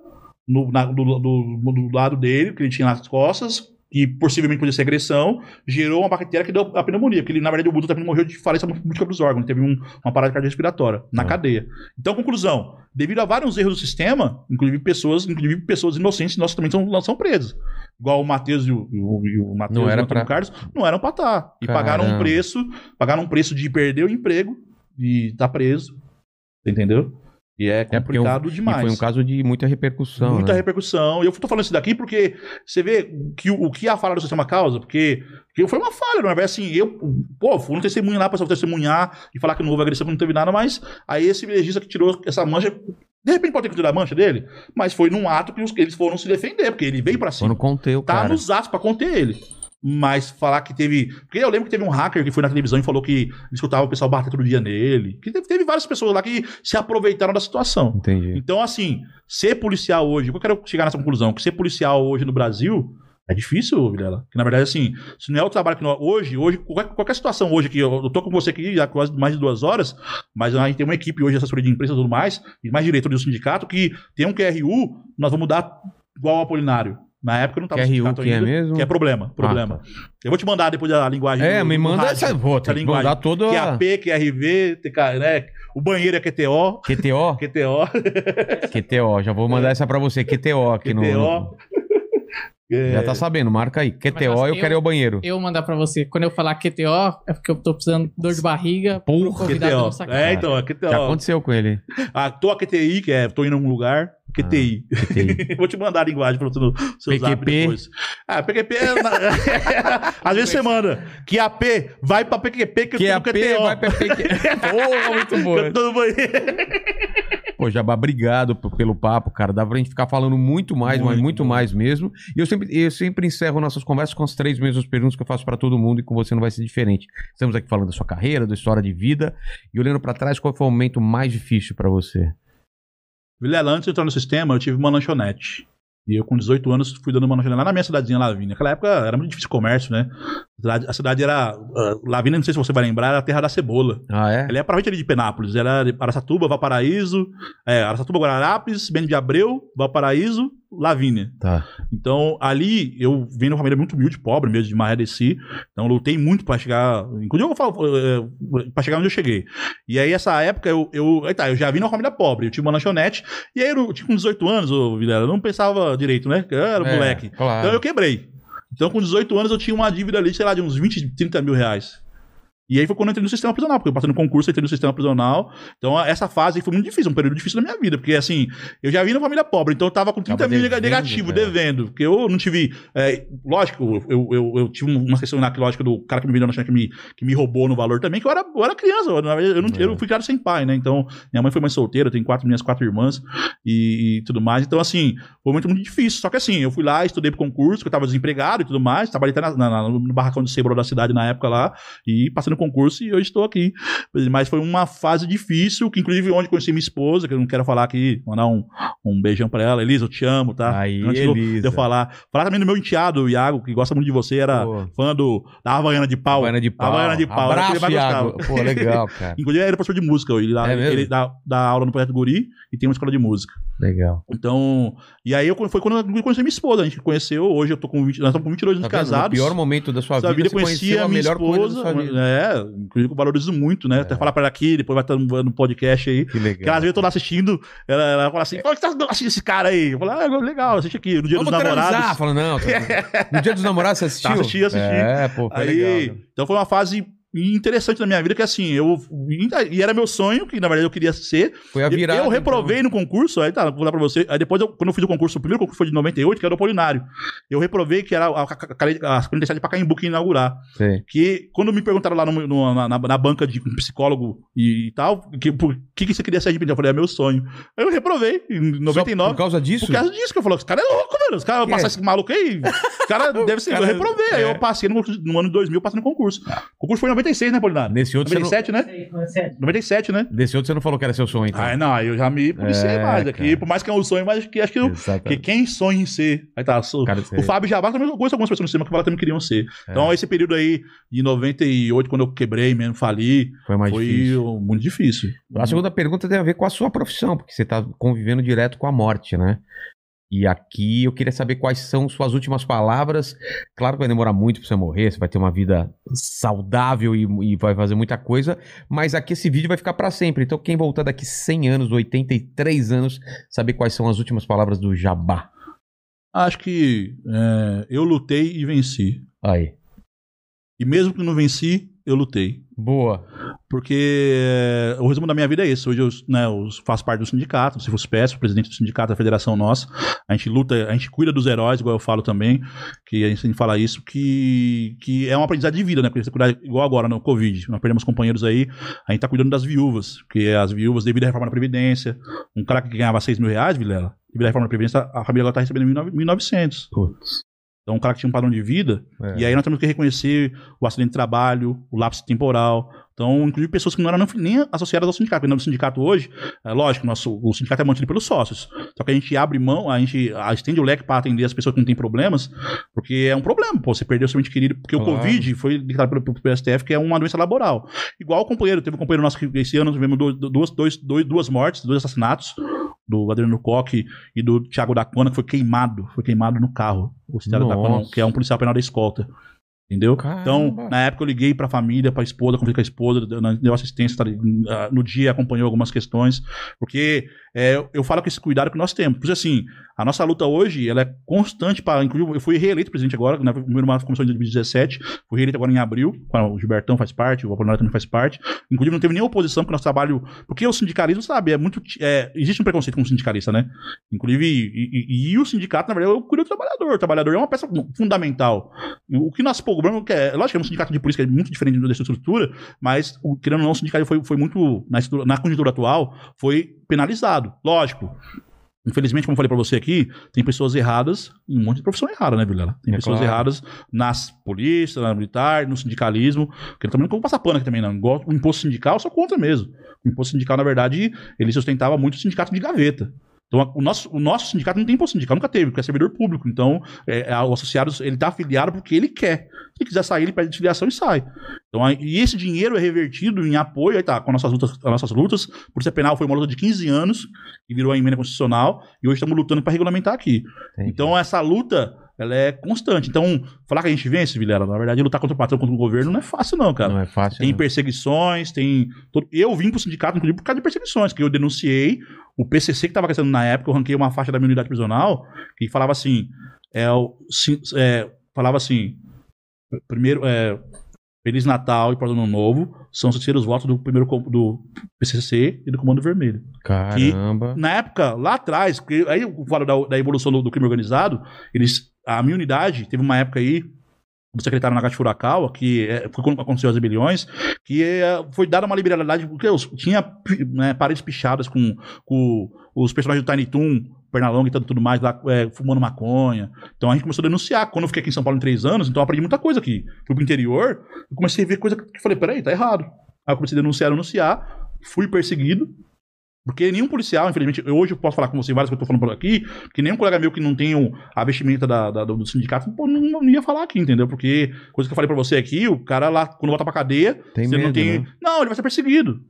no, na- do, do- do lado dele, que ele tinha nas costas, que possivelmente podia ser agressão, gerou uma bactéria que deu a pneumonia. Porque ele, na verdade, o Buda também morreu de falência múltipla dos órgãos, teve um- uma parada cardiorrespiratória na Ah. cadeia. Então, conclusão: devido a vários erros do sistema, inclusive pessoas, inclusive pessoas inocentes, nós também são, são presas. Igual o Matheus e o, e o, o Matheus e o Antônio pra- Carlos, não eram pra estar. E pagaram um Caramba. preço, pagaram um preço de perder o emprego, de estar preso. Entendeu? E é É um- complicado E demais. foi um caso de muita repercussão. Muita né? repercussão. E eu tô falando isso daqui porque você vê que o, o que a falha do sistema causa, porque, porque foi uma falha, não é assim, eu, pô, fui um testemunho lá pra só testemunhar e falar que não houve agressão, não teve nada, mas aí esse legista que tirou essa mancha De repente pode ter que tirar a mancha dele, mas foi num ato que eles foram se defender, porque ele veio pra Só cima. não contei o Tá cara. nos atos pra conter ele. Mas falar que teve. Porque eu lembro que teve um hacker que foi na televisão e falou que escutava o pessoal bater todo dia nele. Que teve, várias pessoas lá que se aproveitaram da situação. Entendi. Então, assim, ser policial hoje, eu quero chegar nessa conclusão, que ser policial hoje no Brasil é difícil, Vilela. Que na verdade, assim, se não é o trabalho que nós. Hoje, hoje, qualquer, qualquer situação hoje que eu, eu tô com você aqui já quase mais de duas horas, mas a gente tem uma equipe hoje de assessoria de imprensa e tudo mais, e mais diretor do sindicato, que tem um QRU, nós vamos dar igual ao Apolinário. Na época não tava no QRU sindicato que é ainda, mesmo? Que é problema, problema. Eu vou te mandar depois a linguagem. É, do- me do manda rádio, essa. Pô, a tem que linguagem. mandar todo. a- QAP, QRV, TK, né? O banheiro é QTO, QTO? QTO, QTO, já vou mandar essa pra você. QTO aqui no. QTO. É, Já tá sabendo, marca aí. QTO, eu, eu- quero ir ao banheiro. Eu mandar pra você. Quando eu falar QTO, é porque eu tô precisando de dor de barriga. Porra, QTO. É, então, é QTO. Já aconteceu com ele. Ah, tô a QTI, que é tô indo a um lugar. QTI. QTI. Vou te mandar a linguagem pra você no seu zap PQP. depois. Ah, PQP é. na- Às vezes você manda. Que AP vai pra PQP que eu tô no QAP QTO. vai pra PQ. Porra, muito. Eu tô no banheiro. Pô, Jabá, obrigado pelo papo, cara. Dá pra gente ficar falando muito mais, mas Muito, muito muito. mais mesmo. E eu sempre, eu sempre encerro nossas conversas com as três mesmas perguntas que eu faço pra todo mundo e com você não vai ser diferente. Estamos aqui falando da sua carreira, da história de vida e olhando pra trás, qual foi o momento mais difícil pra você? Vilela, antes de entrar no sistema, eu tive uma lanchonete. E eu, com 18 anos, fui dando uma lanchonete lá na minha cidadezinha, Lavínia. Naquela época era muito difícil comércio, né? A cidade, era. ah, Lavínia, não sei se você vai lembrar, era a terra da cebola. Ah, é? Ela é praticamente ali de Penápolis. Era de Araçatuba, Valparaíso, é, Araçatuba, Guararapes, Bento de Abreu, Valparaíso, Lavínia. Tá. Então, ali, eu vim de uma família muito humilde, pobre mesmo, de Maré Desci. Então, lutei muito pra chegar. Inclusive, eu falo, eh, pra chegar onde eu cheguei. E aí, essa época, eu. eu aí tá, eu já vim numa família pobre. Eu tinha uma lanchonete. E aí, eu tinha com 18 anos, ô Vilela, eu não pensava direito, né? Eu era É, moleque. Claro. Então, eu quebrei. Então, com 18 anos, eu tinha uma dívida ali, sei lá, de uns 20, 30 mil reais. E aí foi quando eu entrei no sistema prisional, porque eu passei no concurso, entrei no sistema prisional. Então, essa fase foi muito difícil, um período difícil da minha vida, porque assim, eu já vim numa família pobre, então eu tava com 30 Tava mil devendo, negativo, é. devendo. Porque eu não tive. é, lógico, eu, eu, eu tive uma questão na lógica do cara que me vendeu na que me, que me roubou no valor também, que eu era, eu era criança, eu, eu, não, É. eu fui criado sem pai, né? Então, minha mãe foi mãe solteira, eu tenho quatro minhas quatro irmãs e, e tudo mais. Então, assim, foi muito, muito difícil. Só que assim, eu fui lá, estudei pro concurso, que eu tava desempregado e tudo mais, trabalhei até na- na- no barracão de cebola da cidade na época lá, e passei no concurso e hoje estou aqui. Mas foi uma fase difícil, que inclusive onde conheci minha esposa, que eu não quero falar aqui, mandar um, um beijão pra ela. Elisa, eu te amo, tá? Aí, Antes Elisa. de eu falar. Falar também do meu enteado, o Iago, que gosta muito de você, era Pô. fã do, da Havaiana de pau. Havaiana de pau. Havaiana de pau. era o que ele Abraço, mais Iago. Pô, legal, cara. Inclusive, ele era professor de música. Ele, dá, É ele dá, dá aula no Projeto Guri e tem uma escola de música. Legal. Então, e aí eu, foi quando eu conheci minha esposa. A gente conheceu, hoje eu tô com 20, nós estamos com 22 Tá anos vendo? casados. No pior momento da sua Essa vida, vida conhecia a melhor coisa esposa. sua vida. É, inclusive eu valorizo muito, né? Até falar pra ela aqui, depois vai estar no, no podcast aí. Que Que às legal. vezes eu tô lá assistindo, ela, ela fala assim: Pô, que tá assistindo esse cara aí? Eu falo, ah, legal, assiste aqui. No dia Vamos dos namorados. transar. Fala, não. tá- No dia dos namorados você assistiu? Tá, assisti, assisti. É, pô, foi Aí, legal. então foi uma fase interessante na minha vida, que assim, eu. E era meu sonho, que na verdade eu queria ser. Foi a virada. eu reprovei então. no concurso, aí tá, vou dar pra você. Aí depois, eu- quando eu fiz o concurso, o primeiro concurso foi de 98, que era o Polinário. Eu reprovei que era a, a, a, a 47 pra Caimbu que ia inaugurar. Sei. Que quando me perguntaram lá no- no- na, na- na banca de um psicólogo e, tal, que, por que, que você queria ser admitido? Eu falei, é meu sonho. Aí eu reprovei em Só 99. por causa disso? Por causa disso que eu falei, os caras é louco, Os caras Que passar é? esse maluco aí. Os caras devem ser. cara- Eu reprovei. Aí é. eu passei no, no ano de 2000, passei no concurso. O concurso foi em 96, né, Polinário? Nesse outro, você não... 97, né? Sério. 97, né? Nesse outro você não falou que era seu sonho, então. Ah, não, aí eu já me policiei É, mais aqui. cara. Por mais que é um sonho, mas que acho que, eu, que quem sonha em ser. Aí tá, sou, Cara, o Fábio Jabá também eu conheço algumas pessoas no cinema que falaram que também queriam ser. É. Então, esse período aí de 98, quando eu quebrei mesmo, fali, Foi mais foi difícil. muito difícil. A segunda pergunta tem a ver com a sua profissão, porque você está convivendo direto com a morte, né? E aqui eu queria saber quais são suas últimas palavras. Claro que vai demorar muito pra você morrer, você vai ter uma vida saudável e, e vai fazer muita coisa, mas aqui esse vídeo vai ficar pra sempre. Então, quem voltar daqui 100 anos, 83 anos, saber quais são as últimas palavras do Jabá. Acho que é, eu lutei e venci. Aí. E mesmo que não venci, eu lutei. Boa. Porque eh, o resumo da minha vida é esse. Hoje eu, né, eu faço parte do sindicato, se fosse peço, presidente do sindicato da federação nossa. A gente luta, a gente cuida dos heróis, igual eu falo também, que a gente sempre fala isso, que, que é uma aprendizado de vida, né? Porque você cuidar, igual agora no Covid, nós perdemos companheiros aí, a gente tá cuidando das viúvas, porque as viúvas, devido à reforma da Previdência, um cara que ganhava 6 mil reais, Vilela, devido à reforma da Previdência, a família agora tá recebendo 1.900. Putz. Então, um cara que tinha um padrão de vida, É. e aí nós temos que reconhecer o acidente de trabalho, o lapso temporal. Então, inclusive pessoas que não eram nem associadas ao sindicato. Porque no sindicato hoje, é lógico, nosso, o sindicato é mantido pelos sócios. Só que a gente abre mão, a gente a- estende o leque para atender as pessoas que não têm problemas, porque é um problema, pô, você perdeu seu ente querido. Porque Claro. o Covid foi declarado pelo, pelo PSTF que é uma doença laboral. Igual o companheiro, teve um companheiro nosso que esse ano tivemos duas, dois, dois, duas mortes, dois assassinatos, do Adriano Coque e do Thiago Daquana, que foi queimado, foi queimado no carro. O Thiago Nossa. Daquana, que é um policial penal da escolta. Entendeu? Caramba. Então, na época eu liguei pra família, pra esposa, conversei com a esposa, deu- assistência, tá, ah, no dia acompanhou algumas questões, porque é, eu falo com esse cuidado que nós temos. Porque assim, a nossa luta hoje, ela é constante para, inclusive, eu fui reeleito presidente agora, né, o primeiro mandato começou em 2017, fui reeleito agora em abril, o Gilbertão faz parte, o Apolinário também faz parte, inclusive não teve nenhuma oposição, porque nosso trabalho, porque o sindicalismo, sabe, é muito, é, existe um preconceito com o sindicalista, né? Inclusive, e, e- e o sindicato, na verdade, eu cuido do trabalhador, o trabalhador é uma peça fundamental. O que nós problema que é, lógico que é um sindicato de polícia que é muito diferente dessa estrutura, mas o, querendo ou não, o sindicato foi, foi muito, na, na conjuntura atual, foi penalizado. Lógico. Infelizmente, como eu falei pra você aqui, tem pessoas erradas em um monte de profissão errada, né, Vilela? Tem É pessoas claro. erradas nas polícias, na militar, no sindicalismo. Que eu também não vou passar pano aqui também, não. O imposto sindical, eu sou contra mesmo. O imposto sindical, na verdade, ele sustentava muito o sindicato de gaveta. Então, o nosso, o nosso sindicato não tem imposto sindical, nunca teve, porque é servidor público. Então, é, é, o associado, ele tá afiliado porque ele quer. Se ele quiser sair, ele pede filiação e sai. Então, aí- e esse dinheiro é revertido em apoio, aí tá, com as nossas lutas, as nossas lutas. Polícia Penal foi uma luta de 15 anos, que virou a emenda constitucional, e hoje estamos lutando para regulamentar aqui. Entendi. Então, essa luta, ela é constante. Então, falar que a gente vence, Vilela, na verdade, lutar contra o patrão, contra o governo, não é fácil, não, cara. Não é fácil. Tem não. perseguições, tem. Eu vim pro sindicato, inclusive, por causa de perseguições, que eu denunciei o PCC que estava crescendo na época, eu ranquei uma faixa da minha unidade prisional que falava assim: é, é, falava assim, primeiro, é, Feliz Natal e Pós Ano Novo são os terceiros votos do primeiro do PCC e do Comando Vermelho. Caramba. Na época, lá atrás, porque aí eu falo da, da evolução do, do crime organizado, eles, a minha unidade teve uma época aí, secretário Nagati Furukawa, que é, foi quando aconteceu as rebeliões, que é, foi dada uma liberalidade, porque tinha né, paredes pichadas com, com os personagens do Tiny Toon, Pernalonga e tudo, mais, lá é, fumando maconha. Então a gente começou a denunciar. Quando eu fiquei aqui em São Paulo em três anos, então eu aprendi muita coisa aqui. Fui pro interior, comecei a ver coisa que eu falei, peraí, tá errado. Aí eu comecei a denunciar, denunciar, fui perseguido, porque nenhum policial, infelizmente, eu- hoje eu posso falar com você várias coisas que eu tô falando por aqui, que nenhum colega meu que não tem a vestimenta da, da- do sindicato, pô, não, não ia falar aqui, entendeu? Porque, coisa que eu falei pra você aqui, o cara lá, quando volta pra cadeia, Tem você medo, não tem. né? Não, ele vai ser perseguido.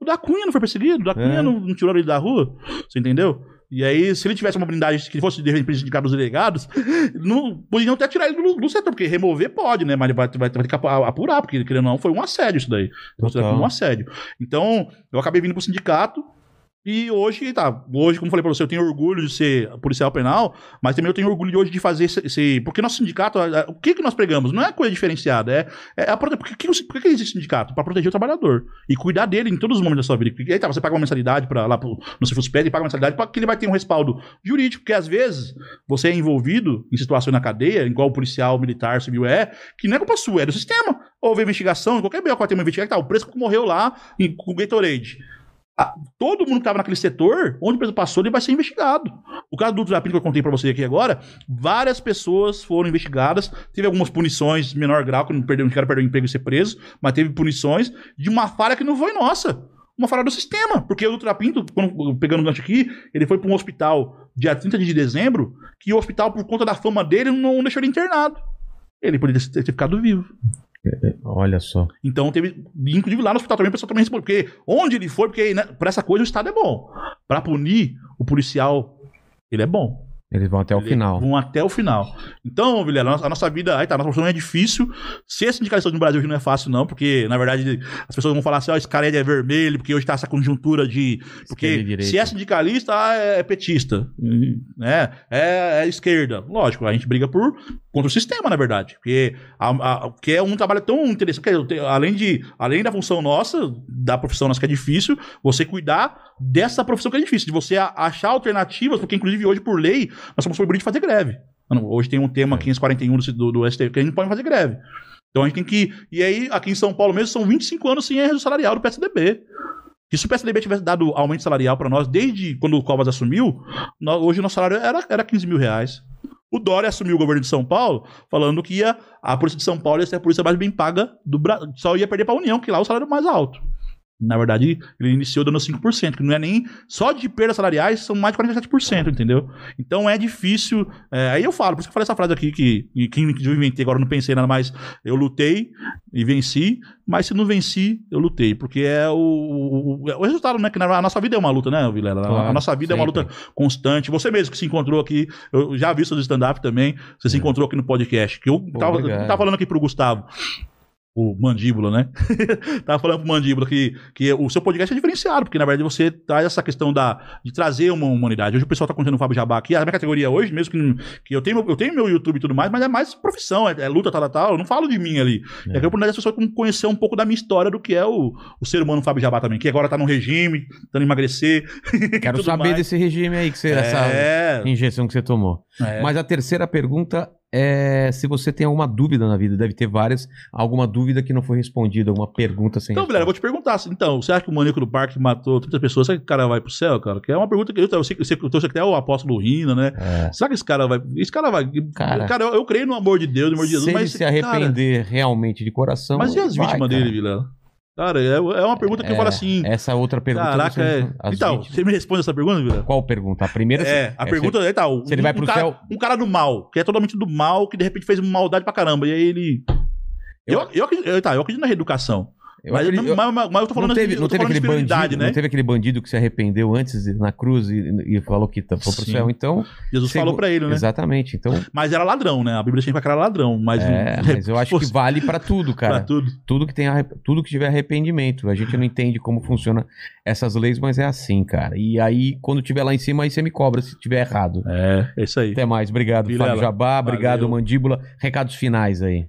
O da Cunha não foi perseguido, o da Cunha É. não, não tirou ele da rua, você entendeu? E aí, se ele tivesse uma blindagem que fosse de repente sindicato dos delegados, não, poderiam até tirar ele do, do setor, porque remover pode, né? Mas ele vai, vai, vai ter que apu- apurar, porque querendo ou não, foi um assédio isso daí. Como um assédio. Então, eu acabei vindo pro sindicato. E hoje, tá, hoje, como falei pra você, eu tenho orgulho de ser policial penal, mas também eu tenho orgulho de hoje de fazer esse. porque nosso sindicato, o que que nós pregamos? Não é coisa diferenciada, é, é a por, que, por que existe sindicato? Pra proteger o trabalhador e cuidar dele em todos os momentos da sua vida. Porque aí tá, você paga uma mensalidade para lá pro, no Cefus-Ped e paga uma mensalidade para que ele vai ter um respaldo jurídico, porque às vezes você é envolvido em situações na cadeia, igual o policial, militar, civil é, que não é culpa sua, é do sistema. Houve investigação, qualquer BO que vai ter uma investigação, tá, o preço que morreu lá em, com o Gatorade. Ah, todo mundo que estava naquele setor, onde o preso passou, ele vai ser investigado. O caso do Trapinho que eu contei pra você aqui agora, várias pessoas foram investigadas, teve algumas punições de menor grau, que não perdeu, não quero perder o emprego e ser preso, mas teve punições de uma falha que não foi nossa. Uma falha do sistema. Porque o Trapinto, quando, pegando o gancho aqui, ele foi para um hospital dia 30 de dezembro, que o hospital, por conta da fama dele, não deixou ele internado. Ele poderia ter ficado vivo. Olha só. Então teve, inclusive lá no hospital também, o pessoal também respondeu, porque onde ele foi, porque né, pra essa coisa o Estado é bom. Pra punir, o policial, ele é bom. Eles vão até o Eles final. Vão até o final. Então, Vilela, a nossa, vida, aí tá, a nossa profissão é difícil. Ser sindicalista no Brasil hoje não é fácil, não, porque, na verdade, as pessoas vão falar assim, ó, esse cara é vermelho, porque hoje tá essa conjuntura de. Porque se é sindicalista, ah, é petista. Né? É, é esquerda. Lógico, a gente briga por contra o sistema, na verdade. Porque, a, a- porque é um trabalho tão interessante. que além, de, além da função nossa, da profissão nossa que é difícil, você cuidar dessa profissão que é difícil, de você achar alternativas, porque inclusive hoje, por lei, nós somos proibidos de fazer greve. Hoje tem um tema 541 do, do, STF que a gente não pode fazer greve. Então a gente tem que. E aí, aqui em São Paulo mesmo, são 25 anos sem reajuste salarial do PSDB. Que se o PSDB tivesse dado aumento salarial para nós desde quando o Covas assumiu, nó- hoje o nosso salário era, era 15 mil reais. O Dória assumiu o governo de São Paulo falando que ia, a Polícia de São Paulo ia ser a polícia mais bem paga do Brasil. Só ia perder para a União, que lá é o salário mais alto. Na verdade, ele iniciou dando 5%, que não é nem. Só de perdas salariais são mais de 47%, entendeu? Então é difícil. é, aí eu falo, por isso que eu falei essa frase aqui, que, que, eu inventei, agora não pensei nada mais. Eu lutei e venci, mas se não venci, eu lutei. Porque é o, o, o resultado, né? Que na- a nossa vida é uma luta, né, Vilela? A- Claro, a nossa vida é uma sempre. luta constante. Você mesmo que se encontrou aqui, eu já vi seus stand-up também, você se encontrou aqui no podcast. Que eu tava, eu tava falando aqui pro Gustavo. O Mandíbula, né? tava falando pro Mandíbula que, que o seu podcast é diferenciado, porque na verdade você traz essa questão da, de trazer uma humanidade. Hoje o pessoal tá conhecendo o Fábio Jabá aqui, a minha categoria hoje, mesmo que, que eu, tenho, eu tenho meu YouTube e tudo mais, mas é mais profissão, é, é luta, tal, tal. Eu não falo de mim ali. É, é a oportunidade das pessoas conhecer um pouco da minha história, do que é o, o ser humano Fábio Jabá também, que agora tá num regime, tentando emagrecer. Quero saber mais. desse regime aí, que você, essa É, injeção que você tomou. é. Mas a terceira pergunta é se você tem alguma dúvida na vida, deve ter várias, alguma dúvida que não foi respondida, alguma pergunta sem Então, galera, eu vou te perguntar. assim, Então, você acha que o maníaco do parque matou 30 pessoas? Será que o cara vai pro céu, cara? Que é uma pergunta que eu, eu sei que você eu sei que até o apóstolo Rina, né? É. Será que esse cara vai. Esse cara vai. Cara, Cara, eu, eu creio no amor de Deus, no amor de Jesus, se ele mas. se arrepender realmente de coração. Cara, mas e as vai, vítimas cara. dele, Vilela? Cara, é, é uma pergunta que eu É, falo assim. Essa outra pergunta. Caraca, é. Então, você me responde essa pergunta, Vilela? Qual pergunta? A primeira. É, a pergunta é tal. se ele vai pro cara, céu- Um cara do mal, que é totalmente do mal, que de repente fez maldade pra caramba. E aí ele. Eu, eu, acredito, eu- tá, eu acredito na reeducação. Eu mas, acredito- mas, mas- mas eu tô falando não teve, eu não teve de aquele bandido, né? não teve aquele bandido que se arrependeu antes de- na cruz e, e falou que foi pro céu. Então, Jesus falou pra ele, né? exatamente. Então, Mas era ladrão, né? A Bíblia fala que era ladrão. Mas, é, mas eu acho que vale pra tudo, pra cara. tudo. Tudo que tem tudo que tiver arrependimento. A gente não entende como funciona essas leis, mas é assim, cara. E aí, quando tiver lá em cima, aí você me cobra se tiver errado. É, é isso aí. Até mais, obrigado, Vilela, Fábio Jabá, obrigado, valeu. Mandíbula. Recados finais aí.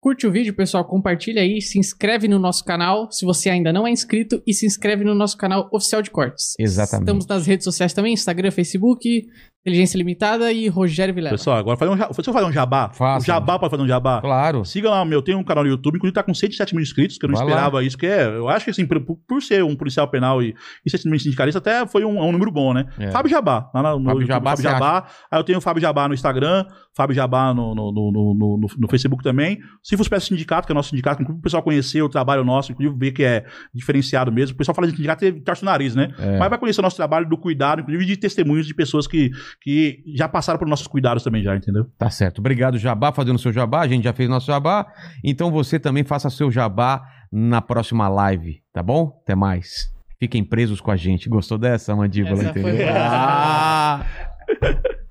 Curte o vídeo, pessoal, compartilha aí, se inscreve no nosso canal, se você ainda não é inscrito, e se inscreve no nosso canal oficial de cortes. Exatamente. Estamos nas redes sociais também, Instagram, Facebook, Inteligência Limitada e Rogério Vilela. Pessoal, agora fazer um, deixa eu fazer um jabá. Faça. O jabá pode fazer um jabá. Claro. Siga lá, meu, tem um canal no YouTube, inclusive tá com 107 mil inscritos, que eu não Vai lá. esperava isso, que é, eu acho que assim, por, por ser um policial penal e, e ser sindicalista, até foi um, é um número bom, né? É. Fábio Jabá, lá no, Fábio YouTube, Jabá, Fábio Jabá, aí eu tenho o Fábio Jabá no Instagram, Fábio Jabá no, no, no, no, no, Facebook também, se fosse para sindicato, que é o nosso sindicato, inclusive o pessoal conhecer o trabalho nosso, inclusive ver que é diferenciado mesmo, o pessoal fala de sindicato e torce o nariz, né? É. Mas vai conhecer o nosso trabalho do cuidado, inclusive de testemunhos de pessoas que, que já passaram por nossos cuidados também já, entendeu? Tá certo. Obrigado, Jabá, fazendo seu jabá. A gente já fez nosso jabá. Então você também faça seu jabá na próxima live, tá bom? Até mais. Fiquem presos com a gente. Gostou dessa, mandíbula? Essa entendeu? foi. Ah,